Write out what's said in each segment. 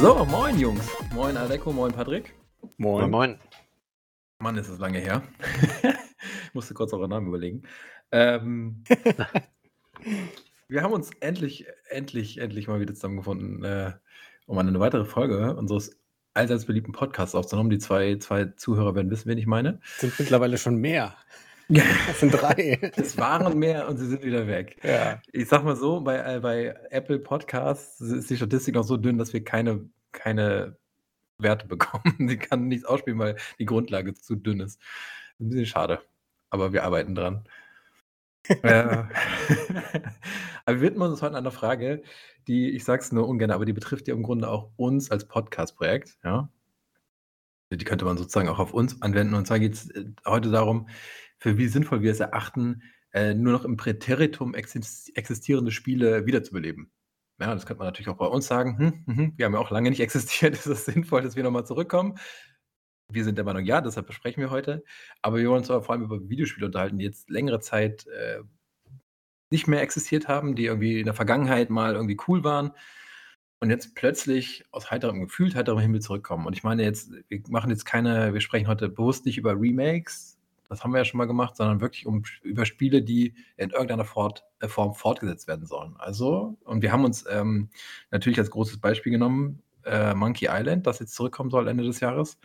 So, moin Jungs. Moin Aleko, moin Patrick. Moin. Moin. Mann, ist es lange her. ich musste kurz eure Namen überlegen. Ähm, wir haben uns endlich, endlich, endlich mal wieder zusammengefunden, äh, um eine weitere Folge unseres allseits beliebten Podcasts aufzunehmen. Die zwei, zwei Zuhörer werden wissen, wen ich meine. Sind mittlerweile schon mehr. Das sind drei. Es waren mehr und sie sind wieder weg. Ja. Ich sag mal so, bei, äh, bei Apple Podcasts ist die Statistik noch so dünn, dass wir keine, keine Werte bekommen. Sie kann nichts ausspielen, weil die Grundlage zu dünn ist. Ein bisschen schade. Aber wir arbeiten dran. äh, aber wir widmen uns heute einer Frage, die, ich sag's nur ungern, aber die betrifft ja im Grunde auch uns als Podcast-Projekt, ja. Die könnte man sozusagen auch auf uns anwenden. Und zwar geht es äh, heute darum, für wie sinnvoll wir es erachten, äh, nur noch im Präteritum existierende Spiele wiederzubeleben. Ja, das könnte man natürlich auch bei uns sagen. Hm, hm, hm, wir haben ja auch lange nicht existiert. Ist es sinnvoll, dass wir nochmal zurückkommen? Wir sind der Meinung, ja, deshalb besprechen wir heute. Aber wir wollen uns vor allem über Videospiele unterhalten, die jetzt längere Zeit äh, nicht mehr existiert haben, die irgendwie in der Vergangenheit mal irgendwie cool waren und jetzt plötzlich aus heiterem Gefühl, heiterem Himmel zurückkommen. Und ich meine jetzt, wir machen jetzt keine, wir sprechen heute bewusst nicht über Remakes, das haben wir ja schon mal gemacht, sondern wirklich um, über Spiele, die in irgendeiner Fort, äh, Form fortgesetzt werden sollen. Also, und wir haben uns ähm, natürlich als großes Beispiel genommen, äh, Monkey Island, das jetzt zurückkommen soll Ende des Jahres.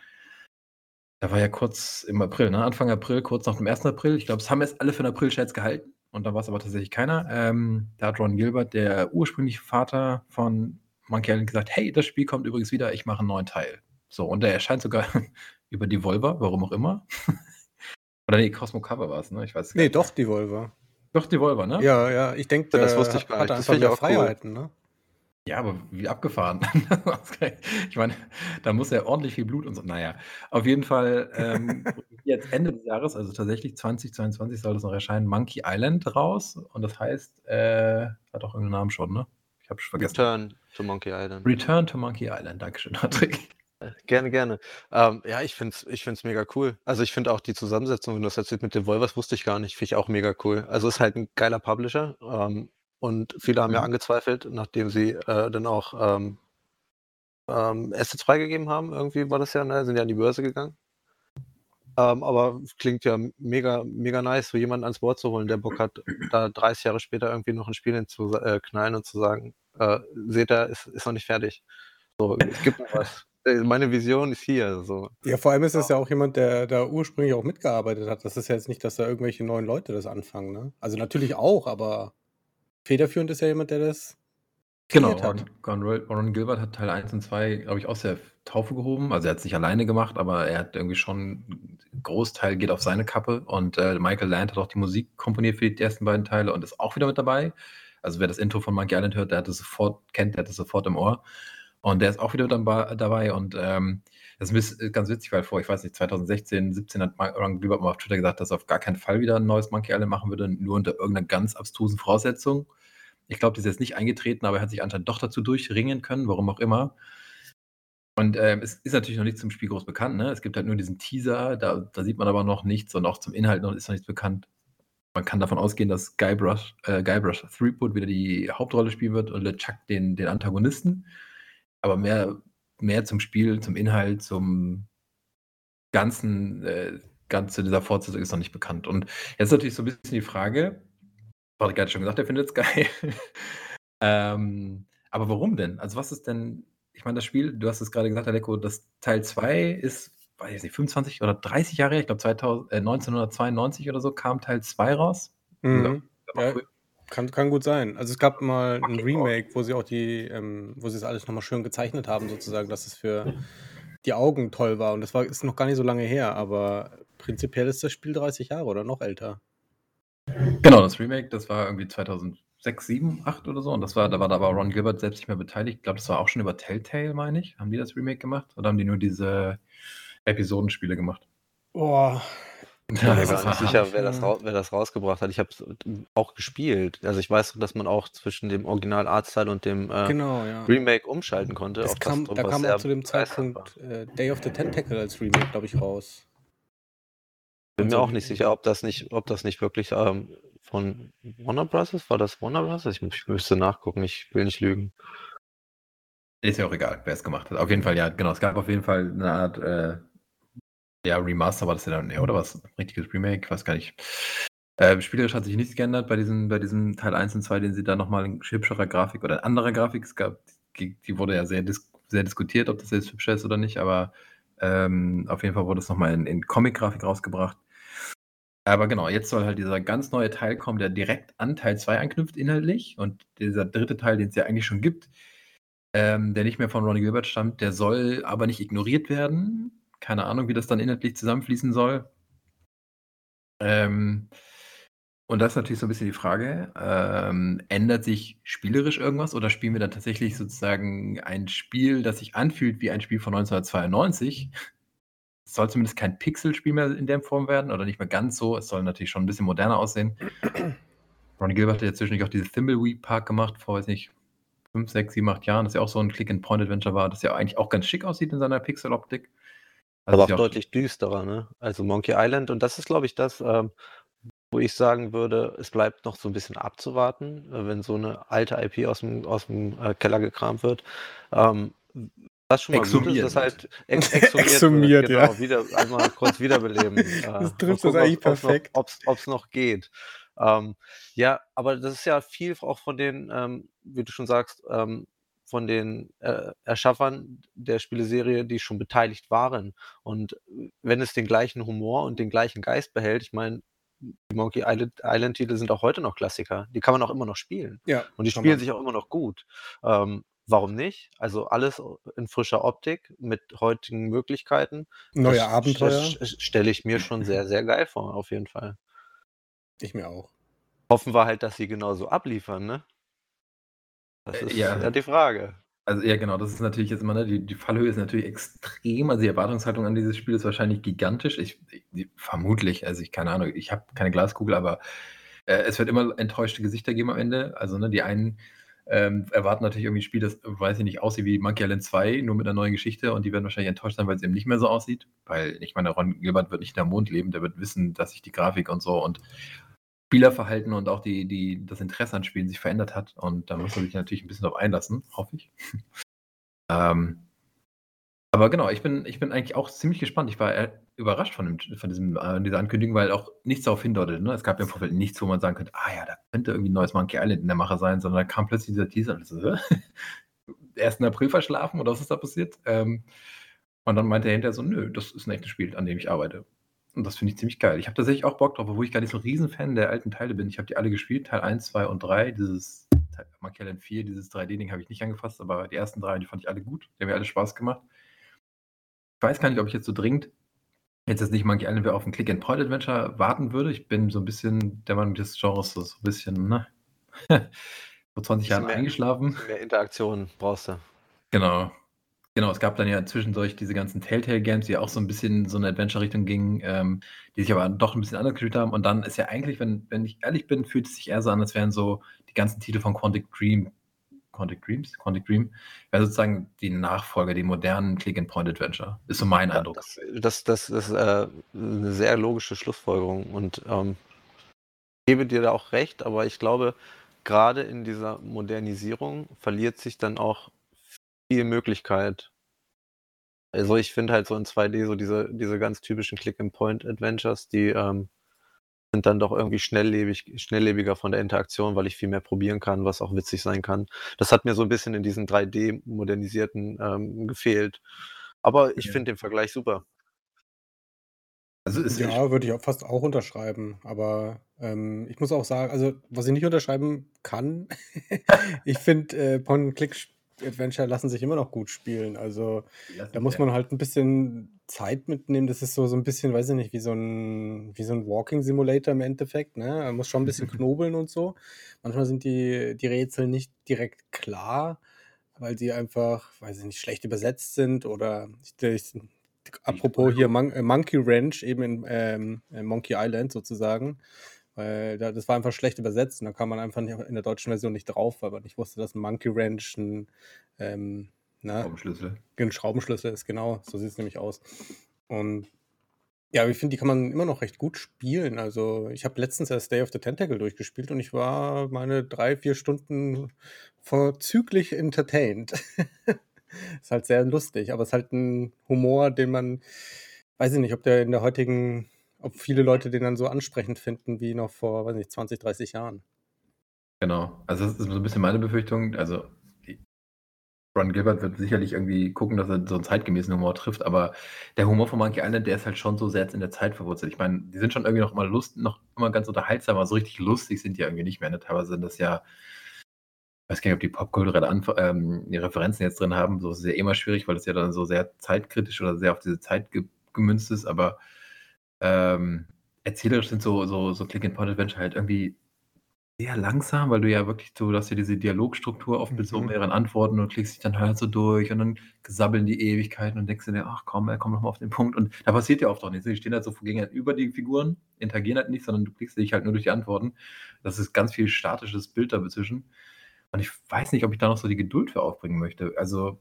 Da war ja kurz im April, ne? Anfang April, kurz nach dem 1. April. Ich glaube, es haben jetzt alle für den April-Scherz gehalten und da war es aber tatsächlich keiner. Ähm, da hat Ron Gilbert, der ursprüngliche Vater von Monkey Island, gesagt: Hey, das Spiel kommt übrigens wieder, ich mache einen neuen Teil. So, und der erscheint sogar über Devolver, warum auch immer. Oder nee, Cosmo Cover war es, ne? Ich weiß Nee, doch, Devolver. Doch, Devolver, ne? Ja, ja, ich denke, das wusste ich gar nicht. Das finde ich auch Freiheiten, cool. ne? Ja, aber wie abgefahren. ich meine, da muss ja ordentlich viel Blut und so. Naja, auf jeden Fall, ähm, jetzt Ende des Jahres, also tatsächlich 2022 soll das noch erscheinen, Monkey Island raus. Und das heißt, äh, hat auch irgendeinen Namen schon, ne? Ich habe schon vergessen. Return to Monkey Island. Return to Monkey Island, Dankeschön, Patrick. Äh, gerne, gerne. Ähm, ja, ich finde es ich find's mega cool. Also ich finde auch die Zusammensetzung, wenn du das erzählt mit den Wolvers, wusste ich gar nicht, finde ich auch mega cool. Also ist halt ein geiler Publisher ähm, und viele haben ja mhm. angezweifelt, nachdem sie äh, dann auch ähm, ähm, Assets freigegeben haben, irgendwie war das ja, ne? sind ja an die Börse gegangen. Ähm, aber klingt ja mega, mega nice, so jemanden ans Board zu holen, der Bock hat, da 30 Jahre später irgendwie noch ein Spiel hinzuknallen äh, und zu sagen, äh, seht ihr, ist, ist noch nicht fertig. So, es gibt noch was. Äh, meine Vision ist hier. So. Ja, vor allem ist es ja auch jemand, der da ursprünglich auch mitgearbeitet hat. Das ist ja jetzt nicht, dass da irgendwelche neuen Leute das anfangen. Ne? Also natürlich auch, aber federführend ist ja jemand, der das Genau, Ron, Ron, Ron Gilbert hat Teil 1 und 2, glaube ich, aus der Taufe gehoben. Also er hat es nicht alleine gemacht, aber er hat irgendwie schon, ein Großteil geht auf seine Kappe. Und äh, Michael Land hat auch die Musik komponiert für die ersten beiden Teile und ist auch wieder mit dabei. Also wer das Intro von Monkey Island hört, der hat es sofort, kennt, der hat es sofort im Ohr. Und der ist auch wieder dabei und ähm, das ist ganz witzig, weil vor, ich weiß nicht, 2016, 17 hat Ron Gilbert mal auf Twitter gesagt, dass er auf gar keinen Fall wieder ein neues Monkey Island machen würde, nur unter irgendeiner ganz abstrusen Voraussetzung. Ich glaube, das ist jetzt nicht eingetreten, aber er hat sich anscheinend doch dazu durchringen können, warum auch immer. Und ähm, es ist natürlich noch nicht zum Spiel groß bekannt. Ne? Es gibt halt nur diesen Teaser, da, da, sieht man aber noch nichts und auch zum Inhalt noch, ist noch nichts bekannt. Man kann davon ausgehen, dass Guybrush, äh, Guybrush Threepwood wieder die Hauptrolle spielen wird und LeChuck den, den Antagonisten aber mehr, mehr zum Spiel, zum Inhalt, zum ganzen, äh, ganz zu dieser Fortsetzung ist noch nicht bekannt. Und jetzt ist natürlich so ein bisschen die Frage, Patrick hat schon gesagt, er findet es geil. ähm, aber warum denn? Also was ist denn, ich meine, das Spiel, du hast es gerade gesagt, Aleko, das Teil 2 ist, weiß ich nicht, 25 oder 30 Jahre her, ich glaube äh, 1992 oder so kam Teil 2 raus. Mhm. Ja, kann, kann gut sein. Also es gab mal ein Remake, wo sie auch die, ähm, wo sie es alles nochmal schön gezeichnet haben, sozusagen, dass es für die Augen toll war. Und das war, ist noch gar nicht so lange her, aber prinzipiell ist das Spiel 30 Jahre oder noch älter. Genau, das Remake, das war irgendwie 2006, 7, 8 oder so. Und das war, da war da war Ron Gilbert selbst nicht mehr beteiligt. Ich glaube, das war auch schon über Telltale, meine ich. Haben die das Remake gemacht? Oder haben die nur diese Episodenspiele gemacht? Boah, ich bin mir gar nicht sicher, wer das, wer das rausgebracht hat. Ich habe es auch gespielt. Also ich weiß, dass man auch zwischen dem Original Artstyle und dem äh, genau, ja. Remake umschalten konnte. Das kam, das, da kam auch zu dem Zeitpunkt äh, Day of the Tentacle als Remake, glaube ich, raus. Bin mir auch nicht sicher, ob das nicht, ob das nicht wirklich ähm, von Warner Bros. war das Warner Bros. Ich, ich müsste nachgucken, ich will nicht lügen. Ist ja auch egal, wer es gemacht hat. Auf jeden Fall, ja, genau. Es gab auf jeden Fall eine Art äh, ja, Remaster war das ja dann, oder was? Richtiges Remake, weiß gar nicht. Äh, spielerisch hat sich nichts geändert bei diesem, bei diesem Teil 1 und 2, den sie da nochmal in hübscherer Grafik oder in anderer Grafik, es gab, die, die wurde ja sehr, dis sehr diskutiert, ob das jetzt hübscher ist oder nicht, aber ähm, auf jeden Fall wurde es nochmal in, in Comic-Grafik rausgebracht. Aber genau, jetzt soll halt dieser ganz neue Teil kommen, der direkt an Teil 2 anknüpft inhaltlich. Und dieser dritte Teil, den es ja eigentlich schon gibt, ähm, der nicht mehr von Ronnie Gilbert stammt, der soll aber nicht ignoriert werden. Keine Ahnung, wie das dann inhaltlich zusammenfließen soll. Ähm, und das ist natürlich so ein bisschen die Frage, ähm, ändert sich spielerisch irgendwas oder spielen wir dann tatsächlich sozusagen ein Spiel, das sich anfühlt wie ein Spiel von 1992? Es soll zumindest kein Pixel-Spiel mehr in der Form werden oder nicht mehr ganz so. Es soll natürlich schon ein bisschen moderner aussehen. Ronnie Gilbert hat ja zwischendurch auch diese Thimbleweed Park gemacht vor, weiß nicht, 5, 6, 7, 8 Jahren, das ja auch so ein Click-and-Point-Adventure war, das ja eigentlich auch ganz schick aussieht in seiner Pixel-Optik. Also aber auch deutlich düsterer, ne? Also Monkey Island und das ist, glaube ich, das, ähm, wo ich sagen würde, es bleibt noch so ein bisschen abzuwarten, äh, wenn so eine alte IP aus dem äh, Keller gekramt wird. Ähm, was schon mal gut ist, dass halt ex exhumiert, exhumiert wird, genau, ja. wieder, einmal kurz wiederbeleben. Äh, das trifft das eigentlich perfekt. Ob es noch geht. Ähm, ja, aber das ist ja viel auch von den, ähm, wie du schon sagst, ähm, von den äh, Erschaffern der Spieleserie, die schon beteiligt waren. Und wenn es den gleichen Humor und den gleichen Geist behält, ich meine, die Monkey Island-Titel sind auch heute noch Klassiker. Die kann man auch immer noch spielen. Ja, und die spielen man. sich auch immer noch gut. Ähm, warum nicht? Also alles in frischer Optik mit heutigen Möglichkeiten. Neue das, Abenteuer. Stelle ich mir schon sehr, sehr geil vor, auf jeden Fall. Ich mir auch. Hoffen wir halt, dass sie genauso abliefern, ne? Das äh, ist ja. ja die Frage. Also ja, genau, das ist natürlich jetzt immer, ne, die, die Fallhöhe ist natürlich extrem, also die Erwartungshaltung an dieses Spiel ist wahrscheinlich gigantisch. Ich, ich vermutlich, also ich keine Ahnung, ich habe keine Glaskugel, aber äh, es wird immer enttäuschte Gesichter geben am Ende. Also ne, die einen ähm, erwarten natürlich irgendwie ein Spiel, das, weiß ich nicht, aussieht wie Monkey Island 2, nur mit einer neuen Geschichte und die werden wahrscheinlich enttäuscht sein, weil es eben nicht mehr so aussieht. Weil, ich meine, Ron Gilbert wird nicht in der Mond leben, der wird wissen, dass sich die Grafik und so und Spielerverhalten und auch die, die, das Interesse an Spielen sich verändert hat. Und da muss man sich natürlich ein bisschen darauf einlassen, hoffe ich. ähm, aber genau, ich bin, ich bin eigentlich auch ziemlich gespannt. Ich war überrascht von, dem, von diesem, äh, dieser Ankündigung, weil auch nichts darauf hindeutet. Ne? Es gab ja im Vorfeld nichts, wo man sagen könnte, ah ja, da könnte irgendwie ein neues Monkey Island in der Mache sein, sondern da kam plötzlich dieser Teaser und so, 1. April verschlafen oder was ist da passiert? Ähm, und dann meinte er hinterher so, nö, das ist ein echtes Spiel, an dem ich arbeite. Und das finde ich ziemlich geil. Ich habe tatsächlich auch Bock drauf, obwohl ich gar nicht so ein Riesenfan der alten Teile bin. Ich habe die alle gespielt, Teil 1, 2 und 3. Dieses Island 4, dieses 3D-Ding habe ich nicht angefasst, aber die ersten drei, die fand ich alle gut. Die haben mir alle Spaß gemacht. Ich weiß gar nicht, ob ich jetzt so dringend jetzt jetzt nicht Monkey Island auf ein Click-and-Point-Adventure warten würde. Ich bin so ein bisschen der Meinung des Genres so, so ein bisschen, ne? vor 20 Jahren mehr, eingeschlafen. Mehr Interaktion brauchst du. Genau. Genau, es gab dann ja zwischendurch diese ganzen Telltale-Games, die auch so ein bisschen in so eine Adventure-Richtung gingen, ähm, die sich aber doch ein bisschen anders gefühlt haben. Und dann ist ja eigentlich, wenn, wenn ich ehrlich bin, fühlt es sich eher so an, als wären so die ganzen Titel von Quantic Dream, Quantic Dreams, Quantic Dream, wäre sozusagen die Nachfolger, die modernen Click-and-Point-Adventure. Ist so mein ja, Eindruck. Das, das, das ist äh, eine sehr logische Schlussfolgerung und ähm, ich gebe dir da auch recht, aber ich glaube, gerade in dieser Modernisierung verliert sich dann auch viel Möglichkeit. Also ich finde halt so in 2D so diese, diese ganz typischen Click-and-Point-Adventures, die ähm, sind dann doch irgendwie schnelllebig, schnelllebiger von der Interaktion, weil ich viel mehr probieren kann, was auch witzig sein kann. Das hat mir so ein bisschen in diesen 3D-modernisierten ähm, gefehlt. Aber ich ja. finde den Vergleich super. Also ja, würde ich auch fast auch unterschreiben. Aber ähm, ich muss auch sagen, also was ich nicht unterschreiben kann, ich finde äh, Point-and-Click Adventure lassen sich immer noch gut spielen. Also da muss man halt ein bisschen Zeit mitnehmen. Das ist so, so ein bisschen, weiß ich nicht, wie so ein, wie so ein Walking Simulator im Endeffekt. Ne? Man muss schon ein bisschen knobeln und so. Manchmal sind die, die Rätsel nicht direkt klar, weil sie einfach, weiß ich nicht, schlecht übersetzt sind oder ich, apropos hier Mon äh, Monkey Ranch, eben in ähm, Monkey Island sozusagen. Weil das war einfach schlecht übersetzt und da kam man einfach nicht, in der deutschen Version nicht drauf, weil man nicht wusste, dass ein Monkey Ranch ein, ähm, na, Schraubenschlüssel. Ein Schraubenschlüssel ist, genau. So sieht es nämlich aus. Und ja, ich finde, die kann man immer noch recht gut spielen. Also, ich habe letztens erst Day of the Tentacle durchgespielt und ich war meine drei, vier Stunden vorzüglich entertained. ist halt sehr lustig, aber es ist halt ein Humor, den man, weiß ich nicht, ob der in der heutigen, ob viele Leute den dann so ansprechend finden wie noch vor, weiß nicht, 20, 30 Jahren. Genau. Also das ist so ein bisschen meine Befürchtung. Also Ron Gilbert wird sicherlich irgendwie gucken, dass er so einen zeitgemäßen Humor trifft, aber der Humor von Monkey Island, der ist halt schon so sehr jetzt in der Zeit verwurzelt. Ich meine, die sind schon irgendwie noch mal Lust, noch immer ganz unterhaltsam, aber so richtig lustig sind die irgendwie nicht mehr. Ne? Teilweise sind das ja, ich weiß gar nicht, ob die popkulturelle Anf ähm, die Referenzen jetzt drin haben. So ist es ja immer schwierig, weil das ja dann so sehr zeitkritisch oder sehr auf diese Zeit ge gemünzt ist, aber ähm, erzählerisch sind so, so, so Click-and-Point-Adventure halt irgendwie sehr langsam, weil du ja wirklich so du hast ja diese Dialogstruktur oft mit so Mhm. mehreren Antworten und klickst dich dann halt so durch und dann sabbeln die Ewigkeiten und denkst dir: „Ach komm, komm doch mal auf den Punkt.“ Und da passiert ja oft auch nichts, ne? Die stehen halt so gegen über die Figuren, interagieren halt nicht, sondern du klickst dich halt nur durch die Antworten. Das ist ganz viel statisches Bild da dazwischen. Und ich weiß nicht, ob ich da noch so die Geduld für aufbringen möchte. Also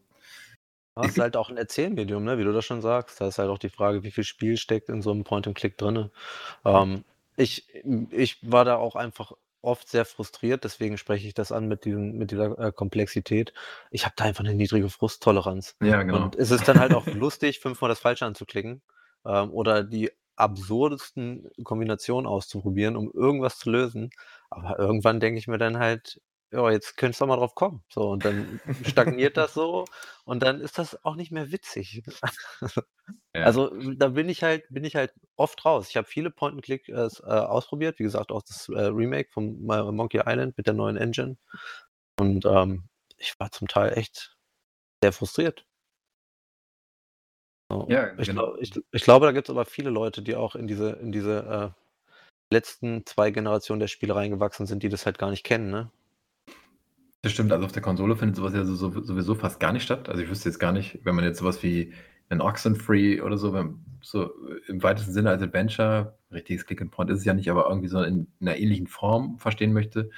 Das ist halt auch ein Erzählmedium, ne, wie du das schon sagst. Da ist halt auch die Frage, wie viel Spiel steckt in so einem Point and Click drinne. Ähm, ich ich war da auch einfach oft sehr frustriert, deswegen spreche ich das an mit diesem mit dieser, äh, Komplexität. Ich habe da einfach 'ne niedrige Frusttoleranz. Ja, genau. Und es ist dann halt auch lustig, fünfmal das Falsche anzuklicken, ähm, oder die absurdesten Kombinationen auszuprobieren, um irgendwas zu lösen. Aber irgendwann denke ich mir dann halt: „Ja, jetzt könntest du mal drauf kommen.“ So, und dann stagniert das so und dann ist das auch nicht mehr witzig. Ja. Also, da bin ich halt bin ich halt oft raus. Ich habe viele Point and Click, äh, äh, ausprobiert, wie gesagt, auch das, äh, Remake von Mo Monkey Island mit der neuen Engine. Und, ähm, ich war zum Teil echt sehr frustriert. So, Ja, ich genau. glau ich ich glaube, da gibt's aber viele Leute, die auch in diese in diese, äh, letzten 2 Generationen der Spiele reingewachsen sind, die das halt gar nicht kennen, ne? Das stimmt, also auf der Konsole findet so was ja so so sowieso fast gar nicht statt. Also, ich wüsste jetzt gar nicht, wenn man jetzt so was wie 'nen Oxenfree oder so, wenn so im weitesten Sinne als Adventure, richtiges Click and Point ist es ja nicht, aber irgendwie so in 'ner ähnlichen Form verstehen möchte.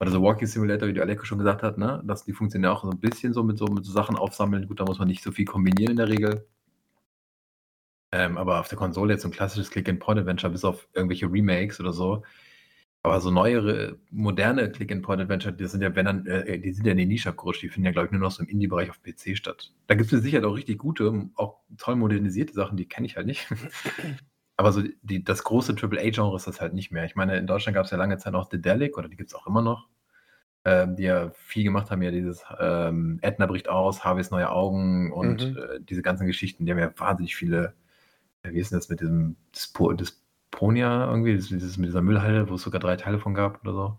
Oder so Walking Simulator, wie der Aleco schon gesagt hat, ne? Das die funktionieren auch so 'n bisschen so mit so mit so Sachen aufsammeln. Gut, da muss man nicht so viel kombinieren in der Regel. Ähm, aber auf der Konsole jetzt so 'n klassisches Click and Point Adventure bis auf irgendwelche Remakes oder so. Aber so neuere, moderne Click and Point Adventure, die sind ja, wenn dann äh, die sind ja in die Nische abgerutscht. Die finden ja, glaube ich, nur noch so im Indie-Bereich auf PC statt. Da gibt's mit Sicherheit auch richtig gute, auch toll modernisierte Sachen, die kenne ich halt nicht. Aber so die das große Triple-A-Genre ist das halt nicht mehr. Ich meine, in Deutschland gab's ja lange Zeit auch Dedelic oder die gibt's auch immer noch, ähm, die ja viel gemacht haben, ja dieses, ähm, Edna bricht aus, Harveys neue Augen und, Mhm. äh, diese ganzen Geschichten. Die haben ja wahnsinnig viele äh, wie ist denn das mit diesem Dispo Disponia irgendwie, dieses mit dieser Müllhalde, wo es sogar 3 Teile von gab oder so.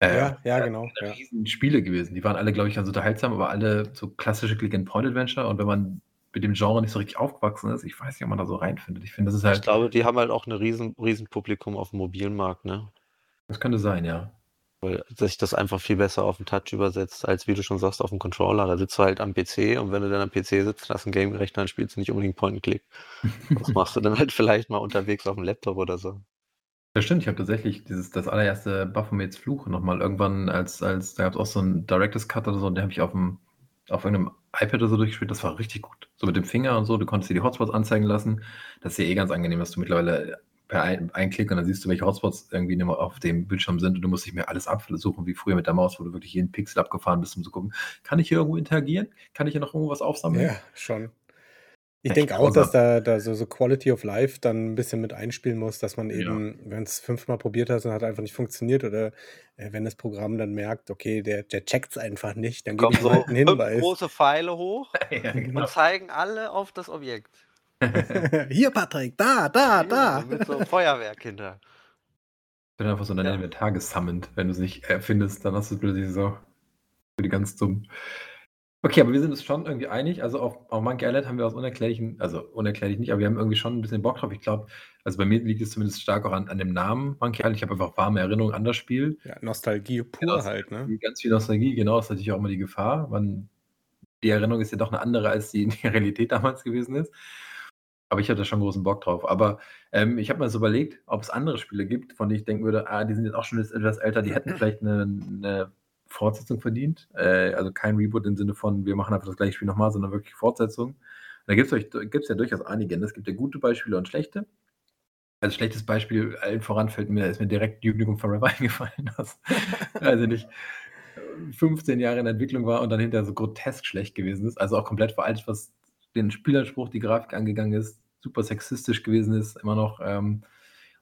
Äh, Ja, ja, genau, ja. Riesenspiele gewesen. Die waren alle, glaube ich, ganz unterhaltsam, aber alle so klassische Click and Point Adventure und wenn man mit dem Genre nicht so richtig aufgewachsen ist, ich weiß nicht, ob man da so reinfindet. Ich finde, das ist Ich halt glaube, die haben halt auch 'ne riesen Riesenpublikum aufm mobilen Markt, ne? Das könnte sein, ja. Weil sich das einfach viel besser auf'n Touch übersetzt, als wie du schon sagst, aufm Controller. Da sitzt du halt am PC und wenn du dann am PC sitzt hast 'n Gaming-Rechner, dann spielst du nicht unbedingt Point and Click. Das machst du dann halt vielleicht mal unterwegs aufm Laptop oder so. Das stimmt, ich habe tatsächlich dieses das allererste Baphomets Fluch noch mal irgendwann als als da gab's auch so 'n Director's Cut oder so, und den habe ich aufm auf irgendeinem iPad oder so durchgespielt. Das war richtig gut. So mit dem Finger und so, du konntest dir die Hotspots anzeigen lassen. Das ist ja eh ganz angenehm, dass du mittlerweile per ein ein Klick und dann siehst du, welche Hotspots irgendwie immer auf dem Bildschirm sind und du musst nicht mehr alles absuchen wie früher mit der Maus, wo du wirklich jeden Pixel abgefahren bist, um zu gucken: „Kann ich hier irgendwo interagieren? Kann ich hier noch irgendwo was aufsammeln?“ Ja, schon. Ich denke auch, dass da da so so Quality of Life dann 'n bisschen mit einspielen muss, dass man Ja. eben, wenn's fünfmal probiert hast und hat einfach nicht funktioniert oder, äh, wenn das Programm dann merkt, okay, der der checkt's einfach nicht, dann Kommen ich ihm so halt 'n 5 Hinweis. große Pfeile hoch Ja, genau. und zeigen alle auf das Objekt. Hier, Patrick, da, da, da. Mit so 'nem Feuerwerk hinter. Wird einfach so in dein Ja. Inventar gesummont. Wenn du's nicht, äh, findest, dann hast du's plötzlich so für die ganz Dummen. Okay, aber wir sind uns schon irgendwie einig. Also auf auf Monkey Island haben wir aus unerklärlichen also unerklärlich nicht, aber wir haben irgendwie schon 'n bisschen Bock drauf. Ich glaube also bei mir liegt es zumindest stark auch an an dem Namen Monkey Island. Ich habe einfach warme Erinnerungen an das Spiel. Ja, Nostalgie Genau, pur halt, ne? ganz viel Nostalgie, genau, ist natürlich auch immer die Gefahr. Man die Erinnerung ist ja doch 'ne andere, als die die Realität damals gewesen ist. Aber ich hatte da schon großen Bock drauf. Aber, ähm, ich habe mir so überlegt, ob es andere Spiele gibt, von denen ich denken würde: „Ah, die sind jetzt auch schon etwas älter, die hätten vielleicht 'ne 'ne Fortsetzung verdient.“ Äh, also kein Reboot im Sinne von: „Wir machen einfach das gleiche Spiel noch mal“, sondern wirklich Fortsetzung. Da gibt's euch gibt's ja durchaus einige, ne? Es gibt ja gute Beispiele und schlechte. Als schlechtes Beispiel allen voran fällt mir ist mir direkt Duke Nukem Forever eingefallen. Weiß ich nicht. 15 Jahre in Entwicklung war und dann hinterher so grotesk schlecht gewesen ist. Also auch komplett veraltet, was den Spielanspruch, die Grafik angegangen ist, super sexistisch gewesen ist, immer noch. Ähm,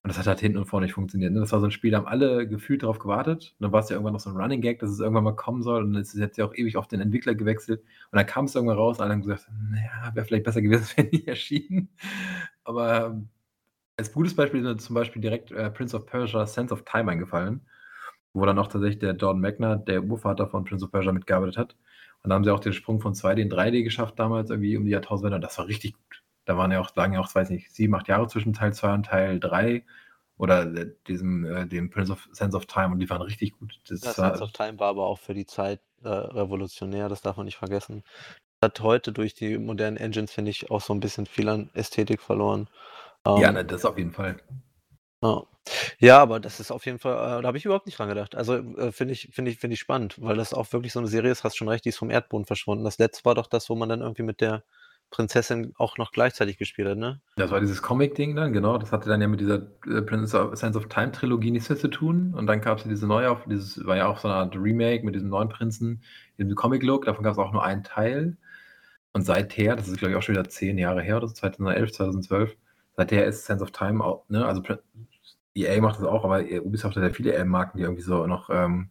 und das hat halt hinten und vorne nicht funktioniert. Ne? Das war so ein Spiel, da haben alle gefühlt darauf gewartet. Und dann war es ja irgendwann noch so ein Running Gag, dass es irgendwann mal kommen soll. Und es ist jetzt ja auch ewig auf den Entwickler gewechselt. Und dann kam es irgendwann raus und alle haben gesagt, naja, wäre vielleicht besser gewesen, wenn die erschienen. Aber ähm, als gutes Beispiel ist zum Beispiel direkt äh, Prince of Persia Sense of Time eingefallen, wo dann auch tatsächlich der Jordan Magner, der Urvater von Prince of Persia, mitgearbeitet hat. Und da haben sie auch den Sprung von 2D in 3D geschafft damals, irgendwie um die Jahrtausendwende. Und das war richtig gut. Da waren ja auch, lagen ja auch, weiß nicht, sieben, acht Jahre zwischen Teil 2 und Teil 3 oder diesem, äh, dem Prince of Sense of Time und die waren richtig gut. Das ja, Sense of Time war aber auch für die Zeit äh, revolutionär, das darf man nicht vergessen. Hat heute durch die modernen Engines, finde ich, auch so ein bisschen viel an Ästhetik verloren. Ähm, ja, ne, das auf jeden Fall. Ja. ja, aber das ist auf jeden Fall, äh, da habe ich überhaupt nicht dran gedacht. Also äh, finde ich, finde ich, finde ich spannend, weil das auch wirklich so eine Serie ist, hast schon recht, die ist vom Erdboden verschwunden. Das letzte war doch das, wo man dann irgendwie mit der Prinzessin auch noch gleichzeitig gespielt hat, ne? Das war dieses Comic-Ding dann, genau. Das hatte dann ja mit dieser äh, of, Sense of Time Trilogie nichts mehr zu tun. Und dann gab es ja diese neue, dieses war ja auch so eine Art Remake mit diesem neuen Prinzen, diesem Comic-Look. Davon gab es auch nur einen Teil. Und seither, das ist glaube ich auch schon wieder zehn Jahre her, oder so 2011, 2012, seither ist Sense of Time auch, ne, also EA macht das auch, aber Ubisoft hat ja viele EA-Marken, die irgendwie so noch ähm,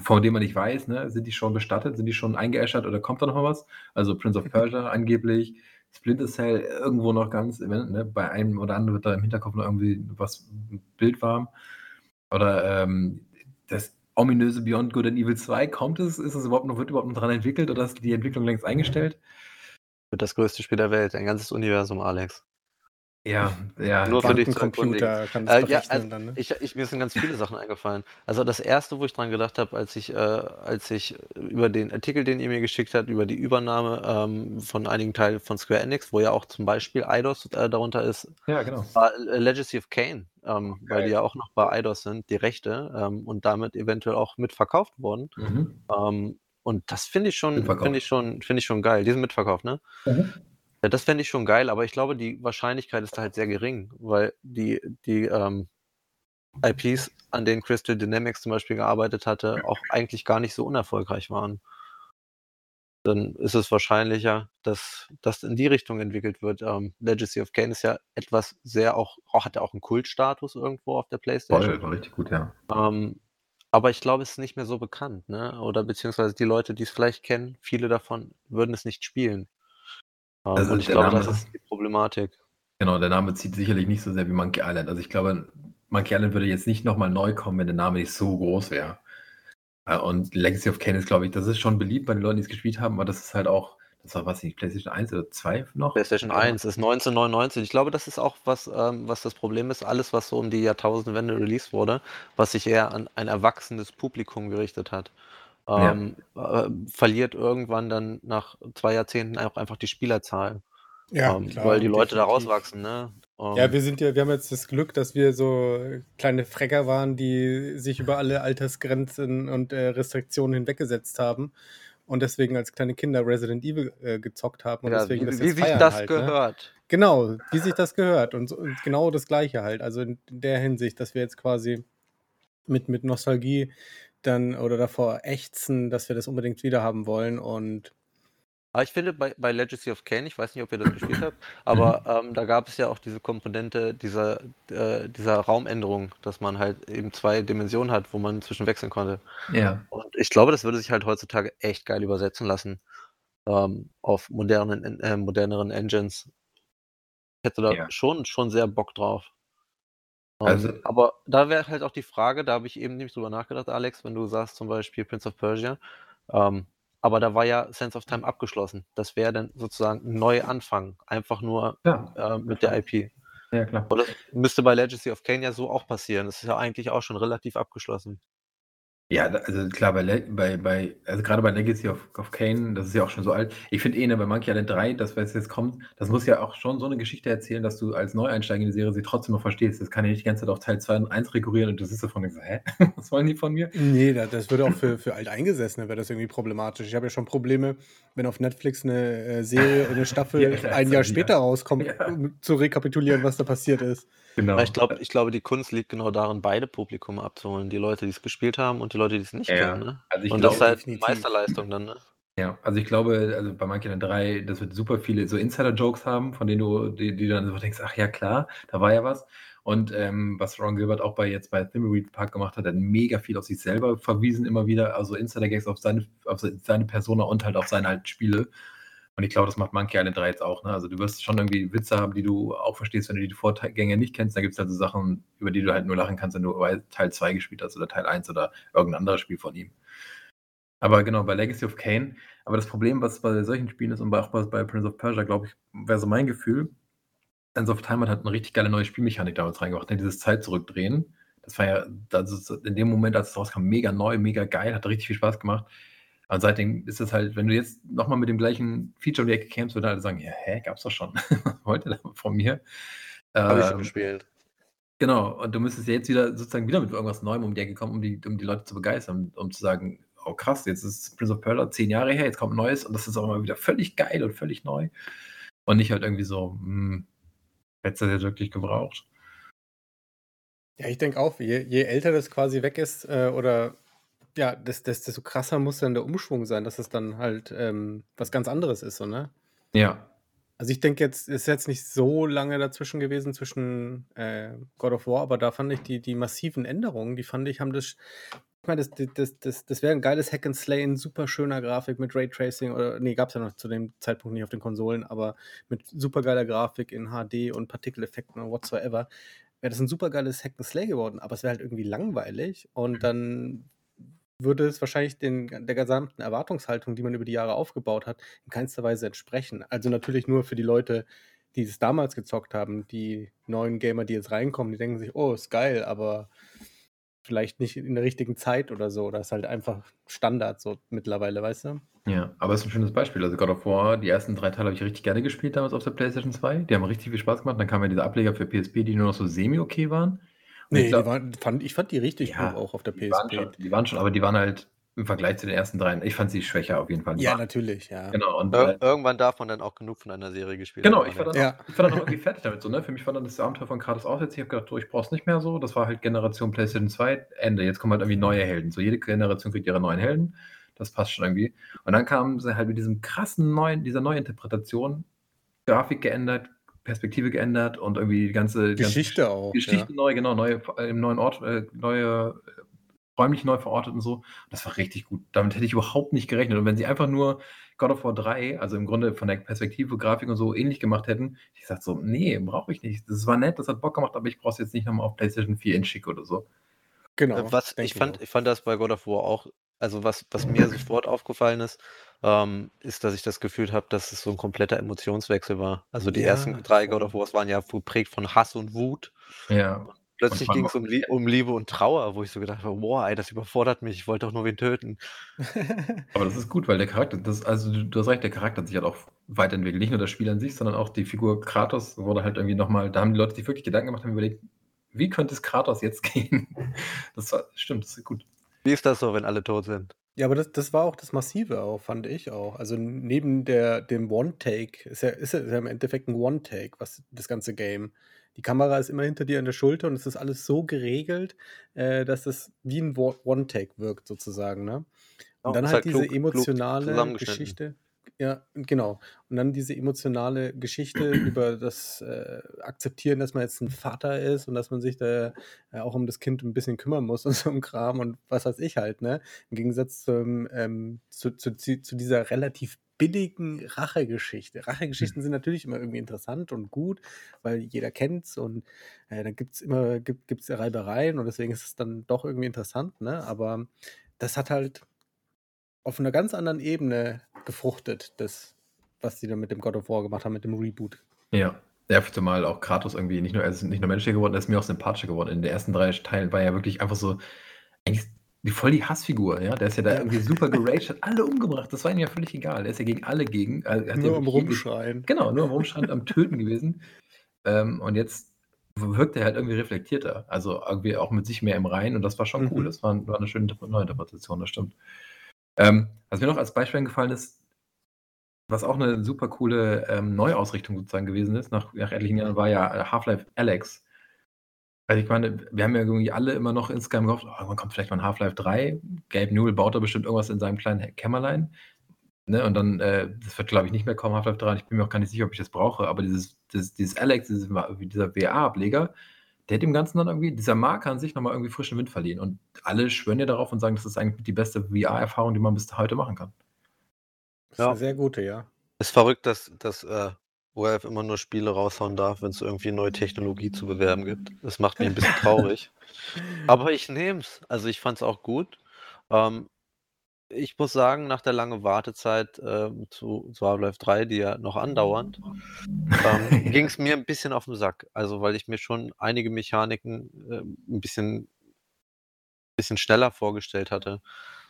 von dem man nicht weiß, ne? sind die schon bestattet, sind die schon eingeäschert oder kommt da noch mal was? Also Prince of Persia angeblich, Splinter Cell irgendwo noch ganz, ne? bei einem oder anderen wird da im Hinterkopf noch irgendwie was Bild warm. Oder ähm, das ominöse Beyond Good and Evil 2, kommt es? Ist es überhaupt noch, wird überhaupt noch dran entwickelt oder ist die Entwicklung längst eingestellt? Wird das größte Spiel der Welt, ein ganzes Universum, Alex. Ja, ja. Nur für dich Computer kann es äh, ja, also dann, ne? ich, ich, mir sind ganz viele Sachen eingefallen. Also das erste, wo ich dran gedacht habe, als ich, äh, als ich über den Artikel, den ihr mir geschickt habt, über die Übernahme ähm, von einigen Teilen von Square Enix, wo ja auch zum Beispiel Eidos äh, darunter ist, ja, genau. war äh, Legacy of Kane, ähm, okay. weil die ja auch noch bei Eidos sind, die Rechte ähm, und damit eventuell auch mitverkauft wurden. Mhm. Ähm, und das finde ich schon, finde ich schon, finde ich schon geil. Die sind mitverkauft, ne? Mhm. Ja, das fände ich schon geil, aber ich glaube, die Wahrscheinlichkeit ist da halt sehr gering, weil die, die ähm, IPs, an denen Crystal Dynamics zum Beispiel gearbeitet hatte, auch eigentlich gar nicht so unerfolgreich waren. Dann ist es wahrscheinlicher, dass das in die Richtung entwickelt wird. Ähm, Legacy of Kane ist ja etwas sehr auch, auch hat ja auch einen Kultstatus irgendwo auf der Playstation. Voll, war richtig gut, ja. Ähm, aber ich glaube, es ist nicht mehr so bekannt, ne? Oder beziehungsweise die Leute, die es vielleicht kennen, viele davon würden es nicht spielen. Ähm, also und ich glaube, Name, das ist die Problematik. Genau, der Name zieht sicherlich nicht so sehr wie Monkey Island. Also ich glaube, Monkey Island würde jetzt nicht nochmal neu kommen, wenn der Name nicht so groß wäre. Äh, und Legacy of Kane ist, glaube ich, das ist schon beliebt bei den Leuten, die es gespielt haben, aber das ist halt auch, das war was nicht, PlayStation 1 oder 2 noch? PlayStation 1 ist 1999. Ich glaube, das ist auch was, ähm, was das Problem ist. Alles, was so um die Jahrtausendwende released wurde, was sich eher an ein erwachsenes Publikum gerichtet hat ähm, äh, verliert irgendwann dann nach zwei Jahrzehnten auch einfach die Spielerzahl. Ja, ähm, klar, weil die Leute da rauswachsen, ne? ja, ähm wir sind ja, wir haben jetzt das Glück, dass wir so kleine Frecker waren, die sich über alle Altersgrenzen und äh, Restriktionen hinweggesetzt haben und deswegen als kleine Kinder Resident Evil äh, gezockt haben und ja, deswegen wie, das wie sich das halt, ne? gehört. Ne? Genau, wie sich das gehört und, so, und, genau das Gleiche halt. Also in der Hinsicht, dass wir jetzt quasi mit, mit Nostalgie dann oder davor ächzen, dass wir das unbedingt wieder haben wollen und aber ich finde bei, bei Legacy of Kane, ich weiß nicht, ob ihr das gespielt habt, aber mhm. ähm, da gab es ja auch diese Komponente dieser, äh, dieser Raumänderung, dass man halt eben zwei Dimensionen hat, wo man zwischen wechseln konnte. Ja. Und ich glaube, das würde sich halt heutzutage echt geil übersetzen lassen ähm, auf modernen, äh, moderneren Engines. Ich hätte da ja. schon, schon sehr Bock drauf. Also, Ähm, aber da wäre halt auch die Frage, da habe ich eben nämlich drüber nachgedacht, Alex, wenn du sagst zum Beispiel Prince of Persia, ähm, aber da war ja Sense of Time abgeschlossen. Das wäre dann sozusagen 'n Neuanfang, einfach nur, Ja, äh, mit der IP. Ja, klar. Und das müsste bei Legacy of Kain ja so auch passieren. Das ist ja eigentlich auch schon relativ abgeschlossen. Ja, also klar, bei, bei, bei also gerade bei Legacy of, of Kane, das ist ja auch schon so alt. Ich finde eh, ne, bei Monkey Island 3, das, was jetzt kommt, das muss ja auch schon so eine Geschichte erzählen, dass du als Neueinsteiger in die Serie sie trotzdem noch verstehst. Das kann ja nicht die ganze Zeit auf Teil 2 und 1 rekurrieren und du sitzt davon denkst, hä, was wollen die von mir? Nee, das, das würde auch für, für Alteingesessene wäre das irgendwie problematisch. Ich habe ja schon Probleme, wenn auf Netflix eine äh, Serie, eine Staffel ja, ein Jahr später rauskommt, ja. um zu rekapitulieren, was da passiert ist. Genau. Ich, glaub, ich glaube, die Kunst liegt genau darin, beide Publikum abzuholen. Die Leute, die es gespielt haben und die Leute, die es nicht Ja, kennen, ne? Also, Und das ist glaube halt definitiv. Meisterleistung dann, ne? Ja, also, ich glaube, also, bei Monkey Island 3, das wird super viele so Insider-Jokes haben, von denen du die die dann so denkst: „Ach ja, klar, da war ja was.“ Und, ähm, was Ron Gilbert auch bei jetzt bei Thimbleweed Park gemacht hat, hat mega viel auf sich selber verwiesen immer wieder, also, Insider-Gags auf seine auf seine Persona und halt auf seine alten Spiele. Und ich glaube, das macht Monkey Island 3 jetzt auch, ne? Also, du wirst schon irgendwie Witze haben, die du auch verstehst, wenn du die Vorgänger nicht kennst. Da gibt's halt so Sachen, über die du halt nur lachen kannst, wenn du Teil 2 gespielt hast oder Teil 1 oder irgendein anderes Spiel von ihm. Aber genau, bei Legacy of Kain aber das Problem, was bei solchen Spielen ist und auch bei Prince of Persia, glaube ich, wäre so mein Gefühl, Sands of Time hat 'ne richtig geile neue Spielmechanik damals reingebracht, ne, dieses Zeit zurückdrehen. Das war ja also, in dem Moment, als es rauskam, mega neu, mega geil, hat richtig viel Spaß gemacht. Und seitdem ist es halt wenn du jetzt noch mal mit dem gleichen Feature um die Ecke kämst, würden alle sagen: „Ja, hä, gab's doch schon. Da von mir?“ Habe ich schon Ähm, gespielt. genau, und du müsstest ja jetzt wieder sozusagen wieder mit irgendwas Neuem um die Ecke kommen, um die um die Leute zu begeistern, um zu sagen: „Oh krass, jetzt ist Prince of Persia 10 Jahre her, jetzt kommt neues und das ist auch immer wieder völlig geil und völlig neu.“ Und nicht halt irgendwie so: „Hm, hättest du das jetzt wirklich gebraucht?“ Ja, ich denke auch, je je älter das quasi weg ist, äh, oder ja, des des desto krasser muss dann der Umschwung sein, dass es dann halt, ähm, was ganz anderes ist so, ne? Ja. Also, ich denke jetzt ist jetzt nicht so lange dazwischen gewesen zwischen, äh, God of War, aber da fand ich die die massiven Änderungen, die fand ich, haben das ich meine, das das das das wäre 'n geiles Hack and Slay in super schöner Grafik mit Raytracing oder ne, gab's ja noch zu dem Zeitpunkt nicht auf den Konsolen, aber mit supergeiler Grafik in HD und Partikeleffekten und whatsoever. Wäre das 'n supergeiles Hack and Slay geworden, aber es wäre halt irgendwie langweilig und Mhm. dann würde es wahrscheinlich den der gesamten Erwartungshaltung, die man über die Jahre aufgebaut hat, in keinster Weise entsprechen. Also, natürlich nur für die Leute, die es damals gezockt haben. Die neuen Gamer, die jetzt reinkommen, die denken sich: „Oh, ist geil“, aber vielleicht nicht in der richtigen Zeit oder so. Oder ist halt einfach Standard so mittlerweile, weißt du? Ja, aber ist 'n schönes Beispiel. Also, God of War, die ersten 3 Teile habe ich richtig gerne gespielt damals auf der PlayStation 2. Die haben richtig viel Spaß gemacht. Dann kamen ja diese Ableger für PSP, die nur noch so semi okay waren. Und ich Ne, die waren fand ich fand die richtig ja, gut auch auf der die waren schon PSP. die waren schon aber die waren halt im Vergleich zu den ersten 3 ich fand sie schwächer auf jeden Fall. Ja, natürlich, ja. Genau und, Ir äh irgendwann darf man dann auch genug von einer Serie gespielt Genau, haben, ich war ne? dann Ja. auch ich war dann auch irgendwie fertig damit so, ne? Für mich war dann das Abenteuer von Kratos aus jetzt. Ich habe gedacht: „So, ich brauche es nicht mehr so.“ Das war halt Generation PlayStation 2, Ende. Jetzt kommen halt irgendwie neue Helden. So jede Generation kriegt ihre neuen Helden. Das passt schon irgendwie. Und dann kamen sie halt mit diesem krassen neuen dieser Neuinterpretation, Grafik geändert, Perspektive geändert und irgendwie die ganze ganze Geschichte auch, Geschichte ja. neu, genau, neue im neuen Ort, äh, neue räumlich neu verortet und so. Das war richtig gut. Damit hätte ich überhaupt nicht gerechnet. Und wenn sie einfach nur God of War 3, also im Grunde von der Perspektive, Grafik und so ähnlich gemacht hätten, ich gesagt so: „Ne, brauche ich nicht. Das war nett, das hat Bock gemacht, aber ich brauche es jetzt nicht noch mal auf PlayStation 4 in schick oder so.“ Genau, was ich fand ich fand das bei God of War auch also, was was mir sofort aufgefallen ist, ähm, ist, dass ich das Gefühl habe, dass es so 'n kompletter Emotionswechsel war. Also, die ersten Ja, 3 God voll. of Wars waren ja geprägt von Hass und Wut. Ja. Und plötzlich vor allem ging's auch um Lie um Liebe und Trauer, wo ich so gedacht habe: „Boah, ey, das überfordert mich. Ich wollte doch nur wen töten.“ Aber das ist gut, weil der Charakter das also, du du hast recht, der Charakter hat sich halt auch weiterentwickelt. Nicht nur das Spiel an sich, sondern auch die Figur Kratos wurde halt irgendwie noch mal da haben die Leute sich wirklich Gedanken gemacht, haben überlegt: „Wie könnte es Kratos jetzt gehen?“ Das war stimmt, das ist gut. Wie ist das so, wenn alle tot sind? Ja, aber das das war auch das Massive auch, fand ich auch. Also, neben der dem One-Take ist ja ist ja im Endeffekt 'n One-Take, was das ganze Game. Die Kamera ist immer hinter dir an der Schulter und es ist alles so geregelt, äh, dass es wie 'n Wo One-Take wirkt sozusagen, ne? Und dann ist halt halt diese klug klug emotionale. Geschichte ja, genau. Und dann diese emotionale Geschichte über das, äh, Akzeptieren, dass man jetzt 'n Vater ist und dass man sich da, äh, auch um das Kind 'n bisschen kümmern muss und so 'n Kram und was weiß ich halt, ne? Im Gegensatz zum, ähm zu zu zu dieser relativ billigen Rachegeschichte. Rachegeschichten Mhm. sind natürlich immer irgendwie interessant und gut, weil jeder kennt's und, äh, da gibt's immer gibt gibt's Reibereien und deswegen ist es dann doch irgendwie interessant, ne? Aber das hat halt auf 'ner ganz anderen Ebene gefruchtet, das, was die da mit dem God of War gemacht haben, mit dem Reboot. Ja. Ja, zumal auch Kratos irgendwie nicht nur er ist nicht nur menschlicher geworden, er ist mir auch sympathischer geworden. In den ersten 3 Teilen war er wirklich einfach so eigentlich voll die Hassfigur, ja? Der ist ja da Ja. irgendwie super geraged, hat alle umgebracht. Das war ihm ja völlig egal. Er ist ja gegen alle gegen er hat ja Nur am Rumschreien. genau, nur am Rumschreien, am Töten gewesen. Ähm, und jetzt wirkt er halt irgendwie reflektierter, also, irgendwie auch mit sich mehr im Reinen und das war schon cool. Mhm. Das war war 'ne schöne Interp Neuinterpretation, das stimmt. Ähm, was mir noch als Beispiel eingefallen ist was auch 'ne super coole, ähm, Neuausrichtung sozusagen gewesen ist nach nach etlichen Jahren, war ja, äh, Half-Life Alyx. Also, ich meine, wir haben ja irgendwie alle immer noch insgeheim gehofft: „Oh, wann kommt vielleicht mal 'n Half-Life 3?“ Gabe Newell baut da bestimmt irgendwas in seinem kleinen Kämmerlein, ne? Und dann, äh das wird, glaube ich, nicht mehr kommen, Half-Life 3. Ich bin mir auch gar nicht sicher, ob ich das brauche, aber dieses dieses dieses Alyx, dieses dieser VR-Ableger, der hat dem Ganzen dann irgendwie dieser Marke an sich noch mal irgendwie frischen Wind verliehen. Und alle schwören ja darauf und sagen, das ist eigentlich die beste VR-Erfahrung, die man bis heute machen kann. Das ist Ja. 'ne sehr gute, ja. Ist verrückt, dass dass, äh, Valve immer nur Spiele raushauen darf, wenn's irgendwie neue Technologie zu bewerben gibt. Das macht mich 'n bisschen traurig. Aber ich nehme es. Also, ich fand's auch gut. Ähm, ich muss sagen, nach der langen Wartezeit, ähm, zu zu Half-Life 3, die ja noch andauert, ähm, Ja. ging's mir 'n bisschen auf 'n Sack. Also, weil ich mir schon einige Mechaniken, ähm, 'n bisschen bisschen schneller vorgestellt hatte.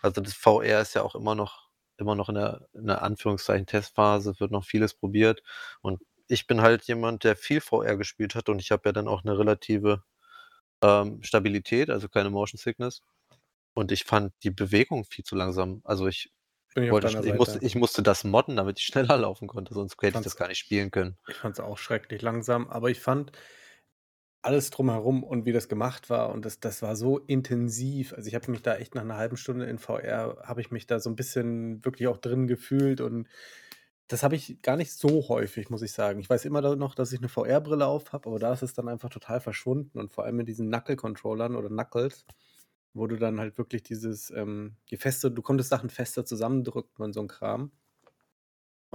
Also, das VR ist ja auch immer noch immer noch in der in der Anführungszeichen Testphase, wird noch vieles probiert. Und ich bin halt jemand, der viel VR gespielt hat und ich habe ja dann auch 'ne relative, ähm, Stabilität, also keine Motion Sickness. Und ich fand die Bewegung viel zu langsam. Also, ich Bin ich wollte ich musste ich musste das modden, damit ich schneller laufen konnte, sonst hätte ich das gar nicht spielen können. Ich fand's auch schrecklich langsam, aber ich fand alles drumherum und wie das gemacht war und das das war so intensiv. Also, ich habe mich da echt nach 'ner halben Stunde in VR habe ich mich da so 'n bisschen wirklich auch drin gefühlt und das habe ich gar nicht so häufig, muss ich sagen. Ich weiß immer noch, dass ich 'ne VR-Brille auf habe, aber da ist es dann einfach total verschwunden und vor allem mit diesen Knuckle-Controllern oder Knuckles, wo du dann halt wirklich dieses, ähm je fester du konntest Sachen fester zusammendrücken und so 'n Kram.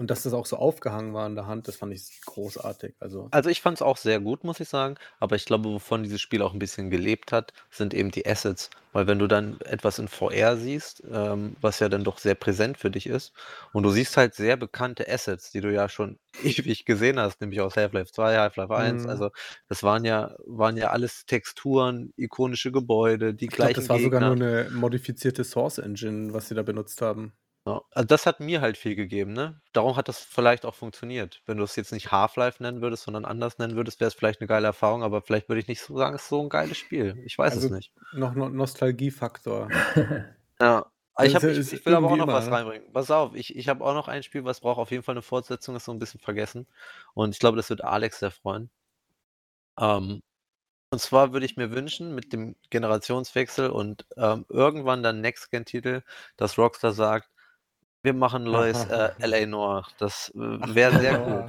Und dass das auch so aufgehangen war an der Hand, das fand ich großartig. Also Also, ich fand's auch sehr gut, muss ich sagen, aber ich glaube, wovon dieses Spiel auch 'n bisschen gelebt hat, sind eben die Assets. Weil wenn du dann etwas in VR siehst, ähm, was ja dann doch sehr präsent für dich ist und du siehst halt sehr bekannte Assets, die du ja schon ewig gesehen hast, nämlich aus Half-Life 2, Half-Life 1. Mhm. Also, das waren ja waren ja alles Texturen, ikonische Gebäude, die Ich glaube, gleichen das war sogar nur Gegner. 'ne modifizierte Source Engine, was sie da benutzt haben. Ja, also, das hat mir halt viel gegeben, ne? Darum hat das vielleicht auch funktioniert. Wenn du es jetzt nicht Half-Life nennen würdest, sondern anders nennen würdest, wäre es vielleicht 'ne geile Erfahrung, aber vielleicht würde ich nicht so sagen, es ist so 'n geiles Spiel. Ich weiß es Also, nicht. noch No Nostalgiefaktor. Ja, aber ich Das habe ich ist ich will aber auch irgendwie noch immer, was ne? reinbringen. Pass auf, ich ich habe auch noch ein Spiel, was braucht auf jeden Fall 'ne Fortsetzung, ist so 'n bisschen vergessen. Und ich glaube, das wird Alex sehr freuen. Ähm, und zwar würde ich mir wünschen, mit dem Generationswechsel und, ähm, irgendwann dann Next-Gen-Titel, dass Rockstar sagt: „Wir machen neues, äh, L.A. Noire.“ Das, äh, wäre sehr gut.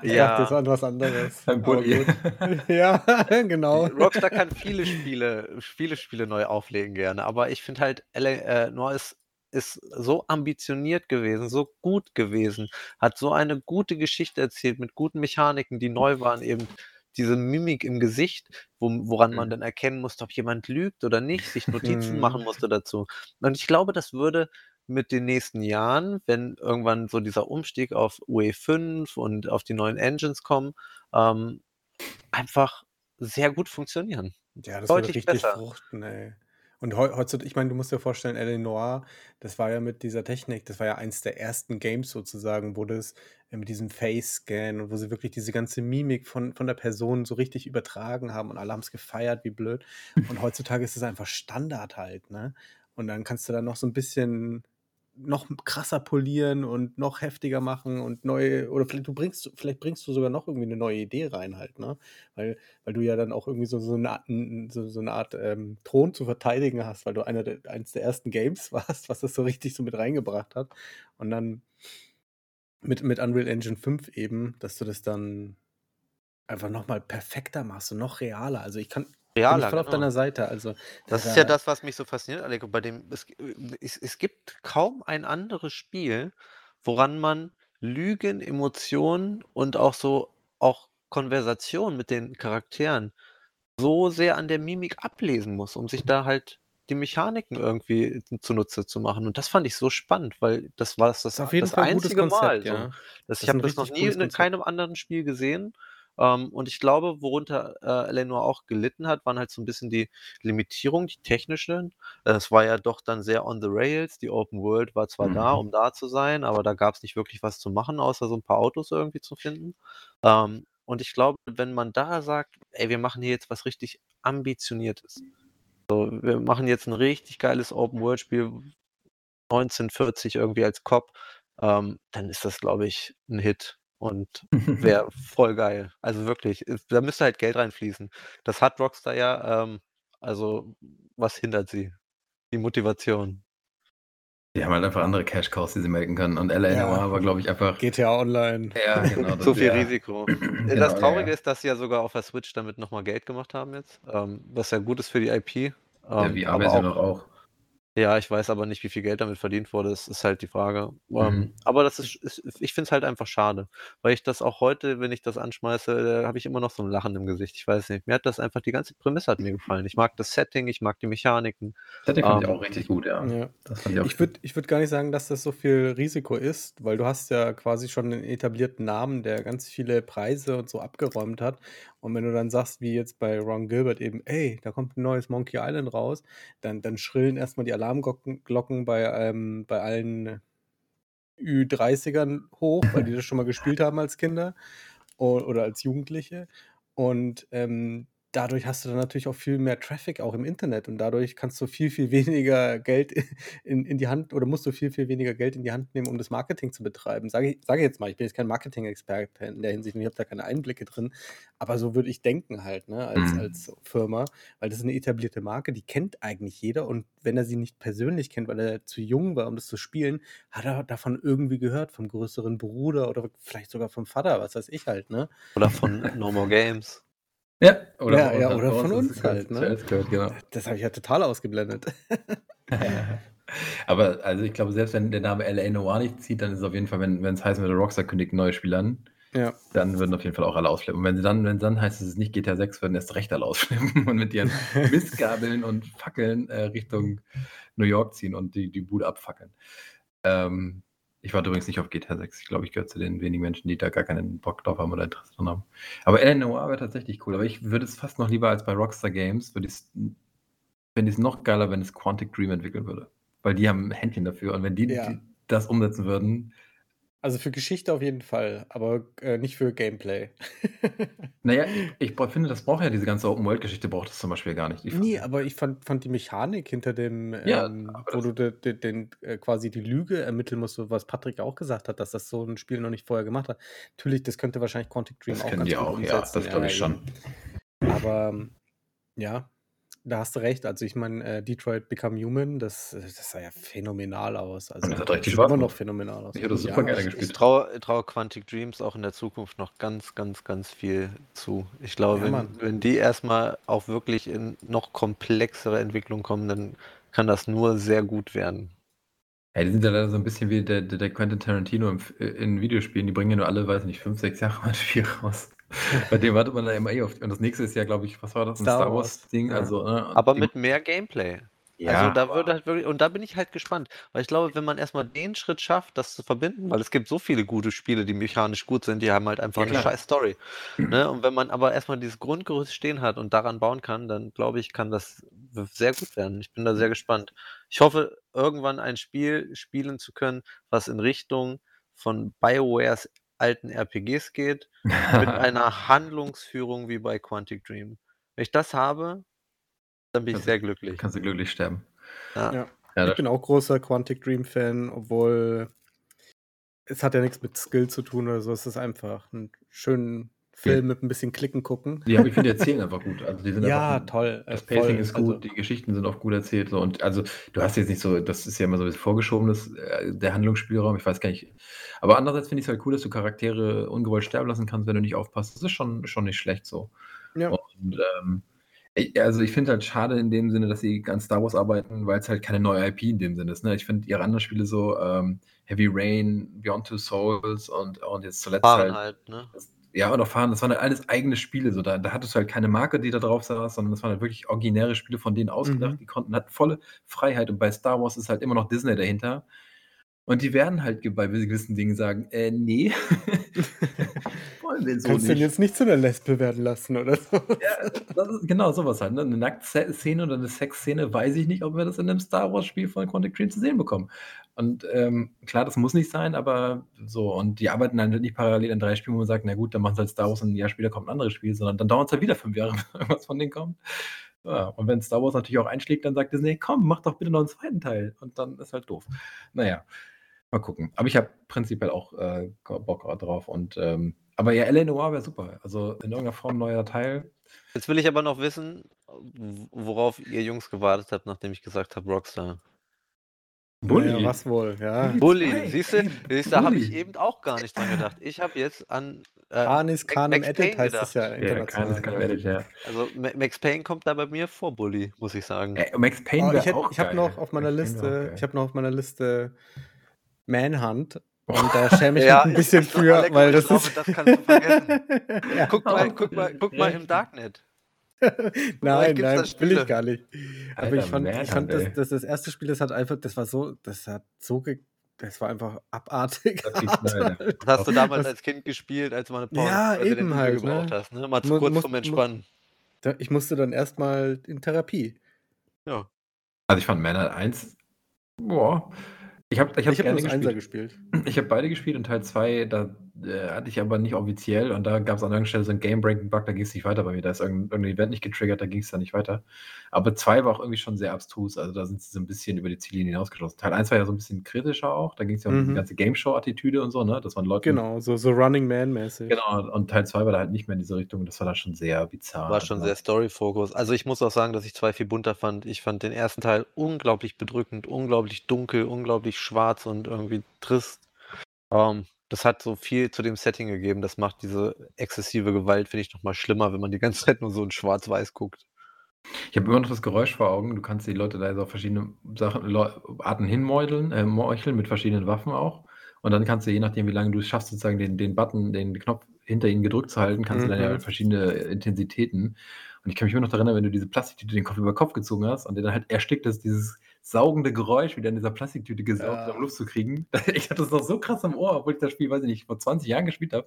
Ich dachte jetzt Ja. an was anderes, Ein Bulli. Ja, genau. Rockstar kann viele Spiele viele Spiele neu auflegen gerne, aber ich finde halt, L.A. äh, Noire ist ist so ambitioniert gewesen, so gut gewesen, hat so eine gute Geschichte erzählt mit guten Mechaniken, die neu waren, eben diese Mimik im Gesicht, wo woran man Mhm. dann erkennen musste, ob jemand lügt oder nicht, sich Notizen machen Mhm. musste dazu. Und ich glaube, das würde mit den nächsten Jahren, wenn irgendwann so dieser Umstieg auf UE5 und auf die neuen Engines kommen, ähm, einfach sehr gut funktionieren. Ja, das Deutlich richtig besser. fruchten, ey. Und heu heutzu ich meine, du musst dir vorstellen. Noire, das war ja mit dieser Technik das war ja eins der ersten Games sozusagen, wo das äh, mit diesem Face-Scan und wo sie wirklich diese ganze Mimik von von der Person so richtig übertragen haben und alle haben's gefeiert wie blöd. Und heutzutage ist es einfach Standard halt, ne? Und dann kannst du da noch so 'n bisschen noch krasser polieren und noch heftiger machen und neu oder vielleicht du bringst vielleicht bringst du sogar noch irgendwie 'ne neue Idee rein halt, ne? Weil weil du ja dann auch irgendwie so so 'ne Art so so 'ne Art, ähm, Thron zu verteidigen hast, weil du einer der eins der ersten Games warst, was das so richtig so mit reingebracht hat. Und dann mit mit Unreal Engine 5 eben, dass du das dann einfach noch mal perfekter machst und noch realer. Also, ich kann bin ich voll auf genau. deiner Seite. Also, da Das ist ja da das, was mich so fasziniert, Aleko, bei dem es es es gibt kaum ein anderes Spiel, woran man Lügen, Emotionen und auch so auch Konversation mit den Charakteren so sehr an der Mimik ablesen muss, um sich da halt die Mechaniken irgendwie zunutze zu machen. Und das fand ich so spannend, weil das war das das das einzige Mal Konzept, so. ja. Das Das ich habe das noch nie in keinem anderen Spiel gesehen. Ähm, und ich glaube, worunter, äh. Noire auch gelitten hat, waren halt so 'n bisschen die Limitierung, die technischen. Es war ja doch dann sehr on the rails. Die Open World war zwar da, Mhm. um da zu sein, aber da gab's nicht wirklich was zu machen, außer so 'n paar Autos irgendwie zu finden. Ähm, und ich glaube, wenn man da sagt: „Ey, wir machen hier jetzt was richtig Ambitioniertes. So, wir machen jetzt 'n richtig geiles Open-World-Spiel, 1940 irgendwie als Cop“, ähm, dann ist das, glaube ich, 'n Hit. Und wäre voll geil. Also wirklich, da müsste halt Geld reinfließen. Das hat Rockstar ja, ähm, also was hindert sie? Die Motivation. Die haben halt einfach andere Cash Cows, die sie melken können. Und LA ja. War, glaube ich, einfach. GTA Online. Ja, genau. Zu viel ja. Risiko. genau, das Traurige ja, ist, dass sie ja sogar auf der Switch damit nochmal Geld gemacht haben jetzt. Ähm, was ja gut ist für die IP. Ähm, ja, VR-Version auch, auch. Ja, ich weiß aber nicht, wie viel Geld damit verdient wurde. Das ist halt die Frage. Ähm, mhm. aber das ist, ist ich finde es halt einfach schade, weil ich das auch heute, wenn ich das anschmeiße, da habe ich immer noch so ein Lachen im Gesicht. Ich weiß nicht. Mir hat das einfach die ganze Prämisse hat mir gefallen. Ich mag das Setting, ich mag die Mechaniken. Setting fand ich ähm, auch richtig gut, ja. Ja. Das fand ich auch Ich würde ich würd gar nicht sagen, dass das so viel Risiko ist, weil du hast ja quasi schon einen etablierten Namen, der ganz viele Preise und so abgeräumt hat. Und wenn du dann sagst, wie jetzt bei Ron Gilbert eben: „Ey, da kommt ein neues Monkey Island raus“, dann dann schrillen erstmal die Alarmglocken bei, ähm bei allen Ü30ern hoch, weil die das schon mal gespielt haben als Kinder oder als Jugendliche. Und, ähm, dadurch hast du dann natürlich auch viel mehr Traffic auch im Internet und dadurch kannst du viel, viel weniger Geld in, in die Hand oder musst du viel, viel weniger Geld in die Hand nehmen, um das Marketing zu betreiben. Sage ich, sage jetzt mal, ich bin jetzt kein Marketing-Experte in der Hinsicht und ich habe da keine Einblicke drin, aber so würde ich denken halt, ne, als, mhm. als Firma, weil das ist eine etablierte Marke, die kennt eigentlich jeder und wenn er sie nicht persönlich kennt, weil er zu jung war, um das zu spielen, hat er davon irgendwie gehört, vom größeren Bruder oder vielleicht sogar vom Vater, was weiß ich halt, ne? Oder von No More Games. Ja, oder, ja, ja, oder von uns halt. Ne? Gehört, genau. Das habe ich ja total ausgeblendet. Aber also ich glaube, selbst wenn der Name LA Noir nicht zieht, dann ist es auf jeden Fall, wenn es heißt, wenn der Rockstar kündigt neue Spiele an, ja. dann würden auf jeden Fall auch alle ausflippen. Und wenn sie dann, wenn dann heißt, es ist nicht GTA 6, würden erst recht alle ausflippen und mit ihren Mistgabeln und Fackeln äh, Richtung New York ziehen und die, die Bude abfackeln. Ähm, ich warte übrigens nicht auf GTA 6. Ich glaube, ich gehöre zu den wenigen Menschen, die da gar keinen Bock drauf haben oder Interesse dran haben. Aber Noir wäre tatsächlich cool. Aber ich würde es fast noch lieber als bei Rockstar Games, finde ich es noch geiler, wenn es Quantic Dream entwickeln würde. Weil die haben ein Händchen dafür. Und wenn die, ja. die das umsetzen würden, also für Geschichte auf jeden Fall, aber äh, nicht für Gameplay. naja, ich, ich finde, das braucht ja diese ganze Open-World-Geschichte, braucht das zum Beispiel gar nicht. Ich nee, aber ich fand, fand die Mechanik hinter dem, ja, ähm, wo du de, de, den, äh, quasi die Lüge ermitteln musst, was Patrick auch gesagt hat, dass das so ein Spiel noch nicht vorher gemacht hat. Natürlich, das könnte wahrscheinlich Quantic Dream das auch ganz die gut auch, umsetzen. Ja, das glaube ich schon. Aber ja, da hast du recht. Also ich meine, äh, Detroit Become Human, das, das sah ja phänomenal aus. Also das hat richtig Spaß immer noch phänomenal aus. Ich hätte super ja, gerne gespielt. Ich traue trau Quantic Dreams auch in der Zukunft noch ganz, ganz, ganz viel zu. Ich glaube, ja, wenn, wenn die erstmal auch wirklich in noch komplexere Entwicklung kommen, dann kann das nur sehr gut werden. Ja, die sind ja leider so ein bisschen wie der, der, der Quentin Tarantino im, in Videospielen. Die bringen ja nur alle, weiß nicht, fünf, sechs Jahre mal ein Spiel raus. Bei dem wartet man da immer eh auf. Und das nächste ist ja, glaube ich, was war das? Ein Star, Star Wars-Ding. Ja. Also, ne? Aber mit mehr Gameplay. Ja, also da würde halt wirklich, und da bin ich halt gespannt, weil ich glaube, wenn man erstmal den Schritt schafft, das zu verbinden, weil es gibt so viele gute Spiele, die mechanisch gut sind, die haben halt einfach ja, eine scheiß Story. Ne? Und wenn man aber erstmal dieses Grundgerüst stehen hat und daran bauen kann, dann glaube ich, kann das sehr gut werden. Ich bin da sehr gespannt. Ich hoffe, irgendwann ein Spiel spielen zu können, was in Richtung von BioWares alten RPGs geht, mit einer Handlungsführung wie bei Quantic Dream. Wenn ich das habe, dann bin ich kannst, sehr glücklich. Kannst du glücklich sterben. Ja. ja. ja ich bin auch großer Quantic Dream-Fan, obwohl es hat ja nichts mit Skill zu tun oder so. Es ist einfach ein schönen Film mit ein bisschen Klicken gucken. Ja, aber ich finde, die erzählen einfach gut. Also die sind ja, einfach, toll. Das Pacing voll, ist gut, also, die Geschichten sind auch gut erzählt. So. Und also, du hast jetzt nicht so, das ist ja immer so ein bisschen vorgeschobenes, äh, der Handlungsspielraum, ich weiß gar nicht. Aber andererseits finde ich es halt cool, dass du Charaktere ungewollt sterben lassen kannst, wenn du nicht aufpasst. Das ist schon, schon nicht schlecht so. Ja. Und, ähm, also ich finde halt schade in dem Sinne, dass sie an Star Wars arbeiten, weil es halt keine neue IP in dem Sinne ist. Ne? Ich finde ihre anderen Spiele so ähm, Heavy Rain, Beyond Two Souls und, und jetzt zuletzt halt, halt ne? Ja, oder Fahren, das waren halt alles eigene Spiele. So. Da, da hattest du halt keine Marke, die da drauf saß, sondern das waren halt wirklich originäre Spiele von denen ausgedacht. Mhm. Die konnten halt volle Freiheit. Und bei Star Wars ist halt immer noch Disney dahinter. Und die werden halt bei gewissen Dingen sagen, äh, nee, wollen wir so Kannst nicht. du jetzt nicht zu einer Lesbe werden lassen oder so? Ja, das ist genau sowas halt. Ne? Eine Nacktszene oder eine Sexszene, weiß ich nicht, ob wir das in einem Star Wars-Spiel von Quantic Dream zu sehen bekommen. Und ähm, klar, das muss nicht sein, aber so. Und die arbeiten dann nicht parallel in drei Spielen, wo man sagt, na gut, dann machen sie halt Star Wars und ein Jahr später kommt ein anderes Spiel, sondern dann dauert es halt wieder fünf Jahre, bis irgendwas von denen kommt. Ja, und wenn Star Wars natürlich auch einschlägt, dann sagt Disney, komm, mach doch bitte noch einen zweiten Teil. Und dann ist halt doof. Naja. Mal gucken. Aber ich habe prinzipiell auch äh, Bock drauf. Und, ähm, aber ja, L.A. Noir wäre super. Also in irgendeiner Form neuer Teil. Jetzt will ich aber noch wissen, worauf ihr Jungs gewartet habt, nachdem ich gesagt habe, Rockstar. Bully. Ja, was wohl, ja. Bully, hey, siehst du, siehst, da habe ich eben auch gar nicht dran gedacht. Ich habe jetzt an. Äh, Canis Canem Edit heißt es ja international. Ja, Edit, ja. Also Max Payne kommt da bei mir vor Bully, muss ich sagen. Äh, Max Payne oh, ich, hätt, ich habe noch auf meiner Max Liste, ich habe noch auf meiner Liste Manhunt. Und da schäme ich ja, mich ein bisschen für, Alex, weil das glaube, ist. Das kannst du vergessen. ja. guck, mal, guck, mal, guck mal im Darknet. nein, nein, will ich gar nicht. Aber Alter, ich fand, ich fand das, das, das, erste Spiel, das hat einfach, das war so, das hat so, ge, das war einfach abartig. Das, hast du damals als Kind gespielt, als man eine Pause ja, eben halt, gebraucht ne? hast, ne? Mal zu kurz zum Entspannen. Ich musste dann erstmal in Therapie. Ja. Also ich fand Männer 1, boah, ich habe ich hab, ich hab gerne gespielt. gespielt. Ich habe beide gespielt und Teil 2, da äh, hatte ich aber nicht offiziell und da gab es an irgendeiner Stelle so einen Game-Breaking-Bug, da ging es nicht weiter bei mir. Da ist irgendein, irgendein Event nicht getriggert, da ging es dann nicht weiter. Aber 2 war auch irgendwie schon sehr abstrus, also da sind sie so ein bisschen über die Ziellinie hinausgeschossen. Teil 1 war ja so ein bisschen kritischer auch, da ging es ja um mhm. die ganze Game-Show-Attitüde und so, ne? Dass man Leute. Genau, so, so Running Man-mäßig. Genau, und Teil 2 war da halt nicht mehr in diese Richtung, das war da schon sehr bizarr. War schon also. sehr Story-Fokus. Also ich muss auch sagen, dass ich 2 viel bunter fand. Ich fand den ersten Teil unglaublich bedrückend, unglaublich dunkel, unglaublich schwarz und irgendwie trist. Um, ähm, das hat so viel zu dem Setting gegeben. Das macht diese exzessive Gewalt, finde ich, noch mal schlimmer, wenn man die ganze Zeit nur so in schwarz-weiß guckt. Ich habe immer noch das Geräusch vor Augen. Du kannst die Leute da so auf verschiedene Sachen, Arten hinmeucheln, äh, meucheln mit verschiedenen Waffen auch. Und dann kannst du, je nachdem, wie lange du es schaffst, sozusagen den, den Button, den Knopf hinter ihnen gedrückt zu halten, kannst mhm. du dann ja mhm. verschiedene Intensitäten. Und ich kann mich immer noch daran erinnern, wenn du diese Plastiktüte den Kopf über Kopf gezogen hast und der dann halt erstickt ist, dieses saugende Geräusch wieder in dieser Plastiktüte gesaugt, ja. um Luft zu kriegen. Ich hatte das noch so krass im Ohr, obwohl ich das Spiel, weiß ich nicht, vor 20 Jahren gespielt habe.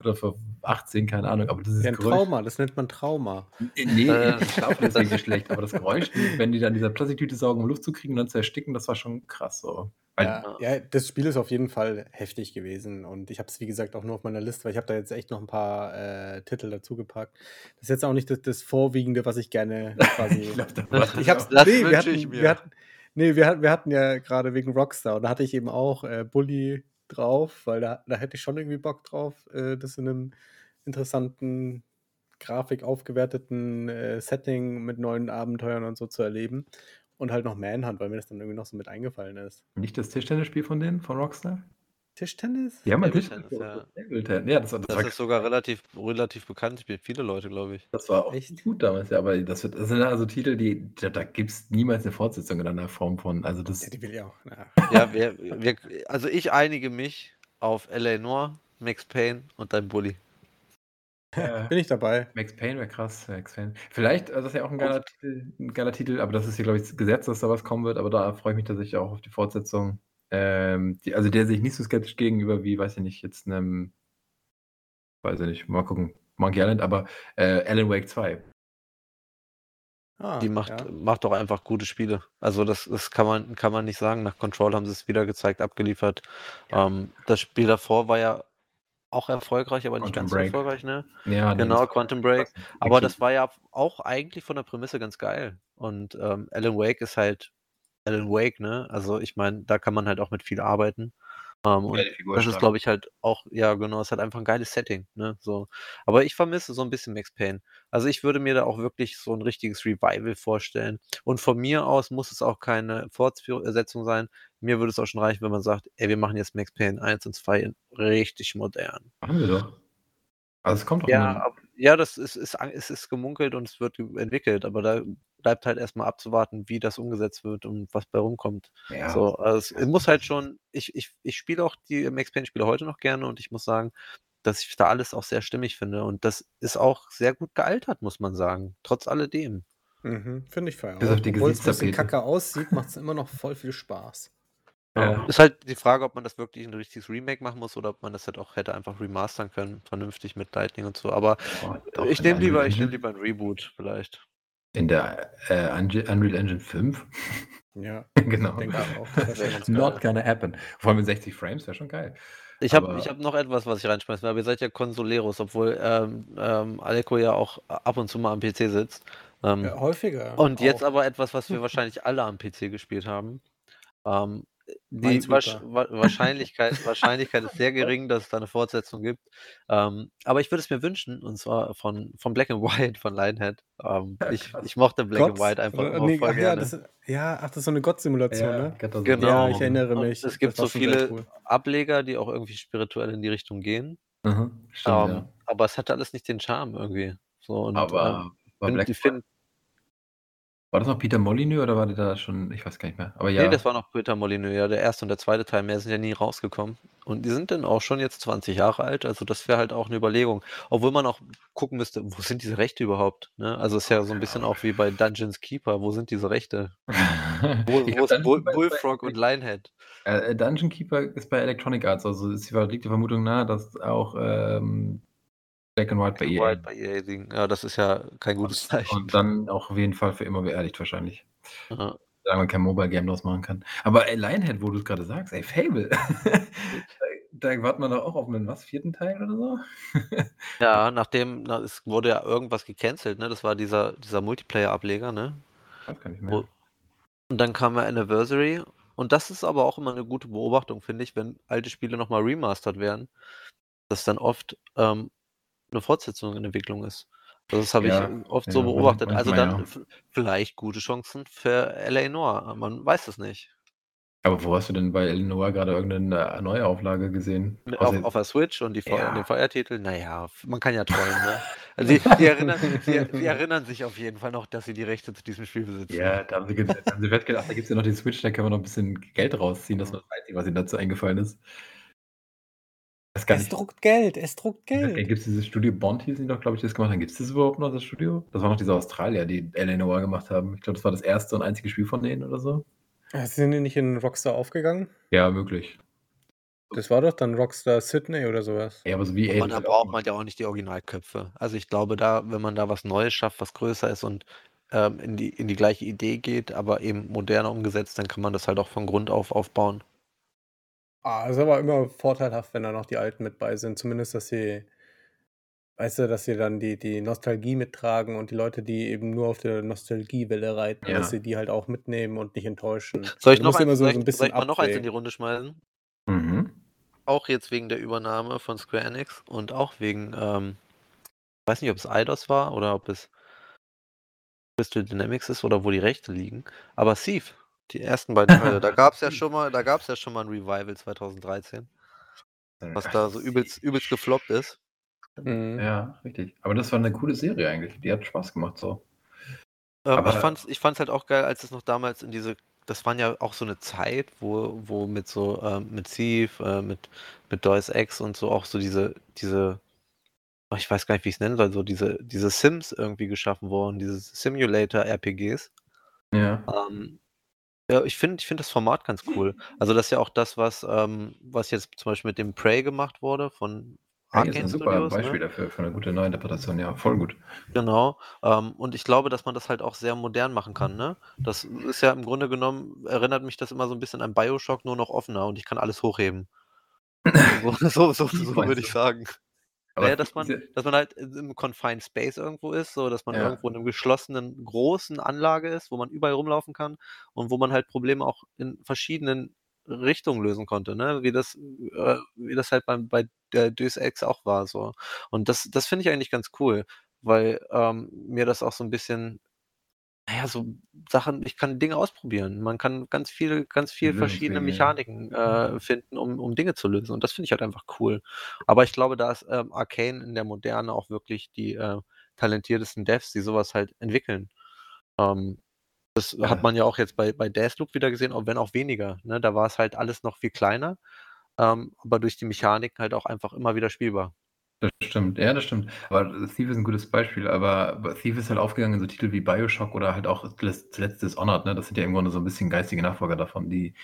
Oder vor 18, keine Ahnung. Aber das ist ja, ein Geräusch. Trauma, das nennt man Trauma. Nee, äh. ich schlafe deswegen nicht schlecht. Aber das Geräusch, wenn die dann dieser Plastiktüte saugen, um Luft zu kriegen und dann zu ersticken, das war schon krass so. Ja, ja, das Spiel ist auf jeden Fall heftig gewesen und ich habe es, wie gesagt, auch nur auf meiner Liste, weil ich habe da jetzt echt noch ein paar äh, Titel dazu gepackt. Das ist jetzt auch nicht das, das Vorwiegende, was ich gerne quasi. ich glaub, das ich hab's, das nee, wir hatten, ich mir. Wir hatten, nee, wir, hatten, wir hatten ja gerade wegen Rockstar und da hatte ich eben auch äh, Bully drauf, weil da, da hätte ich schon irgendwie Bock drauf, äh, das in einem interessanten, Grafik aufgewerteten äh, Setting mit neuen Abenteuern und so zu erleben. Und halt noch Manhunt, weil mir das dann irgendwie noch so mit eingefallen ist. Nicht das Tischtennisspiel von denen, von Rockstar? Tischtennis? Die haben ein Tischtennis. Ja. ja, das, das, das ist sogar relativ, relativ bekannt. Spielen viele Leute, glaube ich. Das war auch echt gut damals, ja, aber das, wird, das sind also Titel, die da, da gibt es niemals eine Fortsetzung in einer Form von. Also das, ja, die will ich auch. Ja, ja wir, wir, also ich einige mich auf L.A. Noir, Max Payne und dein Bully. Bin ich dabei. Max Payne wäre krass, Max Payne. Vielleicht, also das ist ja auch ein geiler, Titel, ein geiler Titel, aber das ist hier, glaube ich, Gesetz, dass da was kommen wird, aber da freue ich mich tatsächlich auch auf die Fortsetzung. Ähm, die, also der sich nicht so skeptisch gegenüber wie, weiß ich nicht, jetzt einem, weiß ich nicht, mal gucken, Monkey Island, aber äh, Alan Wake 2. Ah, die macht, ja. macht doch einfach gute Spiele. Also das, das kann man, kann man nicht sagen. Nach Control haben sie es wieder gezeigt, abgeliefert. Ja. Ähm, das Spiel davor war ja auch erfolgreich, aber nicht ganz so erfolgreich, ne? Ja, genau, Quantum Break. Aber das war ja auch eigentlich von der Prämisse ganz geil. Und ähm, Alan Wake ist halt Alan Wake, ne? Also ich meine, da kann man halt auch mit viel arbeiten. Ähm, und das ist, glaube ich, halt auch, ja, genau, es hat einfach ein geiles Setting, ne? So. Aber ich vermisse so ein bisschen Max Payne. Also ich würde mir da auch wirklich so ein richtiges Revival vorstellen. Und von mir aus muss es auch keine Fortsetzung sein. Mir würde es auch schon reichen, wenn man sagt, ey, wir machen jetzt Max Payne 1 und 2 richtig modern. Machen wir doch. Also es kommt doch Ja, ab, ja, das ist, ist, es ist gemunkelt und es wird entwickelt, aber da bleibt halt erstmal abzuwarten, wie das umgesetzt wird und was bei rumkommt. Ja. So, also es, es muss halt schon, ich, ich, ich spiele auch die Max Payne-Spiele heute noch gerne und ich muss sagen, dass ich da alles auch sehr stimmig finde. Und das ist auch sehr gut gealtert, muss man sagen. Trotz alledem. Mhm, finde ich fair. Obwohl es ein bisschen kacke aussieht, macht es immer noch voll viel Spaß. Ja. Ist halt die Frage, ob man das wirklich ein richtiges Remake machen muss oder ob man das halt auch hätte einfach remastern können, vernünftig mit Lightning und so. Aber oh, ich nehme lieber, ich nehme lieber ein Reboot vielleicht. In der äh, Unreal Engine 5? Ja, genau. Not gonna happen. Vor allem in 60 Frames wäre schon geil. Ich habe hab noch etwas, was ich reinschmeißen will, aber ihr seid ja Consoleros, obwohl ähm, ähm, Aleko ja auch ab und zu mal am PC sitzt. Ähm, ja, häufiger. Und auch. jetzt aber etwas, was wir wahrscheinlich alle am PC gespielt haben. Ähm, die Wasch Wa Wahrscheinlichkeit Wahrscheinlichkeit ist sehr gering, dass es da 'ne Fortsetzung gibt. Ähm, aber ich würde es mir wünschen, und zwar von von Black and White von Lionhead. Ähm, Ja, ich ich mochte Black and Gott? White einfach immer ne, voll ach ja, gerne. das ja, ach, das ist so 'ne Gott-Simulation, Ja, ne? Genau. Ja, ich gestorben. erinnere Und mich. es gibt so viele cool. Ableger, die auch irgendwie spirituell in die Richtung gehen. Mhm, stimmt, Ähm, ja. aber es hatte alles nicht den Charme irgendwie. So und, ähm, Aber war find Black and finde war das noch Peter Molyneux oder war der da schon ich weiß gar nicht mehr. Aber Ne, das ja. war noch Peter Molyneux, ja, der 1. und der 2. Teil, mehr sind ja nie rausgekommen. Und die sind dann auch schon jetzt 20 Jahre alt, also das wäre halt auch 'ne Überlegung. Obwohl man auch gucken müsste, wo sind diese Rechte überhaupt, ne? Also, ist ja so 'n bisschen auch wie bei Dungeons Keeper, wo sind diese Rechte? Wo wo ist Bull Bullfrog und Lionhead? Äh, Dungeon Keeper ist bei Electronic Arts, also es liegt die Vermutung nahe, dass auch, ähm, Black and White bei and EA White bei EA liegen. Ja, das ist ja kein gutes Zeichen. und dann auch auf jeden Fall für immer beerdigt wahrscheinlich. Aha. Solange man kein Mobile Game draus machen kann. Aber ey, Lionhead, wo du's grade sagst, ey, Fable. Da da wartet man doch auch auf 'nen was, 4. Teil oder so? Ja, nachdem na, es wurde ja irgendwas gecancelt, ne? Das war dieser dieser Multiplayer-Ableger, ne? Weiß gar nicht Wo mehr. und dann kam ja Anniversary und das ist aber auch immer 'ne gute Beobachtung, finde ich, wenn alte Spiele noch mal remastered werden, dass dann oft, ähm, 'ne Fortsetzung in Entwicklung ist. Also, das habe ich, Ja, äh, oft ja, so beobachtet. Also, dann ja. vielleicht gute Chancen für L.A. Noire, man weiß es nicht. Aber wo hast du denn bei L.A. Noire grade irgend 'ne äh, Neuauflage gesehen? Mit Außer auf auf der Switch und die VR den Ja. VR-Titel, na ja, f man kann ja träumen, ne? Also, sie sie erinnern sie sie erinnern sich auf jeden Fall noch, dass sie die Rechte zu diesem Spiel besitzen. Ja, da haben sie haben sie „Ach, da gibt's ja noch die Switch, da können wir noch 'n bisschen Geld rausziehen.“ Das war das Einzige, was ihnen dazu eingefallen ist. Es nicht druckt Geld, es druckt Geld. Gibt's dieses Studio Bond hießen die doch, glaube ich, das gemacht haben. Gibt's das überhaupt noch, das Studio? Das waren doch diese Australier, die L.A. Noire gemacht haben. Ich glaube, das war das 1. und einzige Spiel von denen oder so. Äh, sind die nicht in Rockstar aufgegangen? Ja, möglich. Das war doch dann Rockstar Sydney oder so was. Ja, aber so wie das da halt auch braucht man ja auch nicht die Originalköpfe. Also, ich glaube, da wenn man da was Neues schafft, was größer ist und, ähm, in die in die gleiche Idee geht, aber eben moderner umgesetzt, dann kann man das halt auch von Grund auf aufbauen. Ah, ist aber immer vorteilhaft, wenn da noch die Alten mit bei sind. Zumindest, dass sie weißt du, dass sie dann die die Nostalgie mittragen und die Leute, die eben nur auf der Nostalgiewelle reiten, dass Ja. sie die halt auch mitnehmen und nicht enttäuschen. Soll ich Du noch eins so soll so soll bisschen ich mal noch eins in die. Runde schmeißen? Mhm. Auch jetzt wegen der Übernahme von Square Enix und auch wegen, ähm weiß nicht, ob es Eidos war oder ob es Crystal Dynamics ist oder wo die Rechte liegen, aber Thief, die ersten beiden Teile, da gab's ja Thief. schon mal da gab's ja schon mal 'n Revival 2013. Was Ach, da so übelst übelst gefloppt ist. Mhm. Ja, richtig. Aber das war 'ne coole Serie eigentlich. Die hat Spaß gemacht so. Ähm, ich Aber fand's ich fand's halt auch geil, als es noch damals in diese das waren ja auch so 'ne Zeit, wo wo mit so, ähm mit Thief, äh, mit mit Deus Ex und so auch so diese diese ich weiß gar nicht, wie ich's nennen soll, so diese diese Sims irgendwie geschaffen wurden, diese Simulator-RPGs. Ja. Ähm, ja, ich finde ich finde das Format ganz cool. Also, das ist ja auch das, was, ähm was jetzt zum Beispiel mit dem Prey gemacht wurde von Prey ist 'n Arkane super Studios, Beispiel ne? dafür, für 'ne gute Neuinterpretation, ja, voll gut. Genau. Ähm, und ich glaube, dass man das halt auch sehr modern machen kann, ne? Das ist ja im Grunde genommen erinnert mich das immer so 'n bisschen an BioShock, nur noch offener und ich kann alles hochheben. So so so so meinst würde ich du? sagen. Aber ja, dass man dass man halt im Confined Space irgendwo ist, so dass man Ja. irgendwo in 'nem geschlossenen, großen Anlage ist, wo man überall rumlaufen kann und wo man halt Probleme auch in verschiedenen Richtungen lösen konnte, ne? Wie das äh, wie das halt beim bei der Deus Ex auch war so. Und das das finde ich eigentlich ganz cool, weil, ähm, mir das auch so 'n bisschen na ja, so Sachen ich kann Dinge ausprobieren. Man kann ganz viel ganz viel verschiedene. Mechaniken, äh, finden, um um Dinge zu lösen und das finde ich halt einfach cool. Aber ich glaube, da ist, ähm, Arcane in der Moderne auch wirklich die, äh, talentiertesten Devs, die so was halt entwickeln. Ähm, das hat Ja. man ja auch jetzt bei bei Deathloop wieder gesehen, auch wenn auch weniger, ne? Da war's halt alles noch viel kleiner, ähm, aber durch die Mechanik halt auch einfach immer wieder spielbar. Das stimmt. Ja, das stimmt. Aber Thief ist 'n gutes Beispiel, aber Thief ist halt aufgegangen in so Titel wie BioShock oder halt auch zuletzt Dishonored, ne? Das sind ja im Grunde so 'n bisschen geistige Nachfolger davon. Die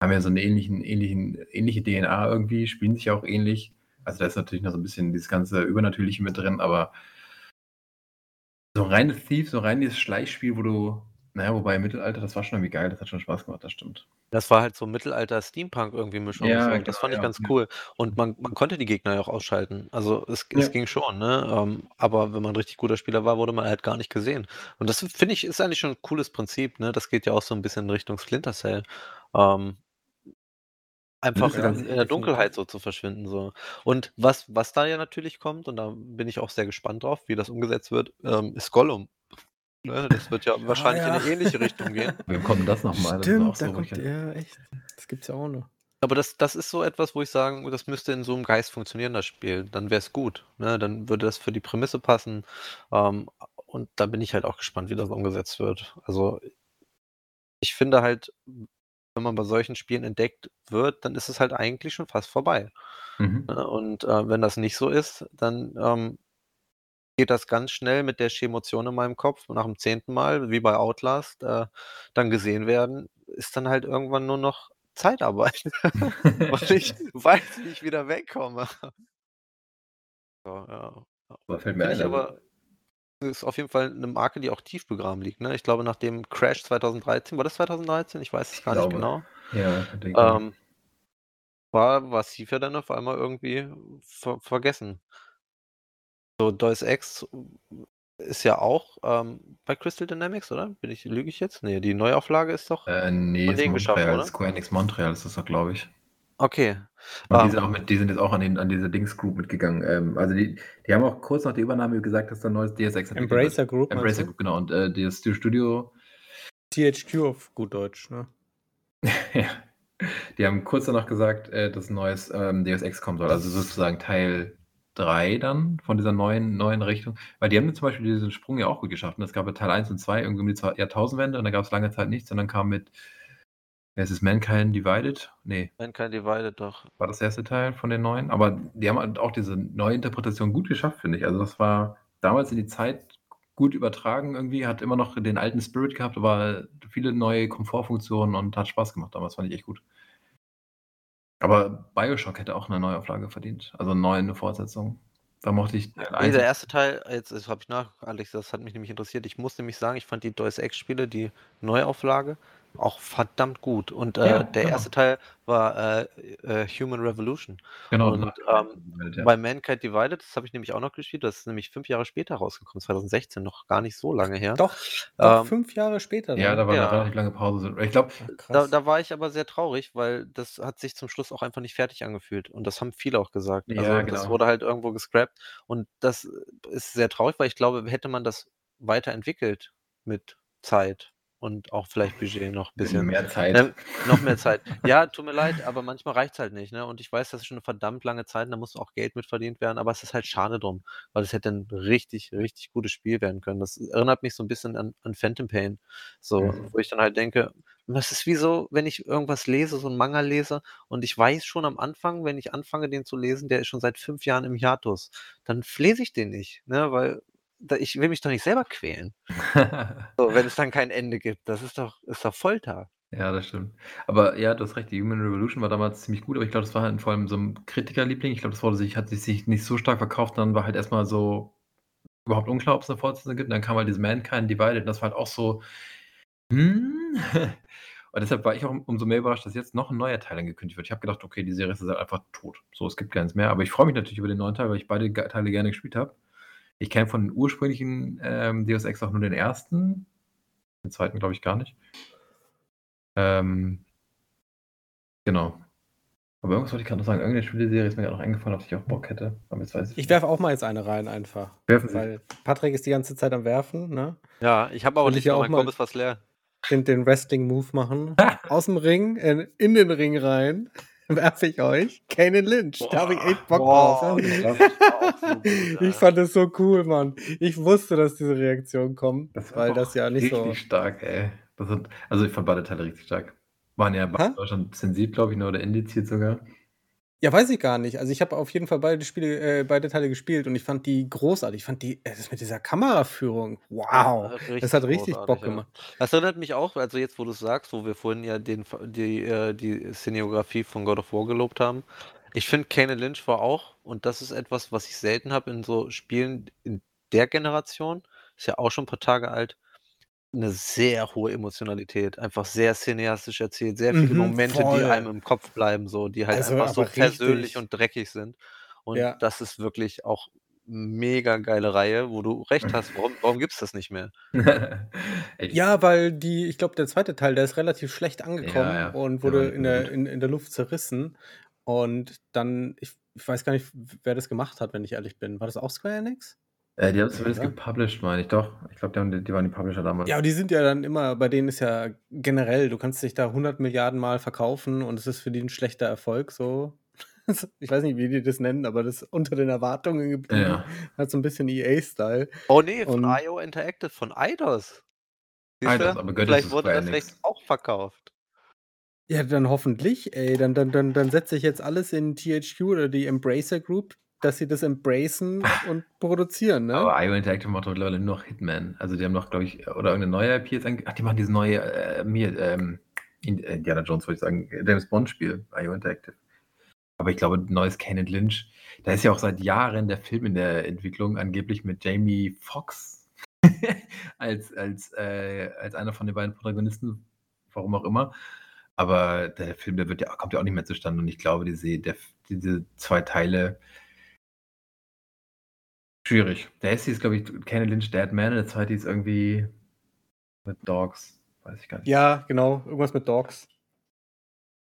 haben ja so 'n ähnlichen ähnlichen ähnliche DNA irgendwie, spielen sich auch ähnlich. Also, da ist natürlich noch so 'n bisschen dieses ganze Übernatürliche mit drin, aber so reines Thief, so rein dieses Schleichspiel, wo du na ja, wobei im Mittelalter, das war schon irgendwie geil, das hat schon Spaß gemacht, das stimmt. Das war halt so Mittelalter-Steampunk irgendwie Mischung Ja, so. genau, Das fand ich ja, ganz ja. cool. Und man man konnte die Gegner ja auch ausschalten. Also, es es ging schon, ne? Ähm, aber wenn man 'n richtig guter Spieler war, wurde man halt gar nicht gesehen. Und das finde ich, ist eigentlich schon 'n cooles Prinzip, ne? Das geht ja auch so 'n bisschen in Richtung Splinter Cell. Ähm, Einfach Ja, in in der Dunkelheit so zu verschwinden so. Und was was da ja natürlich kommt, und da bin ich auch sehr gespannt drauf, wie das umgesetzt wird, ähm, ist Gollum. Ne, das wird ja wahrscheinlich in ja. 'ne ähnliche Richtung gehen. Wie kommt denn das noch mal? Das ist auch Stimmt, da so, ich kommt ja, echt. Das gibt's ja auch noch. Aber das das ist so etwas, wo ich sagen das müsste in so 'nem Geist funktionieren, das Spiel. Dann wär's gut, ne? Dann würde das für die Prämisse passen. Ähm, und da bin ich halt auch gespannt, wie das umgesetzt wird. Also ich finde halt, wenn man bei solchen Spielen entdeckt wird, dann ist es halt eigentlich schon fast vorbei. Mhm. Ne, und, äh, wenn das nicht so ist, dann, ähm, geht das ganz schnell mit der Schemotion in meinem Kopf nach dem 10. Mal, wie bei Outlast, äh, dann gesehen werden, ist dann halt irgendwann nur noch Zeitarbeit. Und ich weiß, wie ich wieder wegkomme. Ja, ja. Aber fällt mir ein, also aber ist auf jeden Fall 'ne Marke, die auch tief begraben liegt, ne? Ich glaube, nach dem Crash 2013 war das 2013? Ich weiß es gar nicht genau. Ja. Ähm war war ja dann auf einmal irgendwie ver vergessen. So, Deus Ex ist ja auch, ähm, bei Crystal Dynamics, oder? Bin ich lüge ich jetzt? Ne, die Neuauflage ist doch Äh, ne, von denen geschaffen, Montreal. oder? Square Enix Montreal ist das doch, glaube ich. Okay. Und die Ähm sind auch mit die sind jetzt auch an den an diese Dings Group mitgegangen. Ähm, also die die haben auch kurz nach der Übernahme gesagt, dass da 'n neues Deus Ex entwickelt wird. Embracer Group, Embracer? Group, genau. Und, äh, das Stu Studio THQ auf gut Deutsch, ne? Ja. Die haben kurz danach gesagt, äh, dass 'n neues, ähm, Deus Ex kommen soll. Also sozusagen Teil 3 dann von dieser neuen neuen Richtung. Weil die haben zum Beispiel diesen Sprung ja auch gut geschafft, ne? Es gab ja Teil 1 und 2 irgendwie um die Zwei Jahrtausendwende und dann gab's lange Zeit nichts und dann kam mit es, Mankind Divided? Ne. Mankind Divided, doch. War das 1. Teil von den neuen? Aber die haben halt auch diese Neuinterpretation gut geschafft, finde ich. Also das war damals in die Zeit gut übertragen irgendwie, hat immer noch den alten Spirit gehabt, aber viele neue Komfortfunktionen und hat Spaß gemacht damals, fand ich echt gut. Aber BioShock hätte auch 'ne Neuauflage verdient, also neu 'ne Fortsetzung. Da mochte ich Ne, 1 der 1. Teil jetzt das habe ich nach Alex, das hat mich nämlich interessiert. Ich muss nämlich sagen, ich fand die Deus Ex Spiele, die Neuauflage, auch verdammt gut. Und, äh, Ja, der genau. 1. Teil war, äh, äh, Human Revolution. Genau, Und, ähm, ja. bei Mankind Divided, das habe ich nämlich auch noch gespielt, das ist nämlich 5 Jahre später rausgekommen, 2016, noch gar nicht so lange her. Doch, doch Ähm 5 Jahre später Ja, dann? da war Ja. relativ lange Pause. Ich glaube Ja, Da krass. da war ich aber sehr traurig, weil das hat sich zum Schluss auch einfach nicht fertig angefühlt. Und das haben viele auch gesagt. Also, Ja, das genau. wurde halt irgendwo gescrapped. Und das ist sehr traurig, weil ich glaube, hätte man das weiterentwickelt mit Zeit und auch vielleicht Budget noch 'n bisschen. Mehr Zeit. Ne, noch mehr Zeit. Ja, tut mir leid, aber manchmal reicht's halt nicht, ne? Und ich weiß, das ist schon 'ne verdammt lange Zeit und da muss auch Geld mit verdient werden, aber es ist halt schade drum, weil es hätte 'n richtig, richtig gutes Spiel werden können. Das erinnert mich so 'n bisschen an an Phantom Pain, so, Mhm. wo ich dann halt denke das ist wie so, wenn ich irgendwas lese, so 'n Manga lese und ich weiß schon am Anfang, wenn ich anfange, den zu lesen, der ist schon seit 5 Jahren im Hiatus, dann lese ich den nicht, ne, weil ich will mich doch nicht selber quälen. So, wenn es dann kein Ende gibt. Das ist doch ist doch Folter. Ja, das stimmt. Aber ja, du hast recht, die Human Revolution war damals ziemlich gut, aber ich glaube, das war halt vor allem so 'n Kritikerliebling. Ich glaube, das wurde sich hat sich nicht so stark verkauft. Dann war halt erst mal so überhaupt unklar, ob's 'ne Fortsetzung gibt. Und dann kam halt dieses Mankind Divided und das war halt auch so, hm? Und deshalb war ich auch umso mehr überrascht, dass jetzt noch 'n neuer Teil angekündigt wird. Ich habe gedacht: „Okay, die Serie ist halt einfach tot. So, es gibt keins mehr.“ Aber ich freue mich natürlich über den neuen Teil, weil ich beide Teile gerne gespielt habe. Ich kenne von den ursprünglichen, ähm, Deus Ex auch nur den 1. Den 2. glaube ich gar nicht. Ähm genau. Aber irgendwas wollte ich grad noch sagen. Irgend 'ne Spieleserie ist mir grad noch eingefallen, auf die ich auch Bock hätte. Aber jetzt weiß ich Ich werfe auch mal jetzt eine rein einfach. Werfen Sie. Weil Patrick ist die ganze Zeit am Werfen, ne? Ja, ich habe aber Will ich nicht ja mehr, auch mein Kopf ist fast leer. den den Wrestling-Move machen. Aus'm Ring, in in den Ring rein werfe ich euch Kanan Lynch. Da habe ich echt Bock Boah, drauf. so gut, Ich fand das so cool, Mann. Ich wusste, dass diese Reaktion kommt, Das war weil das ja nicht richtig so stark, ey. Das hat also, ich fand beide Teile richtig stark. Waren ja in Deutschland zensiert, glaube ich, ne, oder indiziert sogar. Ja, weiß ich gar nicht. Also, ich habe auf jeden Fall beide Spiele äh, beide Teile gespielt und ich fand die großartig. Ich fand die äh, das mit dieser Kameraführung, wow, Ja, das hat richtig Bock ja. gemacht. Das erinnert mich auch, also jetzt, wo du's sagst, wo wir vorhin ja den die äh, die Szenografie von God of War gelobt haben. Ich finde, Kanan Lynch war auch und das ist etwas, was ich selten habe in so Spielen in der Generation, ist ja auch schon 'n paar Tage alt, 'ne sehr hohe Emotionalität, einfach sehr cineastisch erzählt, sehr viele Mhm, Momente, die voll. einem im Kopf bleiben, so, die halt Also, einfach so aber persönlich richtig. und dreckig sind. Und Ja. das ist wirklich auch mega geile Reihe, wo du recht hast. Warum warum gibt's das nicht mehr? Ja, weil die, ich glaube, der zweite Teil, der ist relativ schlecht angekommen Ja, und Der war wurde nicht in mehr der, gut. in, in der Luft zerrissen. Und dann, ich, ich weiß gar nicht, wer das gemacht hat, wenn ich ehrlich bin. War das auch Square Enix? Äh, die haben es zumindest oder? gepublished, meine ich doch. Ich glaube, die, haben die, waren die Publisher damals. Ja, aber die sind ja dann immer, bei denen ist ja generell, du kannst dich da 100 Milliarden Mal verkaufen und es ist für die ein schlechter Erfolg, so. Ich weiß nicht, wie die das nennen, aber das ist unter den Erwartungen geblieben. Ja. Hat so ein bisschen EA-Style. Oh nee, von Und- IO Interactive, von Eidos. Eidos, aber gehört Vielleicht wurde das vielleicht auch verkauft. Ja, dann hoffentlich, ey. Dann, dann, dann, dann setze ich jetzt alles in THQ oder die Embracer Group, dass sie das embracen und produzieren, ne? Aber IO Interactive macht mittlerweile nur noch Hitman. Also die haben noch, glaube ich, oder irgendeine neue IP jetzt ange Ach, die machen dieses neue äh, mir, ähm, äh, Indiana Jones, würde ich sagen, James Bond-Spiel, IO Interactive. Aber ich glaube, neues Kane Lynch. Da ist ja auch seit Jahren der Film in der Entwicklung, angeblich mit Jamie Foxx als, als, äh, als einer von den beiden Protagonisten, warum auch immer. Aber der Film, der wird ja, kommt ja auch nicht mehr zustande. Und ich glaube, diese, der, diese zwei Teile schwierig. Der erste ist, glaube ich, Kane Lynch Dead Man, und der zweite ist irgendwie mit Dogs. Weiß ich gar nicht. Ja, genau. Irgendwas mit Dogs.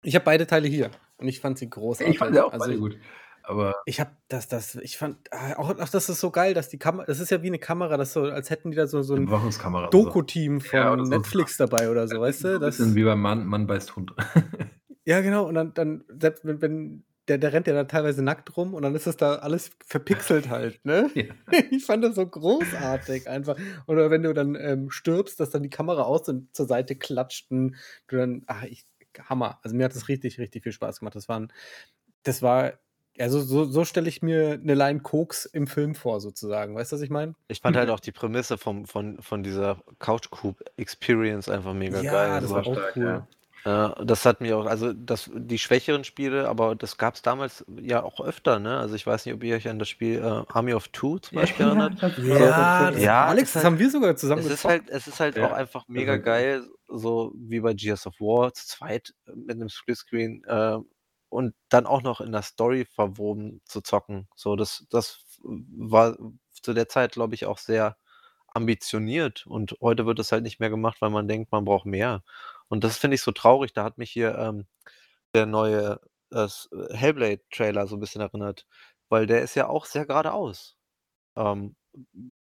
Ich habe beide Teile hier und ich fand sie großartig. ich fand sie auch also, beide gut. Aber Ich habe das, das, ich fand, ah, auch, auch das ist so geil, dass die Kamera, das ist ja wie eine Kamera, das ist so, als hätten die da so, so ein. Doku-Team von Ja, oder so. Netflix dabei oder so, weißt du? Das, bisschen wie beim Mann, Mann beißt Hund. ja, genau, und dann, dann selbst wenn, wenn der, der rennt ja da teilweise nackt rum und dann ist das da alles verpixelt halt, ne? ja. Ich fand das so großartig einfach. Oder wenn du dann ähm, stirbst, dass dann die Kamera aus und zur Seite klatscht und du dann, ach, ich, Hammer. Also mir hat das richtig, richtig viel Spaß gemacht. Das waren, das war, also so, so stelle ich mir eine Line Koks im Film vor, sozusagen. Weißt du, was ich meine? Ich fand halt auch die Prämisse vom, von, von dieser Couch Coop Experience einfach mega Ja, geil. das war auch stark, cool. ja. Äh, das hat mir auch, also das, die schwächeren Spiele, aber das gab es damals ja auch öfter, ne? Also ich weiß nicht, ob ihr euch an das Spiel äh, Army of Two zum Beispiel erinnert. Ja, das, Ja, Alex, das halt- haben wir sogar zusammen Es ist halt, es ist halt Ja, auch einfach mega halt- geil, so wie bei Gears of War, zu zweit mit einem Splitscreen äh, und dann auch noch in der Story verwoben zu zocken. So, das, das war zu der Zeit, glaube ich, auch sehr ambitioniert und heute wird es halt nicht mehr gemacht, weil man denkt, man braucht mehr. Und das finde ich so traurig. Da hat mich hier ähm, der neue äh, Hellblade-Trailer so ein bisschen erinnert, weil der ist ja auch sehr geradeaus. Ähm,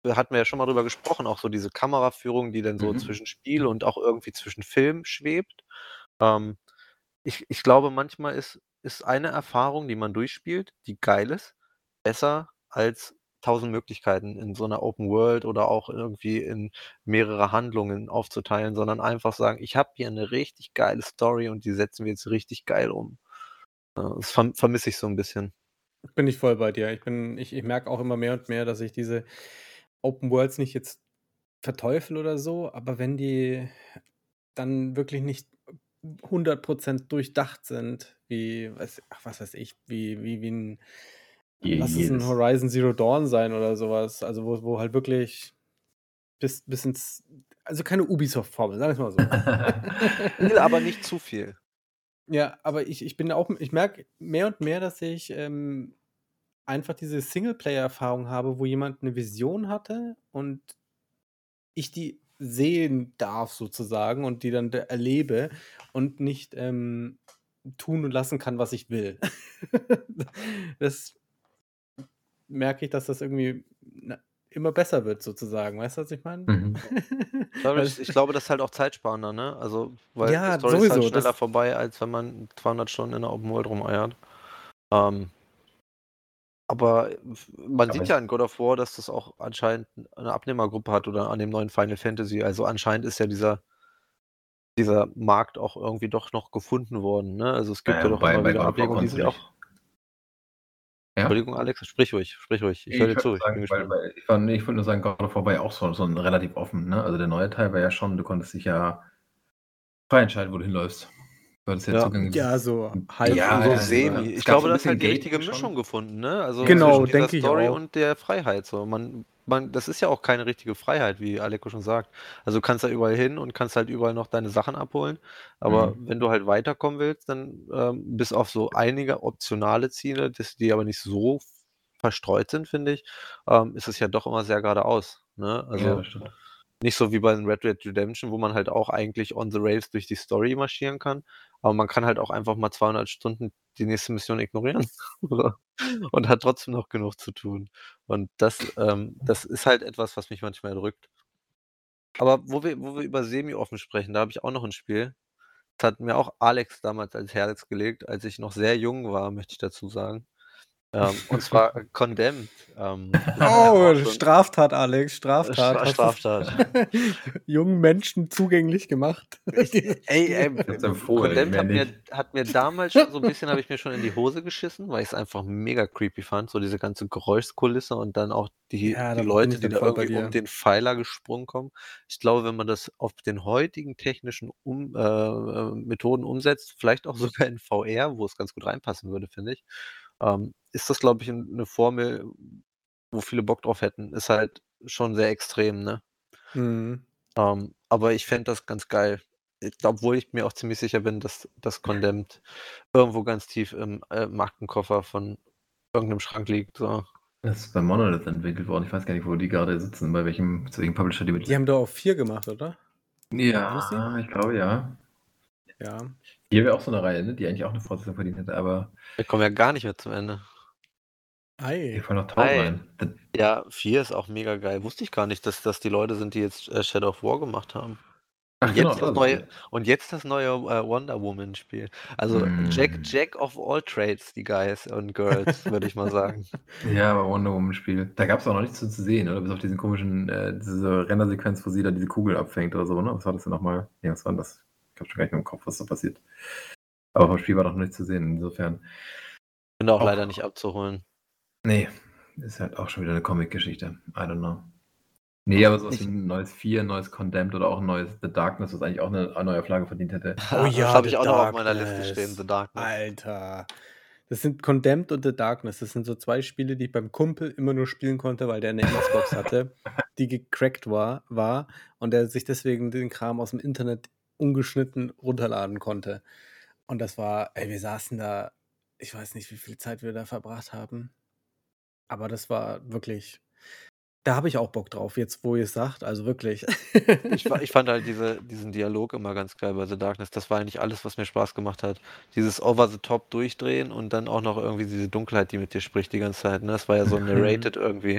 wir hatten ja schon mal drüber gesprochen, auch so diese Kameraführung, die dann so Mhm. zwischen Spiel und auch irgendwie zwischen Film schwebt. Ähm, ich, ich glaube, manchmal ist, ist eine Erfahrung, die man durchspielt, die geil ist, besser als tausend Möglichkeiten in so einer Open World oder auch irgendwie in mehrere Handlungen aufzuteilen, sondern einfach sagen, ich habe hier eine richtig geile Story und die setzen wir jetzt richtig geil um. Das verm vermisse ich so ein bisschen. Bin ich voll bei dir. Ich ich, ich merke auch immer mehr und mehr, dass ich diese Open Worlds nicht jetzt verteufel oder so, aber wenn die dann wirklich nicht 100% durchdacht sind, wie, was, ach, was weiß ich, wie, wie, wie ein, lass es ein. Horizon Zero Dawn sein oder sowas, also wo, wo halt wirklich bis, bis ins, also keine Ubisoft-Formel, sagen wir es mal so. Aber nicht zu viel. Ja, aber ich, ich bin auch, ich merke mehr und mehr, dass ich ähm, einfach diese Singleplayer-Erfahrung habe, wo jemand eine Vision hatte und ich die sehen darf sozusagen und die dann da erlebe und nicht ähm, tun und lassen kann, was ich will. das merke ich, dass das irgendwie na, immer besser wird sozusagen. Weißt du, was ich meine? Mhm. Ich glaube, ich glaube, das ist halt auch zeitsparender, ne? Also, weil Ja, die Story ist halt sowieso, schneller vorbei, als wenn man 200 Stunden in der Open World rumeiert. Ähm, aber man Aber sieht ja in God of War, dass das auch anscheinend eine Abnehmergruppe hat oder an dem neuen Final Fantasy. Also anscheinend ist ja dieser, dieser Markt auch irgendwie doch noch gefunden worden, ne? Also es gibt ja, Ja, doch wobei immer bei wieder Ablegungen, die sind du auch. Ja? Entschuldigung, Alex, sprich ruhig, sprich ruhig. Ich höre dir zu. Ich sagen, bin weil, weil ich, nee, ich wollte nur sagen, God of War war ja auch so, so ein relativ offen. Ne? Also der neue Teil war ja schon, du konntest dich ja frei entscheiden, wo du hinläufst. Du hattest ja, Ja. Zugang. Ja, so Ja, halb. ja, so ja, semi. Ich glaube, so das ist halt die richtige Mischung schon. gefunden, ne? Also Genau, zwischen dieser denke ich Story auch. und der Freiheit. So, man, man, das ist ja auch keine richtige Freiheit, wie Aleko schon sagt. Also du kannst da überall hin und kannst halt überall noch deine Sachen abholen. Aber Mhm. wenn du halt weiterkommen willst, dann ähm, bis auf so einige optionale Ziele, die aber nicht so verstreut sind, finde ich, ähm, ist es ja doch immer sehr geradeaus. Ne? ja, Also das stimmt. Nicht so wie bei Red Dead Redemption, wo man halt auch eigentlich on the rails durch die Story marschieren kann, aber man kann halt auch einfach mal 200 Stunden die nächste Mission ignorieren und hat trotzdem noch genug zu tun. Und das, ähm, das ist halt etwas, was mich manchmal erdrückt. Aber wo wir wo wir über semi-offen sprechen, da habe ich auch noch ein Spiel. Das hat mir auch Alex damals ans Herz gelegt, als ich noch sehr jung war, möchte ich dazu sagen. Ähm, und zwar Condemned. Ähm, oh, Straftat, Alex, Straftat. Stra Straftat. jungen Menschen zugänglich gemacht. ey, ey, Condemned hat mir, hat mir damals schon so ein bisschen, habe ich mir schon in die Hose geschissen, weil ich es einfach mega creepy fand, so diese ganze Geräuschkulisse und dann auch die, ja, die Leute, die da irgendwie um den Pfeiler gesprungen kommen. Ich glaube, wenn man das auf den heutigen technischen um, äh, äh Methoden umsetzt, vielleicht auch sogar in VR, wo es ganz gut reinpassen würde, finde ich, ähm, ist das, glaube ich, eine Formel, wo viele Bock drauf hätten. Ist halt schon sehr extrem, ne? Mhm. Ähm, aber ich fände das ganz geil. obwohl ich mir auch ziemlich sicher bin, dass das Condemned irgendwo ganz tief im äh, Markenkoffer von irgendeinem Schrank liegt. So. Das ist bei Monolith entwickelt worden. Ich weiß gar nicht, wo die gerade sitzen, bei welchem, zu welchem Publisher die mit. Die haben doch auch vier gemacht, oder? Ja, ich glaube ja. Ja. Hier wäre auch so eine Reihe, ne, die eigentlich auch eine Fortsetzung verdient hätte, aber. Wir kommen ja gar nicht mehr zum Ende. Ei. Hier fallen noch tausend rein. Ja, 4 ist auch mega geil. Wusste ich gar nicht, dass das die Leute sind, die jetzt äh, Shadow of War gemacht haben. Ach, und, genau, jetzt das neue, und jetzt das neue äh, Wonder Woman Spiel. Also mm. Jack, Jack of all trades, die Guys und Girls, würde ich mal sagen. Ja, aber Wonder Woman Spiel. Da gab es auch noch nichts zu sehen, oder? Bis auf diesen komischen, äh, diese Rendersequenz, wo sie da diese Kugel abfängt oder so, ne? Was war das denn nochmal? Nee, was war denn das? Ich habe schon gar nicht mehr im Kopf, was da passiert. Aber vom Spiel war noch nichts zu sehen, insofern. Bin auch, auch leider nicht abzuholen. Nee, ist halt auch schon wieder eine Comic-Geschichte. I don't know. Nee, aber so wie ein neues 4, ein neues Condemned oder auch ein neues The Darkness, was eigentlich auch eine neue Auflage verdient hätte. Oh ja, das habe ich auch noch auf meiner Liste stehen, The Darkness. Alter. Das sind Condemned und The Darkness. Das sind so zwei Spiele, die ich beim Kumpel immer nur spielen konnte, weil der eine Xbox hatte, die gecrackt war, war und der sich deswegen den Kram aus dem Internet ungeschnitten runterladen konnte. Und das war, ey, wir saßen da, ich weiß nicht, wie viel Zeit wir da verbracht haben. Aber das war wirklich da habe ich auch Bock drauf, jetzt wo ihr es sagt, also wirklich. Ich, ich fand halt diese, diesen Dialog immer ganz geil bei The Darkness. Das war eigentlich alles, was mir Spaß gemacht hat. Dieses Over-the-Top durchdrehen und dann auch noch irgendwie diese Dunkelheit, die mit dir spricht die ganze Zeit. Ne? Das war ja so narrated irgendwie.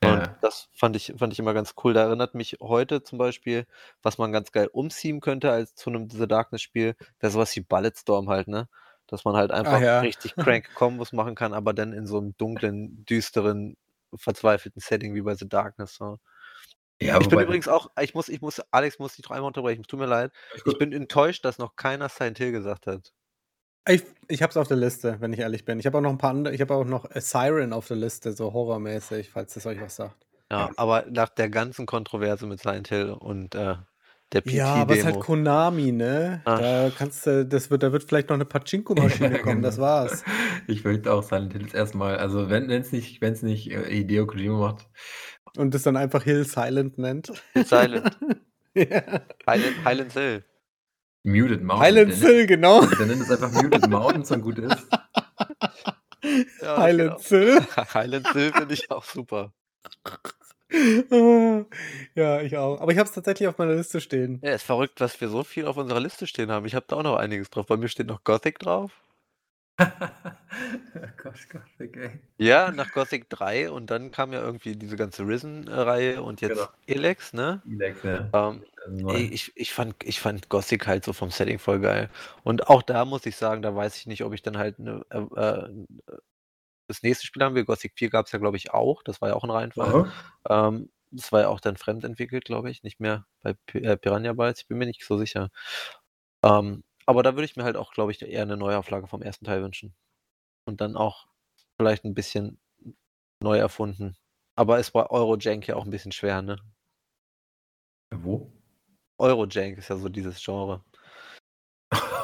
Und ja. das fand ich, fand ich immer ganz cool. Da erinnert mich heute zum Beispiel, was man ganz geil umziehen könnte als zu einem The Darkness-Spiel, wäre sowas wie Bulletstorm halt, ne? Dass man halt einfach ja. richtig crank Combos machen kann, aber dann in so einem dunklen, düsteren verzweifelten Setting wie bei The Darkness. So. Ja, ich bin übrigens auch, ich muss, ich muss, Alex muss dich noch einmal unterbrechen, tut mir leid. Ich bin enttäuscht, dass noch keiner Silent Hill gesagt hat. Ich, ich habe es auf der Liste, wenn ich ehrlich bin. Ich habe auch noch ein paar andere, ich habe auch noch A Siren auf der Liste, so horrormäßig, falls das euch was sagt. Ja, aber nach der ganzen Kontroverse mit Silent Hill und äh, der PT-Demo. Ja, aber es ist halt Konami, ne? Ach. Da kannst du, das wird, da wird vielleicht noch eine Pachinko-Maschine kommen, das war's. Ich möchte auch Silent Hills erstmal, also wenn es nicht, wenn es nicht äh, Hideo Kojima macht. Und es dann einfach Hill Silent nennt. Hill Silent. ja. Highland, Highland Hill. Muted Mountain. Highland Hill, genau. Dann nennt es einfach Muted Mountain, so gut ist. Ja, Highland Hill. Highland Hill finde ich auch super. Ja, ich auch. Aber ich habe es tatsächlich auf meiner Liste stehen. Ja, ist verrückt, dass wir so viel auf unserer Liste stehen haben. Ich habe da auch noch einiges drauf. Bei mir steht noch Gothic drauf. Gott, Gothic, ey. Ja, nach Gothic 3 und dann kam ja irgendwie diese ganze Risen-Reihe und jetzt genau. Elex, ne? Elex, ja. Ähm, ey, ich, ich, fand, ich fand Gothic halt so vom Setting voll geil. Und auch da muss ich sagen, da weiß ich nicht, ob ich dann halt eine, äh, äh das nächste Spiel haben wir, Gothic 4 gab es ja, glaube ich, auch. Das war ja auch ein Reihenfall. Ähm, das war ja auch dann fremdentwickelt, glaube ich, nicht mehr bei P äh, Piranha Bytes. Ich bin mir nicht so sicher. Ähm, aber da würde ich mir halt auch, glaube ich, eher eine Neuauflage vom ersten Teil wünschen. Und dann auch vielleicht ein bisschen neu erfunden. Aber es war Eurojank ja auch ein bisschen schwer, ne? Wo? Eurojank ist ja so dieses Genre.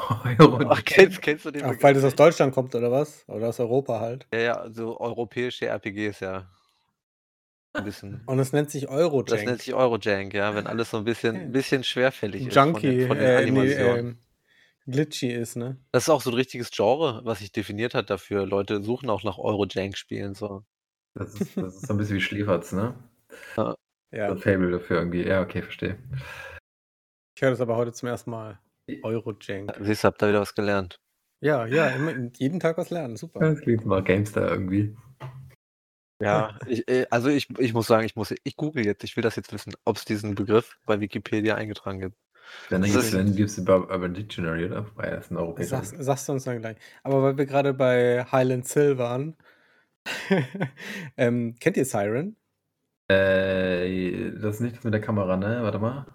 Ach, kennst, kennst du den Ach, weil das aus Deutschland kommt, oder was? Oder aus Europa halt? Ja, ja, so europäische RPGs, ja. Ein bisschen. Und es nennt sich Eurojank. Das nennt sich Eurojank, ja, wenn alles so ein bisschen, ein bisschen schwerfällig ist. Junkie, von den, von äh, Animationen. Nee, äh, glitchy ist, ne? Das ist auch so ein richtiges Genre, was sich definiert hat dafür. Leute suchen auch nach Eurojank-Spielen. So. Das ist, das ist so ein bisschen wie Schläferz, ne? Ja. Ja. Das Fable dafür irgendwie. Ja, okay, verstehe. Ich höre das aber heute zum ersten Mal. Eurojank. Siehst du, habt ihr wieder was gelernt. Ja, ja, immer, jeden Tag was lernen. Super. Das klingt mal Gamestar irgendwie. Ja, ich, äh, also ich, ich muss sagen, ich muss, ich google jetzt, ich will das jetzt wissen, ob es diesen Begriff bei Wikipedia eingetragen gibt. Dann gibt es über Urban Dictionary, oder? Weil das ein europäischer. Sagst, sagst du uns dann gleich. Aber weil wir gerade bei Highland Hill waren, ähm, kennt ihr Siren? Äh, das ist nicht das mit der Kamera, ne? Warte mal.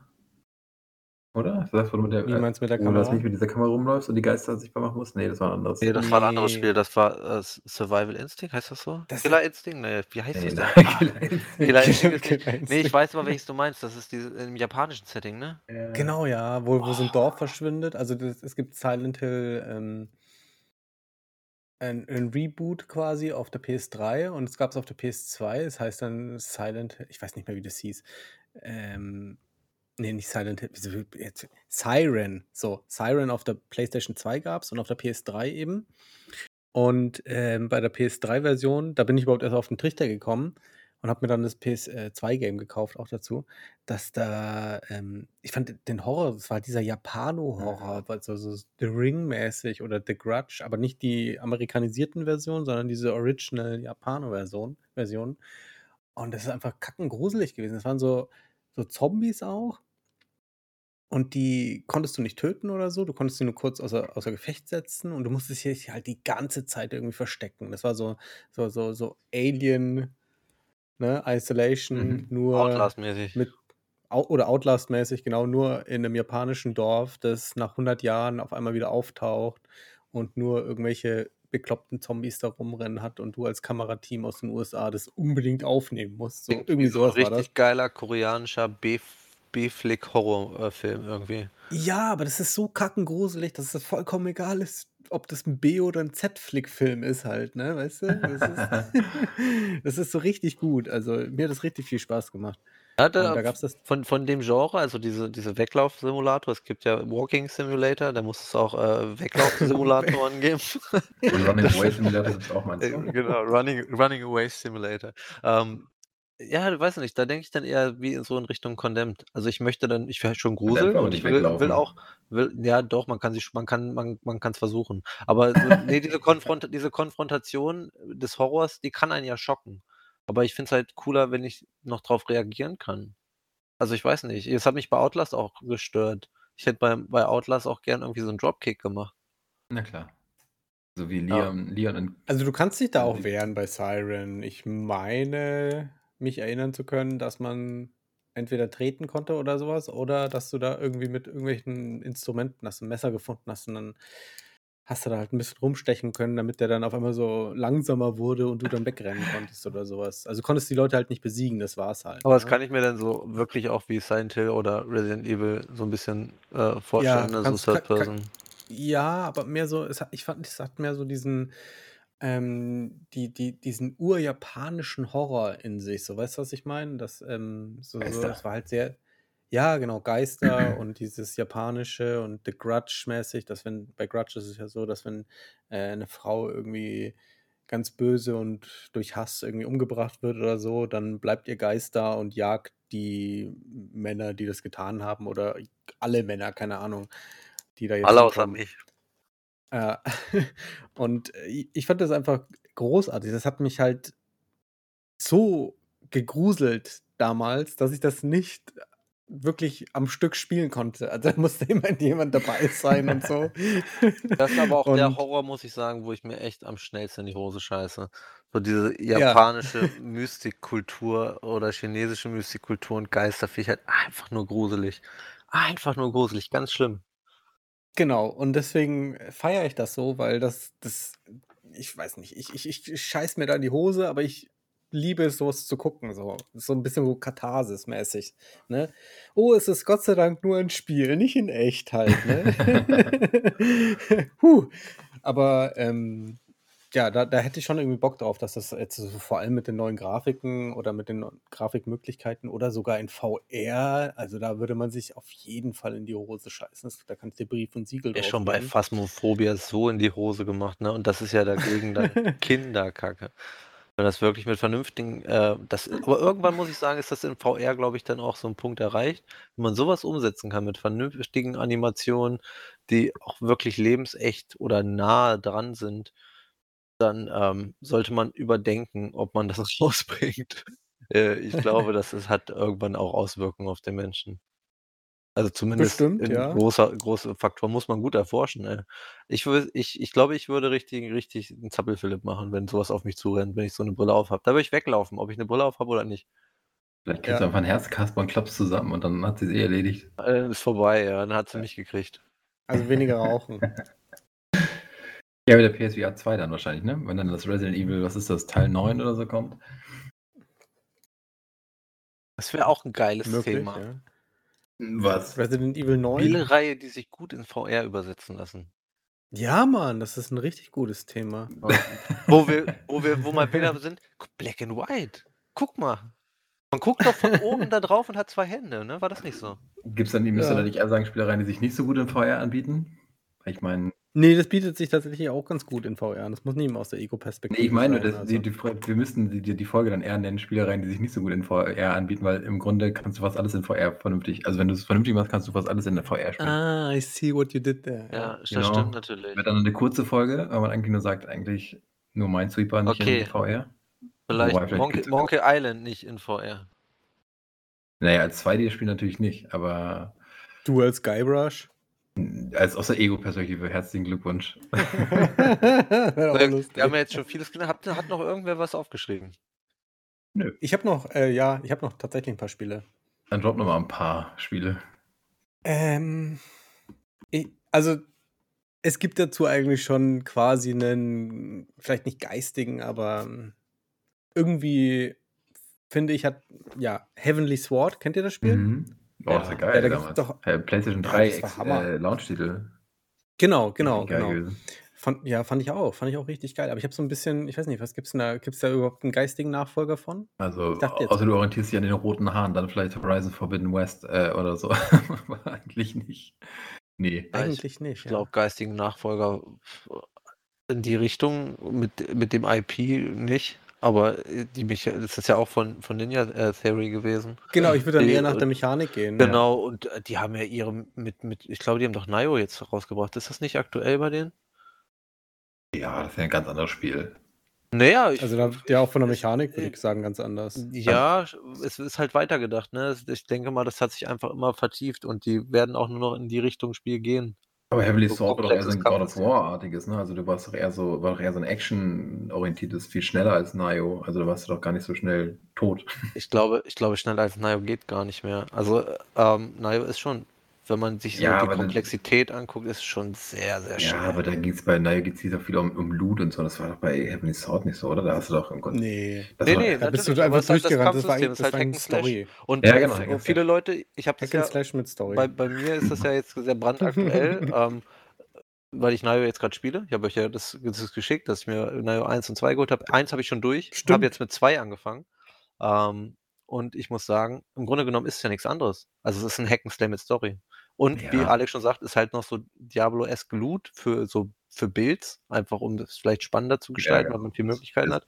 Oder? Ist das, wo du mit der, Wie meinst du mit der Kamera? Wo du nicht mit dieser Kamera rumläufst und die Geister sichtbar machen musst? Nee, das war ein anderes. Nee, das war ein anderes Spiel. Das war äh, Survival Instinct, heißt das so? Das Killer Instinct? Nee, wie heißt Nee, das nein, denn? Killer Instinct. Killer Instinct Killer nicht, Nee, ich weiß aber, welches du meinst. Das ist diese, im japanischen Setting, ne? Ja. Genau, ja, wo, wo so ein Dorf verschwindet. Also das, es gibt Silent Hill ähm, ein, ein Reboot quasi auf der PS3 und es gab es auf der PS2. Das heißt dann Silent Hill, ich weiß nicht mehr, wie das hieß. Ähm, nee, nicht Silent Hill, Siren. So, Siren auf der PlayStation 2 gab es und auf der PS3 eben. Und ähm, bei der PS3-Version, da bin ich überhaupt erst auf den Trichter gekommen und habe mir dann das PS2-Game gekauft, auch dazu, dass da, ähm, ich fand den Horror, das war dieser Japano-Horror, weil so, so The Ring-mäßig oder The Grudge, aber nicht die amerikanisierten Versionen, sondern diese Original Japano-Version. Version. Und das ist einfach kackengruselig gewesen. Das waren so, so Zombies auch. Und die konntest du nicht töten oder so. Du konntest sie nur kurz außer, außer Gefecht setzen und du musstest dich halt die ganze Zeit irgendwie verstecken. Das war so, so, so, so Alien, ne, Isolation, Mhm. nur Outlast-mäßig. mit oder Outlast-mäßig, genau, nur in einem japanischen Dorf, das nach 100 Jahren auf einmal wieder auftaucht und nur irgendwelche bekloppten Zombies da rumrennen hat und du als Kamerateam aus den USA das unbedingt aufnehmen musst. So, irgendwie wie so ein sowas war das. richtig geiler koreanischer B- B-Flick-Horrorfilm irgendwie. Ja, aber das ist so kackengruselig, dass es vollkommen egal ist, ob das ein B- oder ein Z-Flick-Film ist halt, ne, weißt du? Das ist, das ist so richtig gut. Also mir hat das richtig viel Spaß gemacht. Ja, da, da gab es das. von, von dem Genre, also diese, diese Weglauf-Simulator, es gibt ja Walking Simulator, da muss es auch äh, Weglauf-Simulatoren geben. Und Running Away Simulator ist auch meinst Äh, genau, Running, Running Away Simulator. Ähm, ja, du weißt nicht, da denke ich dann eher wie so in Richtung Condemned. Also ich möchte dann, ich will schon Condemned Grusel aber und ich will, will auch, will, ja doch, man kann sich, man kann, man, man kann es versuchen. Aber so, nee, diese, Konfront diese Konfrontation des Horrors, die kann einen ja schocken. Aber ich finde es halt cooler, wenn ich noch drauf reagieren kann. Also ich weiß nicht, es hat mich bei Outlast auch gestört. Ich hätte bei, bei Outlast auch gern irgendwie so einen Dropkick gemacht. Na klar. So wie Ja. Leon, Leon in Also du kannst dich da auch wehren bei Siren. Ich meine, mich erinnern zu können, dass man entweder treten konnte oder sowas, oder dass du da irgendwie mit irgendwelchen Instrumenten hast, ein Messer gefunden hast und dann hast du da halt ein bisschen rumstechen können, damit der dann auf einmal so langsamer wurde und du dann wegrennen konntest oder sowas. Also konntest die Leute halt nicht besiegen, das war's halt. Aber das ne? kann ich mir dann so wirklich auch wie Silent Hill oder Resident Evil so ein bisschen äh, vorstellen, ne? so kannst- Third kann- kann- Person. Ja, aber mehr so, es hat, ich fand, es hat mehr so diesen, ähm, die, die, diesen urjapanischen Horror in sich. So, weißt du, was ich meine? Das, ähm, so, so, das war halt sehr, ja, genau, Geister und dieses japanische und The Grudge-mäßig, dass wenn, bei Grudge ist es ja so, dass wenn äh, eine Frau irgendwie ganz böse und durch Hass irgendwie umgebracht wird oder so, dann bleibt ihr Geist da und jagt die Männer, die das getan haben oder alle Männer, keine Ahnung, die da jetzt Alle außer mich. Ja. Und äh, ich fand das einfach großartig. Das hat mich halt so gegruselt damals, dass ich das nicht wirklich am Stück spielen konnte. Also da musste immer jemand dabei sein und so. Das ist aber auch der Und- Horror, muss ich sagen, wo ich mir echt am schnellsten in die Hose scheiße. So diese japanische Mystikkultur oder chinesische Mystikkultur und Geister finde ich halt einfach nur gruselig. Einfach nur gruselig, ganz schlimm. Genau, und deswegen feiere ich das so, weil das, das, ich weiß nicht, ich, ich, ich scheiß mir da in die Hose, aber ich liebe es, sowas zu gucken. So, so ein bisschen so Katharsis-mäßig. Ne? Oh, es ist Gott sei Dank nur ein Spiel, nicht in echt halt. Ne? Huh. Aber ähm, ja, da, da hätte ich schon irgendwie Bock drauf, dass das jetzt so vor allem mit den neuen Grafiken oder mit den Grafikmöglichkeiten oder sogar in VR, also da würde man sich auf jeden Fall in die Hose scheißen. Das, da kannst du dir Brief und Siegel Ist schon bei. Phasmophobia so in die Hose gemacht, ne? Und das ist ja dagegen dann Kinderkacke. Wenn das wirklich mit vernünftigen, äh, das aber irgendwann muss ich sagen, ist das in VR, glaube ich, dann auch so 'n Punkt erreicht, wenn man sowas umsetzen kann mit vernünftigen Animationen, die auch wirklich lebensecht oder nahe dran sind, dann, ähm, sollte man überdenken, ob man das rausbringt. Äh, ich glaube, das ist hat irgendwann auch Auswirkungen auf den Menschen. Also zumindest Bestimmt, in ja. großer große Faktor muss man gut erforschen, ey. Ich würde ich ich glaube, ich würde richtig richtig 'n Zappelphilipp machen, wenn so was auf mich zurennt, wenn ich so 'ne Brille auf habe. Da würde ich weglaufen, ob ich 'ne Brille auf habe oder nicht. Vielleicht kriegst du Ja. einfach 'n Herzkasper und klappst zusammen und dann hat sie's eh erledigt. Äh, ist vorbei, ja, dann hat sie mich gekriegt. Also weniger rauchen. Ja, mit der PSVR 2 dann wahrscheinlich, ne? Wenn dann das Resident Evil, was ist das, Teil 9 oder so kommt? Das wäre auch 'n geiles Möglich, Thema. ja. Was? Resident Evil 9? Spielereihe, die sich gut in VR übersetzen lassen. Ja, Mann, das ist 'n richtig gutes Thema. Wo wir wo wir wo mal wieder sind, Black and White. Guck mal. Man guckt doch von oben da drauf und hat 2 Hände, ne? War das nicht so? Gibt's dann die müsste Ja. da nicht eher sagen, Spielereien, die sich nicht so gut in VR anbieten? Ich meine Ne, das bietet sich tatsächlich auch ganz gut in VR an. Das muss nicht immer aus der Ne, Ego-Perspektive ich meine sein, dass also. die die wir müssten die die Folge dann eher nennen, Spielereien, die sich nicht so gut in VR anbieten, weil im Grunde kannst du fast alles in VR vernünftig also, wenn du's vernünftig machst, kannst du fast alles in der VR spielen. Ah, I see what you did there. Ja, das Genau. stimmt natürlich. Wird dann 'ne kurze Folge, weil man eigentlich nur sagt, eigentlich nur Minesweeper, nicht Okay. in VR. Vielleicht Wobei, vielleicht Monkey Monkey Island nicht in VR. Na ja, als 2D-Spiel natürlich nicht, aber Du als Guybrush? Als aus der Ego-Perspektive herzlichen Glückwunsch. Wir haben ja jetzt schon vieles genannt. Hat hat noch irgendwer was aufgeschrieben? Nö. Ich habe noch äh, ja, ich habe noch tatsächlich 'n paar Spiele. Dann drop noch mal 'n paar Spiele. Ähm, i also, es gibt dazu eigentlich schon quasi 'nen vielleicht nicht geistigen, aber, hm, irgendwie finde ich, hat ja, Heavenly Sword, kennt ihr das Spiel? Mhm. Das Ja. war Ja, geil da gibt's damals. doch Äh, PlayStation Ja, 3 das war Ex Hammer. äh, Launchtitel. Genau, genau, genau. gewesen. Fand ja, fand ich auch. Fand ich auch richtig geil. Aber ich habe so 'n bisschen ich weiß nicht, was gibt's denn da gibt's da überhaupt 'n geistigen Nachfolger von? Also, Ich außer du orientierst dich an den roten Haaren, dann vielleicht Horizon Forbidden West, äh, oder so. Eigentlich nicht. Ne. Ja, ich Eigentlich ich nicht, ja. glaube, geistigen Nachfolger in die Richtung mit mit dem IP nicht, aber, äh, die Mecha das ist ja auch von von Ninja, äh, Theory gewesen. Genau, ich würde dann Die eher nach und der Mechanik gehen. genau, und, äh, die haben ja ihre mit mit ich glaube, die haben doch Nioh jetzt rausgebracht. Ist das nicht aktuell bei denen? Ja, das ist ja 'n ganz anderes Spiel. Na ja, ich Also, da ja, auch von der Mechanik würde äh, ich sagen, ganz anders. ja, es ist halt weitergedacht, ne? Ich denke mal, das hat sich einfach immer vertieft und die werden auch nur noch in die Richtung Spiel gehen. Aber Heavenly So Sword war doch eher so komplexes 'n God of. War-artiges, ne? Also, du warst doch eher so war doch eher so 'n actionorientiertes, viel schneller als Nioh. Also, da warst du doch gar nicht so schnell tot. Ich glaube ich glaube, schneller als Nioh geht gar nicht mehr. Also, äh, ähm, Nioh ist schon wenn man sich so Ja, die aber dann Komplexität anguckt, ist schon sehr, sehr Ja, aber da ging's bei Nioh geht's wieder viel um um Loot und so. Das war doch bei Heavenly Sword nicht so, oder? Da hast du doch im Grunde Ne. das Ne, war ne, Da bist du einfach es halt das durchgerannt. Das war Kampfsystem, das halt war Hack 'ne and Slash. Story. Und, Ja, genau, und and viele Slash. Leute ich habe das ja Slash mit Story. bei bei mir ist das ja jetzt sehr brandaktuell, ähm, weil ich Nioh jetzt grad spiele. Ich habe euch ja das das geschickt, dass ich mir Nioh 1 und 2 geholt habe. 1 habe ich schon durch, habe Stimmt. jetzt mit 2 angefangen. Ähm, und ich muss sagen, im Grunde genommen ist es ja nix anderes. Also, es ist 'n Hack and Slay mit Story. Und wie Ja. Alex schon sagt, ist halt noch so Diablo-esque Loot für so für Builds, einfach um das vielleicht spannender zu Ja, gestalten, weil genau. man viel Das Möglichkeiten hat.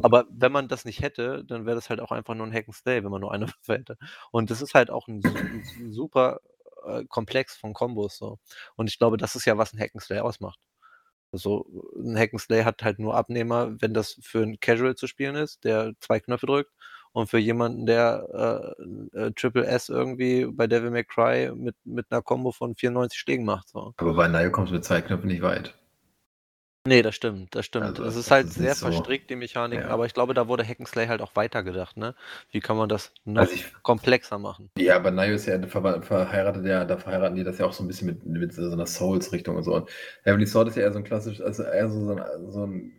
Aber wenn man das nicht hätte, dann wäre das halt auch einfach nur 'n Hack and Slay, wenn man nur eine Waffe hätte. Und das ist halt auch 'n su 'n su super, äh, Komplex von Kombos so. Und ich glaube, das ist ja, was 'n Hack and Slay ausmacht. Also, 'n Hack and Slay hat halt nur Abnehmer, wenn das für 'n Casual zu spielen ist, der 2 Knöpfe drückt und für jemanden, der, äh, äh, Triple S irgendwie bei Devil May Cry mit mit 'ner Kombo von 94 Schlägen macht so. Aber bei Nioh kommst du mit 2 Knöpfen nicht weit. Ne, das stimmt, das stimmt. Also, Es ist halt ist sehr so verstrickt, die Mechanik, ja. aber ich glaube, da wurde Hack and Slay halt auch weitergedacht, ne? Wie kann man das noch Also, ich komplexer machen? Ja, aber Nioh ist ja verwa verheiratet ja da verheiraten die das ja auch so 'n bisschen mit mit so 'ner Souls-Richtung und so. Und Heavenly Sword ist ja eher so 'n klassisch also, eher so so 'n so 'n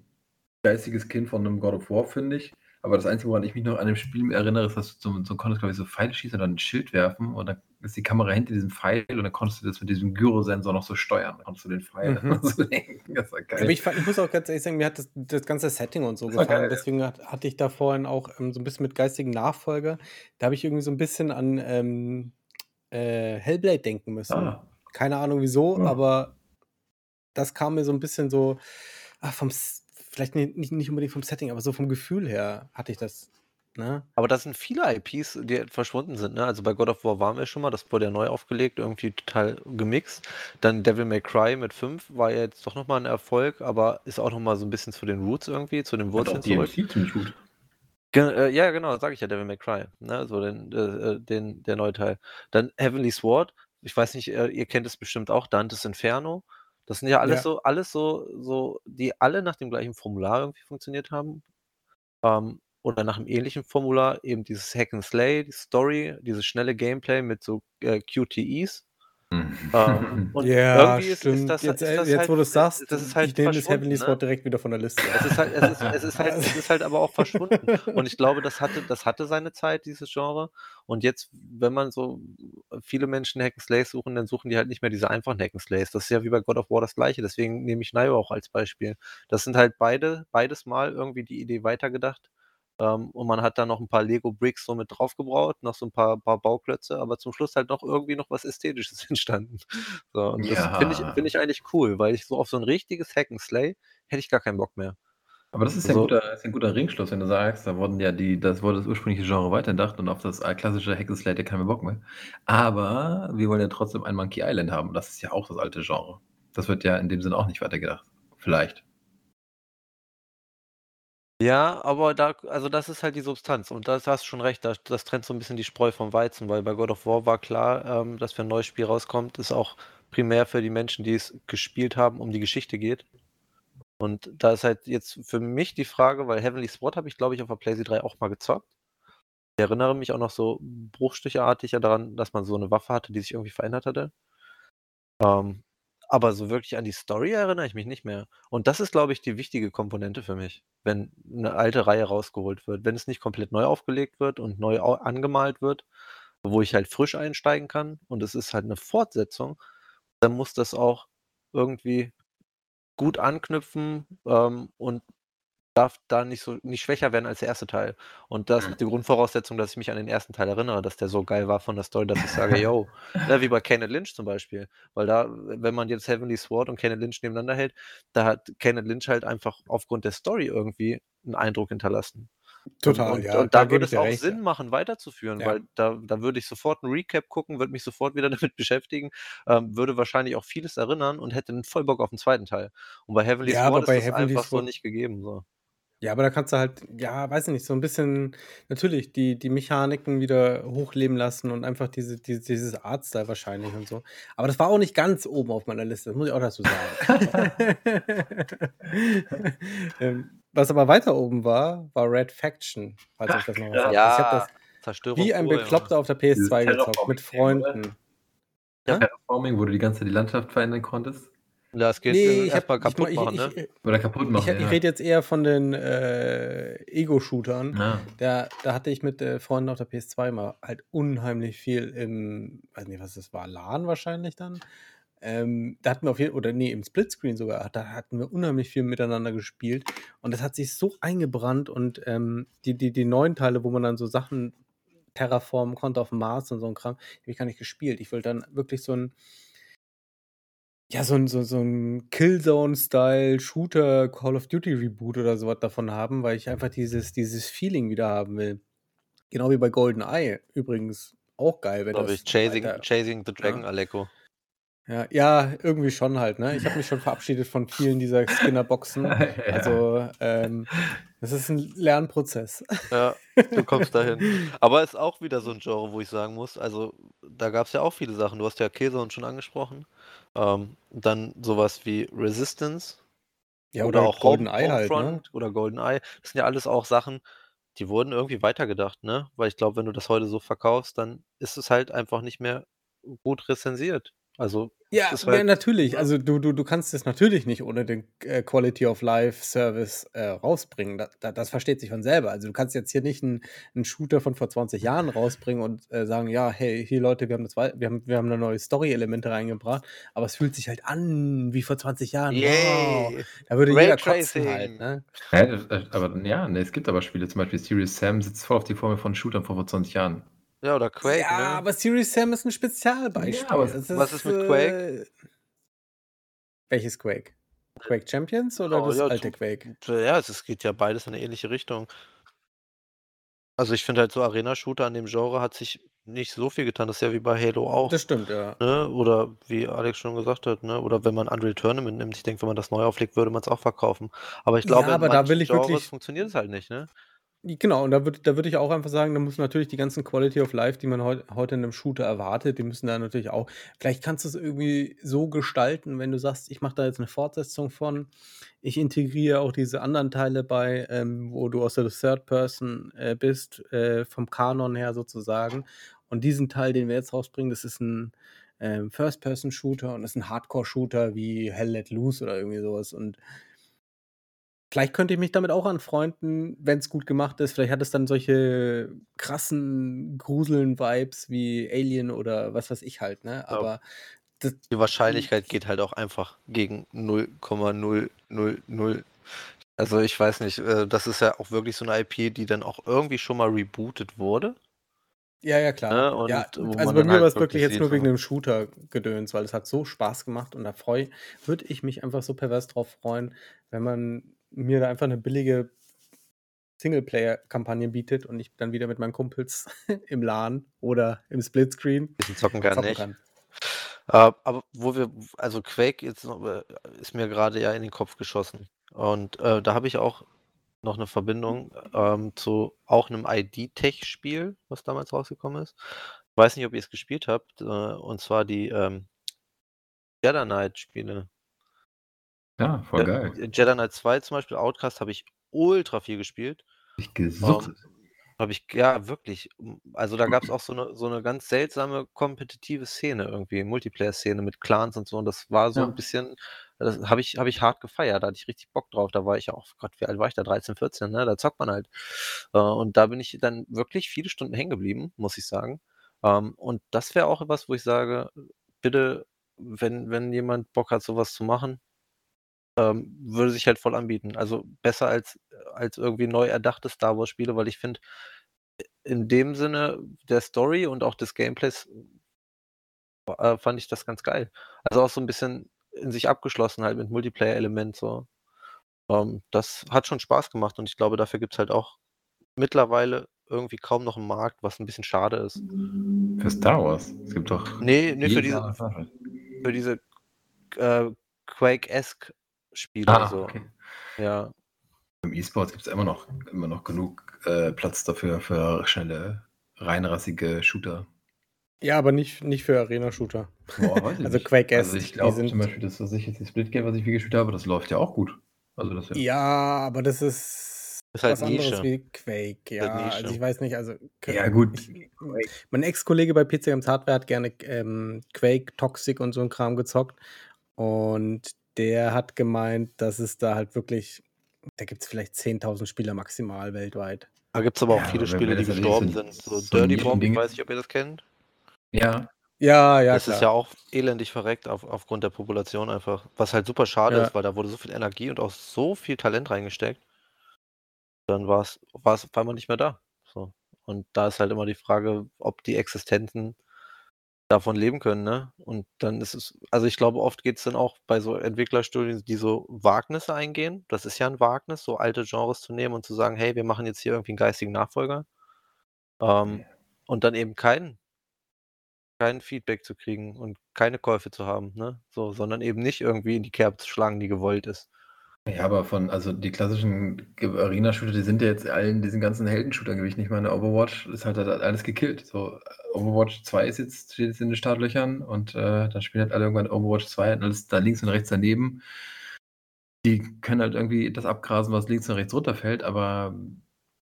geistiges Kind von 'nem God of War, finde ich. Aber das Einzige, woran ich mich noch an dem Spiel erinnere, ist, dass du so so konntest, glaube ich, so Pfeile schießen oder 'n Schild werfen und dann ist die Kamera hinter diesem Pfeil und dann konntest du das mit diesem Gyrosensor noch so steuern. Dann konntest du den Pfeil Mhm. so lenken. Das war Aber geil. ich fand ich muss auch ganz ehrlich sagen, mir hat das das ganze Setting und so gefallen. geil. Deswegen hat hatte ich da vorhin auch, ähm, so 'n bisschen mit geistigen Nachfolger da habe ich irgendwie so 'n bisschen an, ähm, äh, Hellblade denken müssen. Ah. Keine Ahnung wieso, Ja. aber das kam mir so 'n bisschen so, ah, vom S vielleicht nicht, nicht, nicht unbedingt vom Setting, aber so vom Gefühl her hatte ich das. Ne? Aber da sind viele IPs, die verschwunden sind. Ne? Also bei God of War waren wir schon mal, das wurde ja neu aufgelegt, irgendwie total gemixt. Dann Devil May Cry mit 5 war ja jetzt doch nochmal ein Erfolg, aber ist auch nochmal so ein bisschen zu den Roots irgendwie, zu den Wurzeln zurück. ziemlich gut. Ge äh, ja, genau, sage ich ja, Devil May Cry, ne? so den, äh, äh, den, der neue Teil. Dann Heavenly Sword, ich weiß nicht, äh, ihr kennt es bestimmt auch, Dantes Inferno. Das sind ja alles Ja. so alles so so die alle nach dem gleichen Formular irgendwie funktioniert haben. Ähm, oder nach einem ähnlichen Formular, eben dieses Hack and Slay, die Story, dieses schnelle Gameplay mit so, äh, QTEs. Ähm, und ja, irgendwie ist, ist, das, jetzt, ist das jetzt halt, wo du es sagst, das ist halt ich nehme das Heavenly Sword ne? direkt wieder von der Liste. Es ist halt, es ist, es ist halt, es ist halt aber auch verschwunden. Und ich glaube, das hatte, das hatte seine Zeit, dieses Genre. Und jetzt, wenn man so viele Menschen Hack and Slays suchen, dann suchen die halt nicht mehr diese einfachen Hack and Slays. Das ist ja wie bei God of War das Gleiche. Deswegen nehme ich Nio auch als Beispiel. Das sind halt beide, beides Mal irgendwie die Idee weitergedacht ähm, und man hat da noch ein paar Lego-Bricks so mit draufgebraut, noch so ein paar, paar Bauklötze, aber zum Schluss halt noch irgendwie noch was Ästhetisches entstanden. So, und das finde ich, find ich eigentlich cool, weil ich so auf so ein richtiges Hack and Slay hätte ich gar keinen Bock mehr. Aber das ist ja, ein guter, ist ein guter Ringschluss, wenn du sagst, da wurden ja die, das wurde das ursprüngliche Genre weitergedacht und auf das klassische ja keinen Bock mehr. Aber wir wollen ja trotzdem ein Monkey Island haben und das ist ja auch das alte Genre. Das wird ja in dem Sinne auch nicht weitergedacht. Vielleicht. Ja, aber da also das ist halt die Substanz und das hast du schon recht, das das trennt so ein bisschen die Spreu vom Weizen, weil bei God of War war klar, ähm, dass wenn 'n neues Spiel rauskommt, es auch primär für die Menschen, die es gespielt haben, um die Geschichte geht. Und da ist halt jetzt für mich die Frage, weil Heavenly Sword habe ich, glaube ich, auf der PlayStation 3 auch mal gezockt. Ich erinnere mich auch noch so bruchsticheartig daran, dass man so eine Waffe hatte, die sich irgendwie verändert hatte. Ähm, aber so wirklich an die Story erinnere ich mich nicht mehr. Und das ist, glaube ich, die wichtige Komponente für mich, wenn eine alte Reihe rausgeholt wird. Wenn es nicht komplett neu aufgelegt wird und neu angemalt wird, wo ich halt frisch einsteigen kann und es ist halt eine Fortsetzung, dann muss das auch irgendwie gut anknüpfen, ähm, und darf da nicht so nicht schwächer werden als der erste Teil. Und das ist die Grundvoraussetzung, dass ich mich an den ersten Teil erinnere, dass der so geil war von der Story, dass ich sage: „Yo“, ne, wie bei Kenneth Lynch zum Beispiel. Weil da wenn man jetzt Heavenly Sword und Kenneth Lynch nebeneinander hält, da hat Kenneth Lynch halt einfach aufgrund der Story irgendwie einen Eindruck hinterlassen. Total, und, ja. Und da, da würde es auch recht, Sinn ja. machen, weiterzuführen, ja. weil da, da würde ich sofort ein Recap gucken, würde mich sofort wieder damit beschäftigen, ähm, würde wahrscheinlich auch vieles erinnern und hätte einen voll Bock auf den zweiten Teil. Und bei Heavenly ja, Sword ist das Heavenly einfach Sword so nicht gegeben. So. Ja, aber da kannst du halt, ja, weiß ich nicht, so ein bisschen natürlich die die Mechaniken wieder hochleben lassen und einfach diese diese dieses Artstyle wahrscheinlich und so. Aber das war auch nicht ganz oben auf meiner Liste, das muss ich auch dazu sagen. Ähm, was aber weiter oben war, war Red Faction, falls euch das noch was sagt. Ja, Ich habe das wie ein Bekloppter auf der PS2 gezockt mit Freunden. Ja, Terraforming, wo du die ganze Zeit die Landschaft verändern konntest? Ja, es geht nee, ich erstmal kaputt ich, machen, ich, ne? Oder kaputt machen. Ich, ja. ich rede jetzt eher von den äh, Ego-Shootern. Ja. Da, da hatte ich mit äh, Freunden auf der PS2 mal halt unheimlich viel im, weiß nicht, was das war, LAN wahrscheinlich dann. Ähm, da hatten wir auf jeden oder nee, im Splitscreen sogar, da hatten wir unheimlich viel miteinander gespielt. Und das hat sich so eingebrannt und ähm, die, die, die neuen Teile, wo man dann so Sachen terraformen konnte auf dem Mars und so ein Kram, habe ich gar nicht gespielt. Ich wollte dann wirklich so ein ja, so 'n so so 'n Killzone-Style-Shooter, Call of Duty Reboot oder so was davon haben, weil ich einfach dieses dieses Feeling wieder haben will. Genau wie bei GoldenEye übrigens auch geil, wenn Glaube ich, das Chasing weiter Chasing the Dragon ja. Aleko. Ja, ja, irgendwie schon halt, ne? Ich habe mich schon verabschiedet von vielen dieser Skinner-Boxen. Ja. Also, ähm, das ist ein Lernprozess. Ja, du kommst dahin. Aber ist auch wieder so ein Genre, wo ich sagen muss, also da gab es ja auch viele Sachen. Du hast ja Killzone schon angesprochen. Ähm, dann sowas wie Resistance Ja, oder oder auch GoldenEye halt, ne? Oder GoldenEye. Das sind ja alles auch Sachen, die wurden irgendwie weitergedacht, ne? Weil ich glaube, wenn du das heute so verkaufst, dann ist es halt einfach nicht mehr gut rezensiert. Also ja, ja, halt natürlich. Also du, du, du kannst es natürlich nicht ohne den äh, Quality of Life Service äh, rausbringen. Da, da, das versteht sich von selber. Also du kannst jetzt hier nicht einen, einen Shooter von vor 20 Jahren rausbringen und äh, sagen, ja, hey, hier Leute, wir haben das wir haben, wir haben eine neue Story-Elemente reingebracht, aber es fühlt sich halt an wie vor 20 Jahren. Wow. Da würde Ray jeder kotzen halt. Ne? Ja, aber ja, nee, es gibt aber Spiele, zum Beispiel Serious Sam sitzt voll auf die Formel von Shootern von vor 20 Jahren. Ja, oder Quake, Ja, ne? aber Serious Sam ist ein Spezialbeispiel. Ja, aber was ist mit Quake? Äh, welches Quake? Quake Champions oder Oh, das ja, alte Quake? ja, es es geht ja beides in 'ne ähnliche Richtung. Also, ich finde halt so Arena-Shooter an dem Genre hat sich nicht so viel getan. Das ist ja wie bei Halo auch, Das stimmt, ja. ne? Oder wie Alex schon gesagt hat, ne? Oder wenn man Unreal Tournament nimmt, ich denke, wenn man das neu auflegt, würde man's auch verkaufen. Aber ich glaube, Ja, in aber da will ich Genres wirklich funktioniert es halt nicht, ne? Genau, und da würde da würde ich auch einfach sagen, da muss natürlich die ganzen Quality of Life, die man heut heute in 'nem Shooter erwartet, die müssen da natürlich auch vielleicht kannst du's irgendwie so gestalten, wenn du sagst: „Ich mache da jetzt 'ne Fortsetzung von. Ich integriere auch diese anderen Teile bei, ähm, wo du aus der Third Person, äh, bist, äh, vom Kanon her sozusagen. Und diesen Teil, den wir jetzt rausbringen, das ist 'n, ähm, First-Person-Shooter und das ist 'n Hardcore-Shooter wie Hell Let Loose oder irgendwie so was.“ Und vielleicht könnte ich mich damit auch anfreunden, wenn's gut gemacht ist. Vielleicht hat es dann solche krassen Gruseln-Vibes wie Alien oder was weiß ich halt, ne? Ja. Aber das Die Wahrscheinlichkeit geht halt auch einfach gegen 0,000. Also, ich weiß nicht, äh, das ist ja auch wirklich so 'ne IP, die dann auch irgendwie schon mal rebootet wurde. Ja, ja, Ne? klar. Und Ja, also bei mir halt war's wirklich wirklich jetzt nur wegen so dem Shooter-Gedöns, weil es hat so Spaß gemacht und da freue würde ich mich einfach so pervers drauf freuen, wenn man mir da einfach 'ne billige Singleplayer-Kampagne bietet und ich dann wieder mit meinen Kumpels im LAN oder im Splitscreen Bisschen zocken kann, zocken nicht? kann. Äh, aber wo wir also, Quake jetzt noch äh, ist mir grade ja in den Kopf geschossen. Und, äh, da habe ich auch noch 'ne Verbindung, ähm, zu auch 'nem ID-Tech-Spiel, was damals rausgekommen ist. Weiß nicht, ob ihr's gespielt habt, und zwar die, ähm, Jedi Knight-Spiele. Ja, voll Äh, geil. Jedi Knight 2 zum Beispiel, Outcast habe ich ultra viel gespielt. Ich Ähm, gesuchtet. habe ich ja, wirklich. Also, da gab's auch so 'ne so 'ne ganz seltsame kompetitive Szene irgendwie, Multiplayer-Szene mit Clans und so. Und das war so Ja. bisschen das habe ich habe ich hart gefeiert. Da hatte ich richtig Bock drauf. Da war ich ja auch Gott, wie alt war ich da? 13, 14, ne? Da zockt man halt. Äh, und da bin ich dann wirklich viele Stunden hängen geblieben, muss ich sagen. Ähm, und das wäre auch was, wo ich sage, bitte, wenn wenn jemand Bock hat, so was zu machen, ähm, würde sich halt voll anbieten. Also, besser als als irgendwie neu erdachte Star-Wars-Spiele, weil ich finde, in dem Sinne der Story und auch des Gameplays äh, fand ich das ganz geil. Also, auch so 'n bisschen in sich abgeschlossen halt mit Multiplayer-Element so. Ähm, das hat schon Spaß gemacht und ich glaube, dafür gibt's halt auch mittlerweile irgendwie kaum noch 'n Markt, was 'n bisschen schade ist. Für Star Wars? Es gibt doch Ne, ne, für diese für diese, äh, Quake-esque Spiele Ah, so. okay. Ja. Im E-Sports gibt's immer noch immer noch genug, äh, Platz dafür für schnelle, reinrassige Shooter. Ja, aber nicht nicht für Arena-Shooter. Boah, weiß ich Also, nicht. Quake-esque, Also, ich die glaube sind zum Beispiel das, was ich jetzt die Split-Game, was ich viel gespielt habe, das läuft ja auch gut. Also, das ja Ja, aber das ist Ist halt was anderes Nische. wie Quake, halt ja. Also, ich weiß nicht, also Ja gut, ich mein Ex-Kollege bei PC Games Hardware hat gerne, ähm, Quake, Toxic und so 'n Kram gezockt. Und der hat gemeint, dass es da halt wirklich da gibt's vielleicht 10.000 Spieler maximal weltweit. Da gibt's aber auch Ja, viele Spiele, die gestorben sind. So so Dirty Bomb, ich weiß ist nicht, ob ihr das kennt? Ja. Ja, ja, Das ist klar. ja auch elendig verreckt auf aufgrund der Population einfach, was halt super schade Ja. ist, weil da wurde so viel Energie und auch so viel Talent reingesteckt. Dann war's war's auf einmal nicht mehr da, so. Und da ist halt immer die Frage, ob die Existenzen davon leben können, ne? Und dann ist es also, ich glaube, oft geht's dann auch bei so Entwicklerstudien, die so Wagnisse eingehen. Das ist ja 'n Wagnis, so alte Genres zu nehmen und zu sagen: „Hey, wir machen jetzt hier irgendwie 'n geistigen Nachfolger.“ Ähm, und dann eben kein kein Feedback zu kriegen und keine Käufe zu haben, ne? So, sondern eben nicht irgendwie in die Kerbe zu schlagen, die gewollt ist. Ja, aber von also, die klassischen Arena-Shooter, die sind ja jetzt alle in diesen ganzen Helden-Shootern gewesen. Ich meine, Overwatch ist halt halt alles gekillt. So, Overwatch 2 ist jetzt steht jetzt in den Startlöchern und, äh, dann spielen halt alle irgendwann Overwatch 2 und alles da links und rechts daneben. Die können halt irgendwie das abgrasen, was links und rechts runterfällt, aber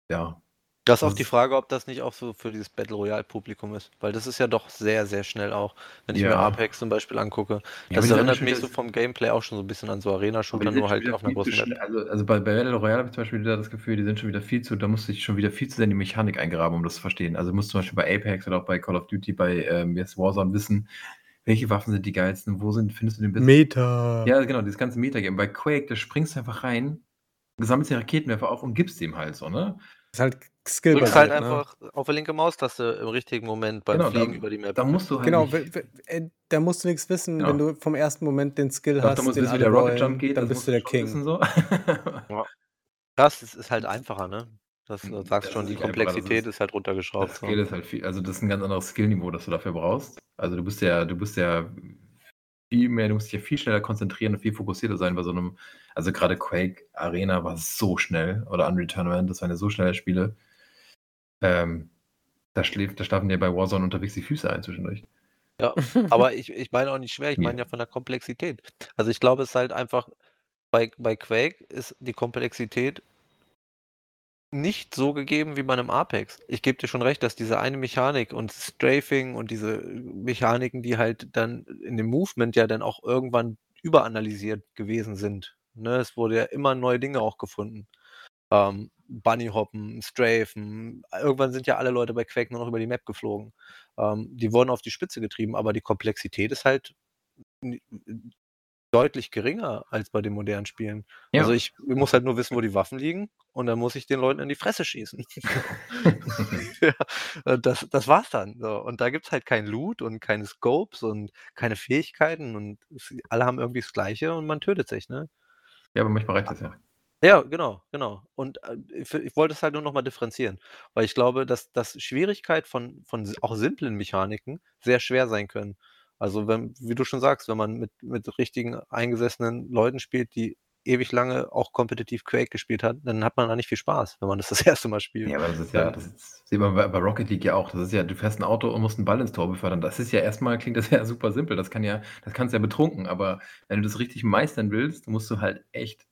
ja. Das ist auch Das die Frage, ob das nicht auch so für dieses Battle-Royale-Publikum ist, weil das ist ja doch sehr, sehr schnell auch. Wenn ich mir Ja. Apex zum Beispiel angucke, Ja, das anderen erinnert mich so vom Gameplay auch schon so 'n bisschen an so Arena-Shooter, nur halt auf 'ner viel zu großen. Map. Also also, bei bei Battle Royale habe ich zum Beispiel wieder das Gefühl, die sind schon wieder viel zu da musst du dich schon wieder viel zu sehr in die Mechanik eingraben, um das zu verstehen. Also, du musst zum Beispiel bei Apex oder auch bei Call of Duty, bei, ähm, jetzt Warzone wissen, welche Waffen sind die geilsten, wo sind findest du den besten Meta. Ja, genau, dieses ganze Meta-Game. Bei Quake, da springst du einfach rein, sammelst die Raketenwerfer auf und gibst ihm halt so, ne? Ist halt Drückst skillbasiert, halt ne? einfach auf die linke Maustaste im richtigen Moment beim Genau, da, Fliegen über die Map. da musst du halt Genau, äh, da musst du nichts wissen, Genau. wenn du vom ersten Moment den Skill doch, da hast, musst du den wissen, wie der Rocket Jump geht, dann das bist du du der King. wissen so. Ja. Das ist, ist halt einfacher, ne? Das äh, Das sagst ist schon, die das Komplexität ist, ist halt das runtergeschraubt. Skill So. ist halt viel, also das ist ein ganz anderes Skillniveau, das du dafür brauchst. Also du bist ja, du bist ja viel mehr, du musst dich ja viel schneller konzentrieren und viel fokussierter sein bei so einem, also gerade Quake Arena war so schnell oder Unreal Tournament, das waren ja so schnelle Spiele. Ähm, da, schläft, da schlafen dir bei Warzone unterwegs die Füße ein zwischendurch. Ja, aber ich, ich meine auch nicht schwer, ich meine Ja. ja von der Komplexität. Also ich glaube, es ist halt einfach, bei, bei Quake ist die Komplexität nicht so gegeben wie bei einem Apex. Ich gebe dir schon recht, dass diese eine Mechanik und Strafing und diese Mechaniken, die halt dann in dem Movement ja dann auch irgendwann überanalysiert gewesen sind. Ne, es wurde ja immer neue Dinge auch gefunden. Ähm, Bunny hoppen, Strafen. Irgendwann sind ja alle Leute bei Quake nur noch über die Map geflogen. Ähm, die wurden auf die Spitze getrieben, aber die Komplexität ist halt deutlich geringer als bei den modernen Spielen. Ja. Also ich muss halt nur wissen, wo die Waffen liegen und dann muss ich den Leuten in die Fresse schießen. ja, äh, das, das war's dann. So. Und da gibt's halt kein Loot und keine Scopes und keine Fähigkeiten und es, alle haben irgendwie das Gleiche und man tötet sich, ne? Ja, aber manchmal reicht das ja. Ja, genau, genau. Und äh, ich, ich wollte es halt nur nochmal differenzieren, weil ich glaube, dass, dass Schwierigkeit von, von si- auch simplen Mechaniken sehr schwer sein können. Also wenn, wie du schon sagst, wenn man mit, mit richtigen eingesessenen Leuten spielt, die ewig lange auch kompetitiv Quake gespielt hat, dann hat man da nicht viel Spaß, wenn man das das erste Mal spielt. Ja, aber das ist ja, das ist, sieht man bei, bei Rocket League ja auch. Das ist ja, du fährst ein Auto und musst einen Ball ins Tor befördern. Das ist ja erstmal, klingt das ja super simpel. Das kann ja, das kannst du ja betrunken, aber wenn du das richtig meistern willst, musst du halt echt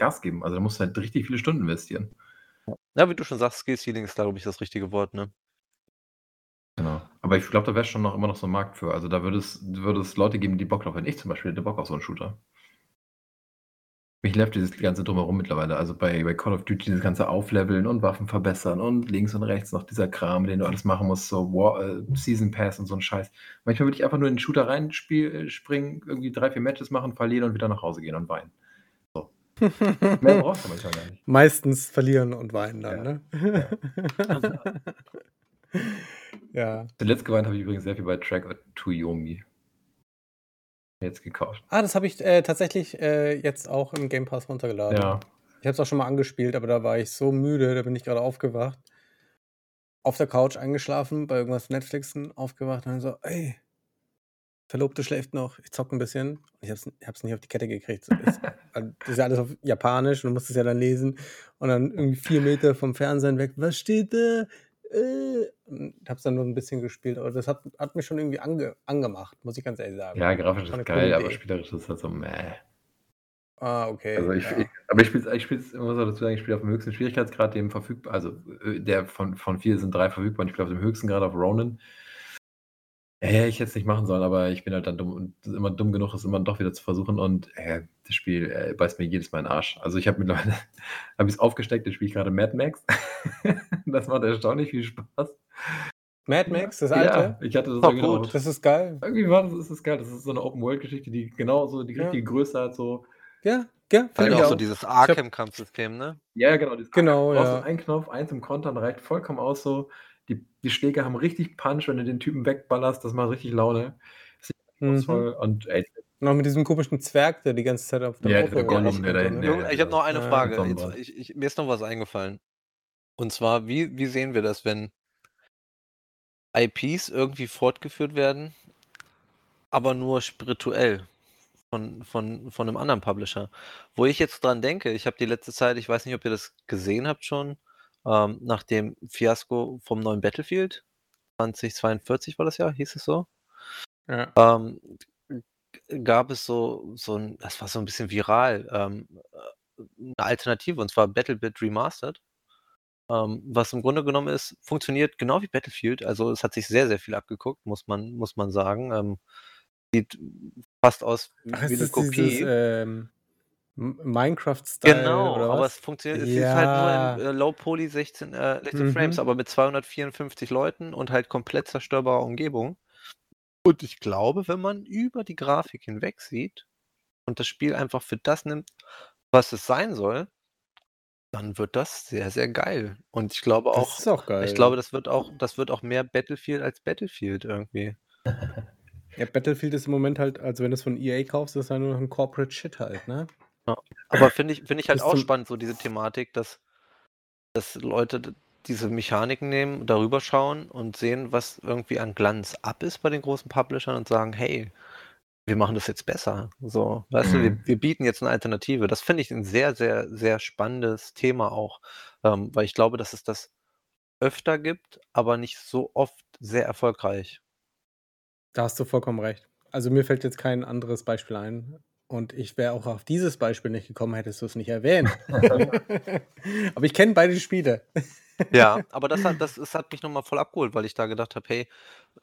Gas geben. Also da musst du halt richtig viele Stunden investieren. Ja, wie du schon sagst, Skill Ceiling ist, glaube ich, das richtige Wort, ne? Genau. Aber ich glaube, da wäre schon noch immer noch so ein Markt für. Also da würde es, würde es Leute geben, die Bock drauf hätten. Ich zum Beispiel hätte Bock auf so einen Shooter. Mich nervt dieses ganze Drumherum mittlerweile. Also bei, bei Call of Duty dieses ganze Aufleveln und Waffen verbessern und links und rechts noch dieser Kram, den du alles machen musst, so War, äh, Season Pass und so ein Scheiß. Manchmal würde ich einfach nur in den Shooter reinspringen, irgendwie drei, vier Matches machen, verlieren und wieder nach Hause gehen und weinen. Mehr brauchst du manchmal gar nicht. Meistens verlieren und weinen dann, Ja. ne? ja. Zuletzt geweint habe ich übrigens sehr viel bei Track to Yomi. Jetzt gekauft. Ah, das habe ich äh, tatsächlich äh, jetzt auch im Game Pass runtergeladen. Ja. Ich habe es auch schon mal angespielt, aber da war ich so müde, da bin ich gerade aufgewacht. Auf der Couch eingeschlafen, bei irgendwas Netflixen, aufgewacht und dann so, ey, Verlobte schläft noch, ich zock ein bisschen. Und ich hab's, ich hab's nicht auf die Kette gekriegt. Das, das ist ja alles auf Japanisch und du musst es ja dann lesen. Und dann irgendwie vier Meter vom Fernsehen weg, was steht da? Äh, hab's dann nur ein bisschen gespielt, aber das hat, hat mich schon irgendwie ange, angemacht, muss ich ganz ehrlich sagen. Ja, grafisch ist geil, coole aber Idee. spielerisch ist halt so meh. Ah, okay. Also ich, ja. ich, aber ich spiele, ich spiele, ich muss auch dazu sagen, ich spiele auf dem höchsten Schwierigkeitsgrad, dem verfügbar, also äh, der von, von vier sind drei verfügbar und ich spiele auf dem höchsten Grad auf Ronin. Äh, ich hätte es nicht machen sollen, aber ich bin halt dann dumm und immer dumm genug, es immer doch wieder zu versuchen und äh, das Spiel äh, beißt mir jedes Mal in den Arsch. Also ich habe mittlerweile, habe ich es aufgesteckt, jetzt spiele ich gerade Mad Max. das macht erstaunlich viel Spaß. Mad Max, das Ja, alte? ich hatte das Doch, irgendwie noch- gut. Das ist geil. Irgendwie war das, ist das geil. Das ist so eine Open-World-Geschichte, die genau so die Ja. richtige Größe hat, so Ja, ja, Halt finde ich auch auch. so dieses Arkham-Kampfsystem, ne? Ja, genau. dieses- Genau, Du brauchst ja. so einen Knopf, eins zum Kontern, reicht vollkommen aus so. Die, die Schläge haben richtig Punch, wenn du den Typen wegballerst, das macht richtig Laune. Mhm. und ey, Noch mit diesem komischen Zwerg, der die ganze Zeit auf dem Ja, Auto der Gollum, der da hinten- ne? Ja, Junge, ja, ich habe noch eine ja, Frage. mit Jetzt, ich, ich, mir ist noch was eingefallen. Und zwar, wie, wie sehen wir das, wenn IPs irgendwie fortgeführt werden, aber nur spirituell von, von, von einem anderen Publisher? Wo ich jetzt dran denke, ich habe die letzte Zeit, ich weiß nicht, ob ihr das gesehen habt schon, ähm, nach dem Fiasko vom neuen Battlefield, 2042 war das ja, hieß es so? Ja. ähm, gab es so, so ein, das war so ein bisschen viral, ähm, äh, eine Alternative, und zwar BattleBit Remastered. Ähm, was im Grunde genommen ist, funktioniert genau wie Battlefield. Also es hat sich sehr, sehr viel abgeguckt, muss man, muss man sagen. Ähm, sieht fast aus wie, Ach, eine Kopie. dieses ähm, Minecraft-Style Genau, aber was? es funktioniert, es ist halt Ja. nur in äh, Low Poly 16, äh, 16 Mhm. Frames, aber mit 254 Leuten und halt komplett zerstörbarer Umgebung. Und ich glaube, wenn man über die Grafik hinweg sieht und das Spiel einfach für das nimmt, was es sein soll, Dann wird das sehr, sehr geil. Und ich glaube Das auch ist auch ich geil. glaube, das wird auch das wird auch mehr Battlefield als Battlefield irgendwie. Ja, Battlefield ist im Moment halt also, wenn du's von EA kaufst, ist das ja nur noch 'n Corporate Shit halt, ne? Ja. Aber finde ich finde ich halt auch spannend, so diese Thematik, dass dass Leute diese Mechaniken nehmen, darüber schauen und sehen, was irgendwie an Glanz ab ist bei den großen Publishern und sagen: „Hey, wir machen das jetzt besser.“ So, weißt du, wir Mhm. wir bieten jetzt 'ne Alternative. Das finde ich 'n sehr, sehr, sehr spannendes Thema auch, ähm, weil ich glaube, dass es das öfter gibt, aber nicht so oft sehr erfolgreich. Da hast du vollkommen recht. Also, mir fällt jetzt kein anderes Beispiel ein und ich wäre auch auf dieses Beispiel nicht gekommen, hättest du's nicht erwähnt. Aber ich kenne beide Spiele. Ja, aber das hat das es hat mich noch mal voll abgeholt, weil ich da gedacht habe: „Hey“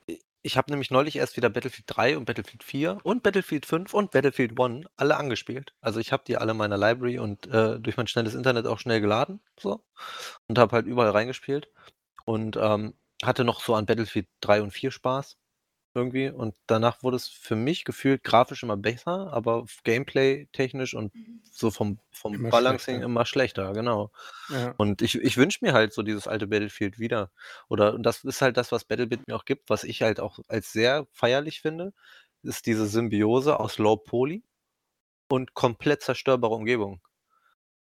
i ich habe nämlich neulich erst wieder Battlefield 3 und Battlefield 4 und Battlefield 5 und Battlefield 1 alle angespielt. Also, ich habe die alle in meiner Library und, äh, durch mein schnelles Internet auch schnell geladen so und habe halt überall reingespielt und, ähm, hatte noch so an Battlefield 3 und 4 Spaß irgendwie und danach wurde es für mich gefühlt grafisch immer besser, aber gameplay-technisch und so vom vom Immer Balancing schlechter. immer schlechter, genau. Ja. Und ich ich wünsche mir halt so dieses alte Battlefield wieder. Oder und das ist halt das, was Battlebit mir auch gibt, was ich halt auch als sehr feierlich finde, ist diese Symbiose aus Low Poly und komplett zerstörbare Umgebung.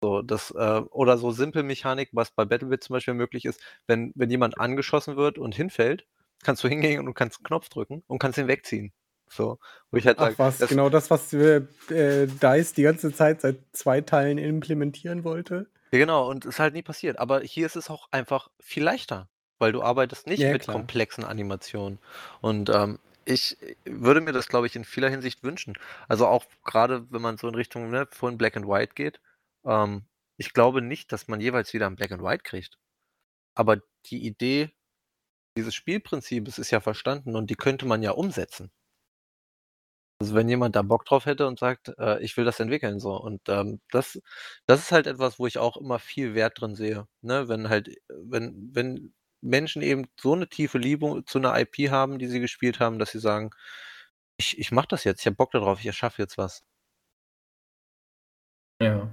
So, das, äh oder so Simpelmechanik, was bei Battlebit zum Beispiel möglich ist, wenn wenn jemand angeschossen wird und hinfällt, kannst du hingehen und du kannst 'n Knopf drücken und kannst ihn wegziehen. So, wo ich halt Ach sage, was, das genau das, was, äh, äh, DICE die ganze Zeit seit 2 Teilen implementieren wollte? Ja, genau, und ist halt nie passiert. Aber hier ist es auch einfach viel leichter, weil du arbeitest nicht Ja, mit klar. komplexen Animationen. Und, ähm, ich, würde mir das, glaube ich, in vieler Hinsicht wünschen. Also, auch grade, wenn man so in Richtung, ne, von Black and White geht. Ähm, ich glaube nicht, dass man jeweils wieder 'n Black and White kriegt. Aber die Idee dieses Spielprinzips ist ja verstanden und die könnte man ja umsetzen. Also, wenn jemand da Bock drauf hätte und sagt, äh: „Ich will das entwickeln“, so. Und, ähm, das das ist halt etwas, wo ich auch immer viel Wert drin sehe, ne? Wenn halt wenn wenn Menschen eben so 'ne tiefe Liebe zu 'ner IP haben, die sie gespielt haben, dass sie sagen: „Ich ich mache das jetzt, ich habe Bock da drauf, ich erschaffe jetzt was.“ Ja.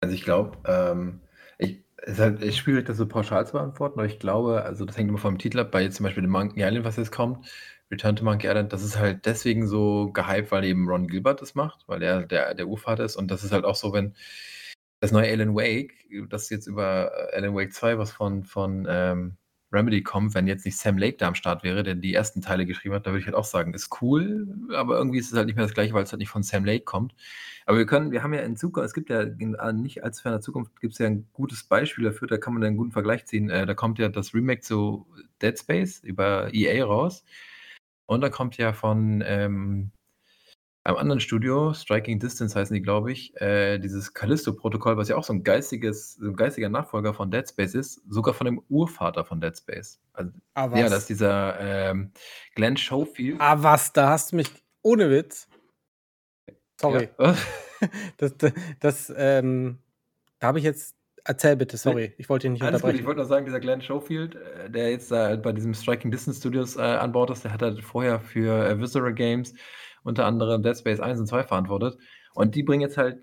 Also, ich glaube, ähm, ich ist halt echt schwierig, das so pauschal zu beantworten, aber ich glaube also, das hängt immer vom Titel ab. Bei jetzt zum Beispiel dem Monkey Island, was jetzt kommt, Return to Monkey Island, das ist halt deswegen so gehypt, weil eben Ron Gilbert das macht, weil er der der Urvater ist. Und das ist halt auch so, wenn das neue Alan Wake, das jetzt über Alan Wake 2, was von von, ähm, Remedy kommt, wenn jetzt nicht Sam Lake da am Start wäre, der die ersten Teile geschrieben hat, da würde ich halt auch sagen, ist cool, aber irgendwie ist es halt nicht mehr das Gleiche, weil's halt nicht von Sam Lake kommt. Aber wir können wir haben ja in Zuku es gibt ja in, äh, nicht allzu ferner Zukunft gibt's ja 'n gutes Beispiel dafür, da kann man ja 'n guten Vergleich ziehen. Äh, da kommt ja das Remake zu Dead Space über EA raus. Und da kommt ja von, ähm, einem anderen Studio, Striking Distance heißen die, glaube ich, äh, dieses Callisto-Protokoll, was ja auch so 'n geistiges so 'n geistiger Nachfolger von Dead Space ist, sogar von dem Urvater von Dead Space. Also, Ah, ja, das was? ist dieser, ähm, Glenn Schofield. Ah, was? Da hast du mich ohne Witz. Sorry. Ja. Das d das, ähm da habe ich jetzt erzähl bitte, sorry. Ich wollte dich nicht Alles gut, ich unterbrechen. wollte nur sagen, dieser Glenn Schofield, äh, der jetzt da bei diesem Striking Distance Studios, äh, an Bord ist, der hat halt vorher für, äh, Visceral Games unter anderem Dead Space 1 und 2 verantwortet. Und die bringen jetzt halt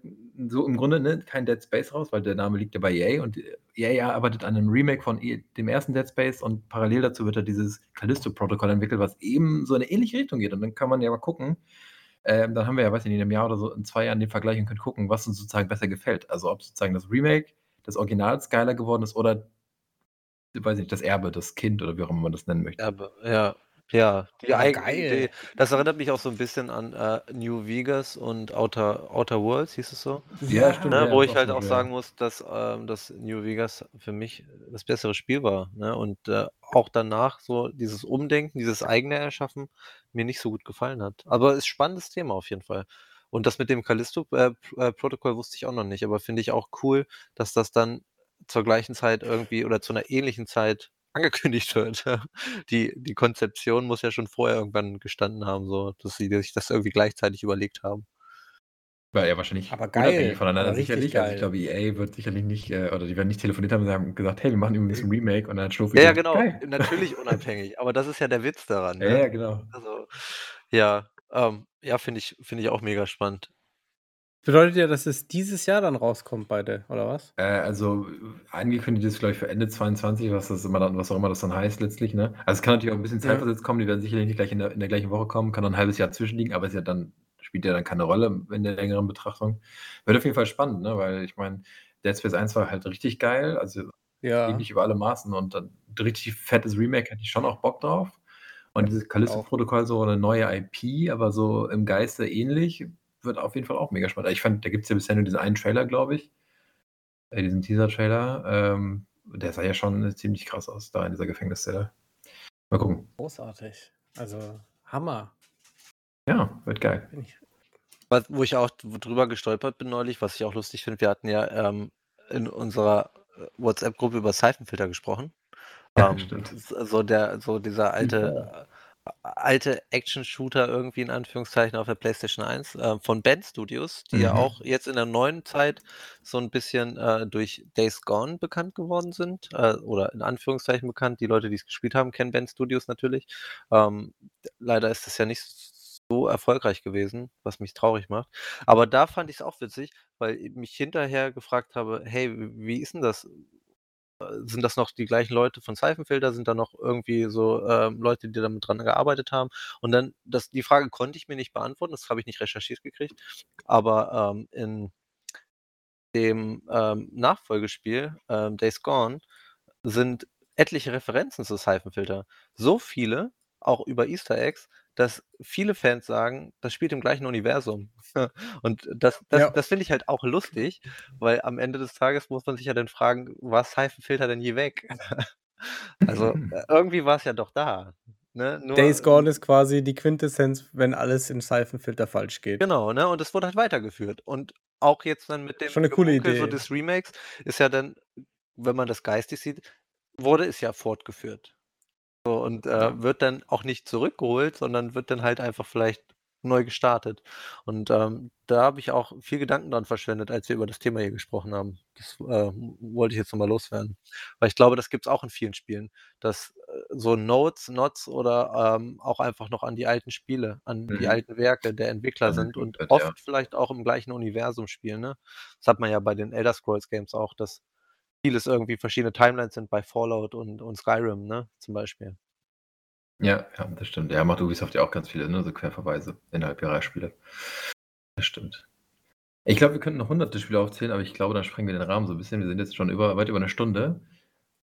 so im Grunde, ne, kein Dead Space raus, weil der Name liegt ja bei EA und EA arbeitet an 'nem Remake von e dem ersten Dead Space und parallel dazu wird da dieses Callisto-Protokoll entwickelt, was eben so in 'ne ähnliche Richtung geht. Und dann kann man ja mal gucken ähm, dann haben wir ja, weiß ich nicht, in 'nem Jahr oder so in 2 Jahren den Vergleich und können gucken, was uns sozusagen besser gefällt. Also, ob sozusagen das Remake des Originals geiler geworden ist oder weiß ich nicht, das Erbe, das Kind oder wie auch immer man das nennen möchte. Erbe, ja. Ja, die Ja, eigene geil. Idee. Das erinnert mich auch so 'n bisschen an, äh, New Vegas und Outer Outer Worlds, hieß es so? Ja, stimmt, Ne, ja, wo ich halt auch ja. sagen muss, dass, ähm, dass New Vegas für mich das bessere Spiel war, ne? Und, äh, auch danach so dieses Umdenken, dieses eigene Erschaffen mir nicht so gut gefallen hat. Aber ist spannendes Thema auf jeden Fall. Und das mit dem Callisto, äh, P äh, Protokoll wusste ich auch noch nicht, aber finde ich auch cool, dass das dann zur gleichen Zeit irgendwie oder zu 'ner ähnlichen Zeit angekündigt wird. Die die Konzeption muss ja schon vorher irgendwann gestanden haben, so, dass sie sich das irgendwie gleichzeitig überlegt haben. War ja wahrscheinlich Aber unabhängig geil, voneinander sicherlich. Also, ich geil. glaube, EA wird sicherlich nicht, äh oder die werden nicht telefoniert haben und haben gesagt: „Hey, wir machen übrigens 'n Remake.“ Und dann hat Ja, ja, genau. „Geil.“ Natürlich unabhängig, aber das ist ja der Witz daran, Ja, ne? ja, genau. Also, ja, ähm, ja, finde ich finde ich auch mega spannend. Bedeutet ja, dass es dieses Jahr dann rauskommt, beide, oder was? Äh, also angekündigt ist, glaube ich, für Ende 22, was das immer dann, was auch immer das dann heißt letztlich, ne? Also es kann natürlich auch ein bisschen Ja. zeitversetzt kommen, die werden sicherlich nicht gleich in der, in der gleichen Woche kommen, kann dann ein halbes Jahr zwischenliegen, aber ist ja dann, spielt ja dann keine Rolle in der längeren Betrachtung. Wird auf jeden Fall spannend, ne? Weil ich meine, Dead Space 1 war halt richtig geil, also Ja. ähnlich über alle Maßen und dann ein richtig fettes Remake hätte ich schon auch Bock drauf. Und dieses Callisto-Protokoll, so eine neue IP, aber so im Geiste ähnlich, wird auf jeden Fall auch mega spannend. Ich fand, da gibt es ja bisher nur diesen einen Trailer, glaube ich. Äh, diesen Teaser-Trailer. Ähm, der sah ja schon ziemlich krass aus, da in dieser Gefängniszelle. Mal gucken. Großartig. Also, Hammer. Ja, wird geil. Bin ich- Was, wo ich auch drüber gestolpert bin neulich, was ich auch lustig finde, wir hatten ja ähm, in unserer äh, WhatsApp-Gruppe über Seifenfilter gesprochen. Ja, Ähm, stimmt. so der, so dieser alte, alte Action-Shooter irgendwie in Anführungszeichen auf der PlayStation 1 äh, von Band Studios, die ja Mhm. auch jetzt in der neuen Zeit so ein bisschen äh, durch Days Gone bekannt geworden sind äh, oder in Anführungszeichen bekannt. Die Leute, die es gespielt haben, kennen Band Studios natürlich. Ähm, leider ist es ja nicht so erfolgreich gewesen, was mich traurig macht. Aber da fand ich es auch witzig, weil ich mich hinterher gefragt habe, hey, wie ist denn das? Äh, Sind das noch die gleichen Leute von Seifenfelder? Sind da noch irgendwie so ähm, Leute, die damit dran gearbeitet haben? Und dann, das, die Frage konnte ich mir nicht beantworten, das habe ich nicht recherchiert gekriegt. Aber ähm, in dem ähm, Nachfolgespiel ähm, Days Gone sind etliche Referenzen zu Seifenfilter. So viele, auch über Easter Eggs, dass viele Fans sagen, das spielt im gleichen Universum. Und das, das, Ja. das finde ich halt auch lustig, weil am Ende des Tages muss man sich ja dann fragen, war Seifenfilter denn je weg? Also äh, irgendwie war es ja doch da. Ne? Nur, Days Gone ist quasi die Quintessenz, wenn alles im Seifenfilter falsch geht. Genau, ne? Und es wurde halt weitergeführt. Und auch jetzt dann mit dem Schon 'ne coole Gemunkel so Idee. des Remakes ist ja dann, wenn man das geistig sieht, wurde es ja fortgeführt. So, und, äh, Ja. wird dann auch nicht zurückgeholt, sondern wird dann halt einfach vielleicht neu gestartet. Und, ähm, da habe ich auch viel Gedanken dran verschwendet, als wir über das Thema hier gesprochen haben. Das, äh, wollte ich jetzt noch mal loswerden. Weil ich glaube, das gibt's auch in vielen Spielen, dass, äh, so Notes Nods oder, ähm, auch einfach noch an die alten Spiele, an die Mhm. alten Werke der Entwickler Dann sind und wird, oft ja. vielleicht auch im gleichen Universum spielen, ne? Das hat man ja bei den Elder Scrolls Games auch, dass vieles irgendwie verschiedene Timelines sind bei Fallout und und Skyrim, ne, zum Beispiel. Ja, ja, das stimmt. Ja, macht Ubisoft ja auch ganz viele, ne, so Querverweise innerhalb ihrer Spiele. Das stimmt. Ich glaube, wir könnten noch hunderte Spiele aufzählen, aber ich glaube, dann sprengen wir den Rahmen so ein bisschen. Wir sind jetzt schon über weit über eine Stunde.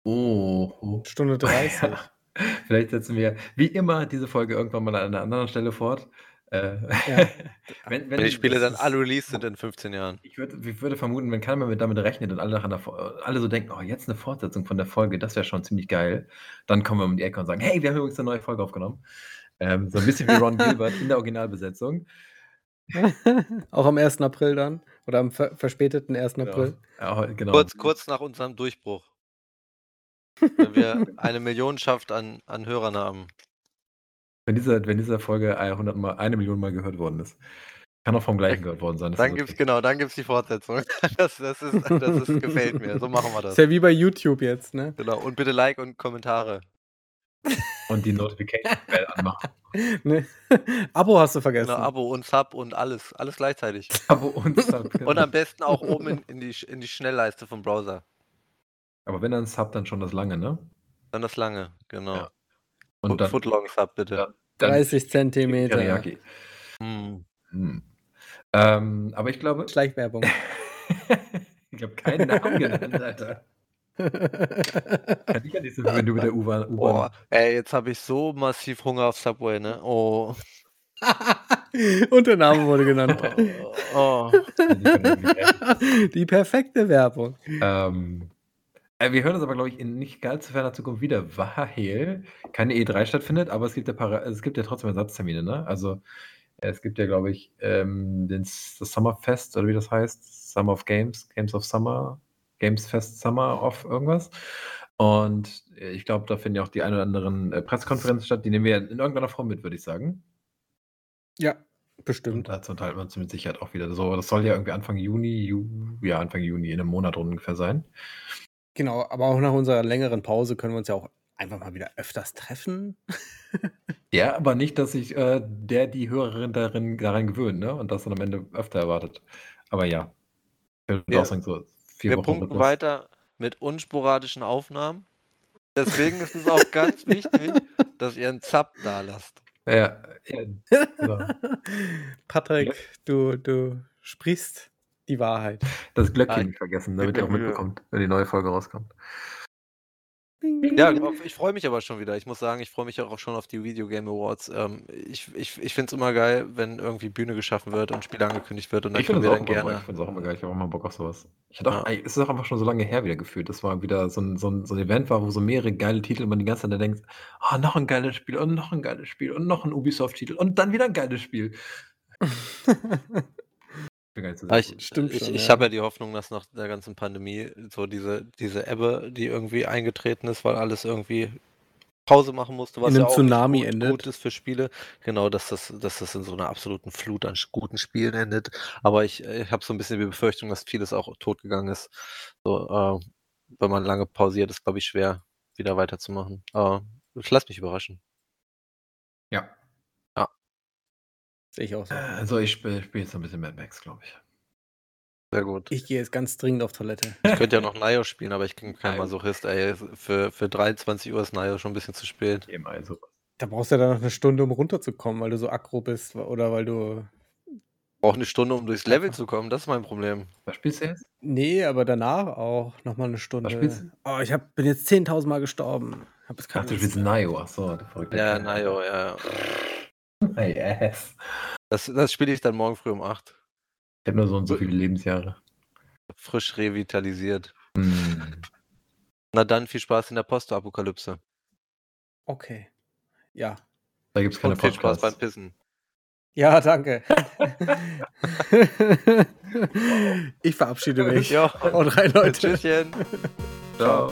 Oh. Stunde 30. Ja. Vielleicht setzen wir wie immer diese Folge irgendwann mal an einer anderen Stelle fort. Äh, Ja. wenn, Wenn die Spiele dann alle released sind in 15 Jahren. Ich würde, ich würde vermuten, wenn keiner mehr damit rechnet und alle, Fo- alle so denken, oh, jetzt eine Fortsetzung von der Folge, das wäre schon ziemlich geil, dann kommen wir um die Ecke und sagen, hey, wir haben übrigens eine neue Folge aufgenommen. Ähm, so ein bisschen wie Ron Gilbert in der Originalbesetzung. Auch am 1. April dann? Oder am ver verspäteten 1. April? Ja, genau. Kurz kurz nach unserem Durchbruch. Wenn wir eine Millionenschaft an an Hörern haben. Wenn diese, wenn diese Folge 100 mal, eine Million Mal gehört worden ist. Kann auch vom gleichen gehört worden sein. Dann ist gibt's okay. genau, dann gibt's die Fortsetzung. Das das ist das ist gefällt mir. So machen wir Ist das. ja wie bei YouTube jetzt, ne? Genau. Und bitte Like und Kommentare. Und die Notification Bell anmachen. ne? Abo hast du vergessen. Genau, Abo und Sub und alles. Alles gleichzeitig. Abo und Sub. genau. Und am besten auch oben in in die in die Schnellleiste vom Browser. Aber wenn dann Sub, dann schon das lange, ne? Dann das lange, genau. Ja. Und Foot dann, Footlong Sub bitte. Ja. dann 30 Zentimeter. Teriyaki. Hm. Hm. Ähm, aber ich glaube, Schleichwerbung. ich habe keinen Namen genannt, Alter. Kann ich ja nicht so, wenn du mit der U-Bahn. Boah, ey, jetzt habe ich so massiv Hunger auf Subway, ne? Oh. Und der Name wurde genannt. Oh. Die perfekte Werbung. ähm, äh, wir hören uns aber, glaube ich, in nicht ganz so ferner Zukunft wieder, weil keine E3 stattfindet, aber es gibt ja, para es gibt ja trotzdem Ersatztermine, ne? Also äh, es gibt ja, glaube ich, ähm, den, das Summerfest oder wie das heißt, Summer of Games, Games of Summer, Games Fest Summer of irgendwas. Und äh, ich glaube, da finden ja auch die ein oder anderen äh, Pressekonferenzen statt. Die nehmen wir in irgendeiner Form mit, würde ich sagen. Ja, Und bestimmt. dazu unterhalten wir uns mit Sicherheit auch wieder. So, das soll ja irgendwie Anfang Juni, Ju ja, Anfang Juni, in einem Monat ungefähr sein. Genau, aber auch nach unserer längeren Pause können wir uns ja auch einfach mal wieder öfters treffen. Ja, aber nicht, dass sich äh, der, die Hörerin darin, daran gewöhnt, ne? Und das dann am Ende öfter erwartet. Aber ja. Ich würde Wir- auch sagen, so vier Wir Wochen punkten Rhythmus. weiter mit unsporadischen Aufnahmen. Deswegen ist es auch ganz wichtig, dass ihr einen Zap da lasst. Ja, ja, genau. Patrick, du, du sprichst die Wahrheit. Das Glöckchen nicht vergessen, damit ihr auch mitbekommt, wenn die neue Folge rauskommt. Ja, ich freue mich aber schon wieder. Ich muss sagen, ich freue mich auch schon auf die Video Game Awards. Ähm, ich ich, ich finde es immer geil, wenn irgendwie Bühne geschaffen wird und Spiel angekündigt wird und dann Ich finde es wir auch, dann immer- gerne. ich find's auch immer geil. Ich habe auch mal Bock auf sowas. Ich hatte auch, Ja. es ist auch einfach schon so lange her wieder gefühlt. Das war wieder so ein, so, ein, so ein Event war, wo so mehrere geile Titel und man die ganze Zeit da denkt, ah, noch ein geiles Spiel und noch ein geiles Spiel und noch ein Ubisoft-Titel und dann wieder ein geiles Spiel. Ich bin gar nicht so Aber ich, Stimmt ich, schon, ich ja. habe ja die Hoffnung, dass nach der ganzen Pandemie so diese, diese Ebbe, die irgendwie eingetreten ist, weil alles irgendwie Pause machen musste, was In einem ja auch Tsunami gut, endet. gut ist für Spiele. Genau, dass das, dass das in so einer absoluten Flut an guten Spielen endet. Aber ich, ich habe so ein bisschen die Befürchtung, dass vieles auch totgegangen ist. So, äh, wenn man lange pausiert, ist, glaube ich, schwer, wieder weiterzumachen. Aber ich lasse mich überraschen. Ja. Sehe ich auch so. Also ich spiele spiel jetzt noch ein bisschen Mad Max, glaube ich. Sehr gut. Ich gehe jetzt ganz dringend auf Toilette. Ich könnte ja noch Nio spielen, aber ich bin kein. Masochist, ey. Für, für 23 Uhr ist Nio schon ein bisschen zu spät. Eben also. Da brauchst du ja dann noch eine Stunde, um runterzukommen, weil du so aggro bist oder weil du. Brauche eine Stunde, um durchs Level zu kommen, das ist mein Problem. Was spielst du jetzt? Nee, aber danach auch nochmal eine Stunde. spielst du? Oh, ich hab, bin jetzt 10.000 Mal gestorben. Hab jetzt Ach, keine du spielst. Nio. Achso, Ja. Nio, ja. Ass. Das, das spiele ich dann morgen früh um 8. Ich habe nur so und so viele Lebensjahre. Frisch revitalisiert. Hm. Na dann, viel Spaß in der Postapokalypse. Okay. Ja. Da gibt es keine Und viel Spaß beim. Pissen. Ja, danke. ich verabschiede mich. Ja. Und rein, Leute. Tschüsschen. Ciao.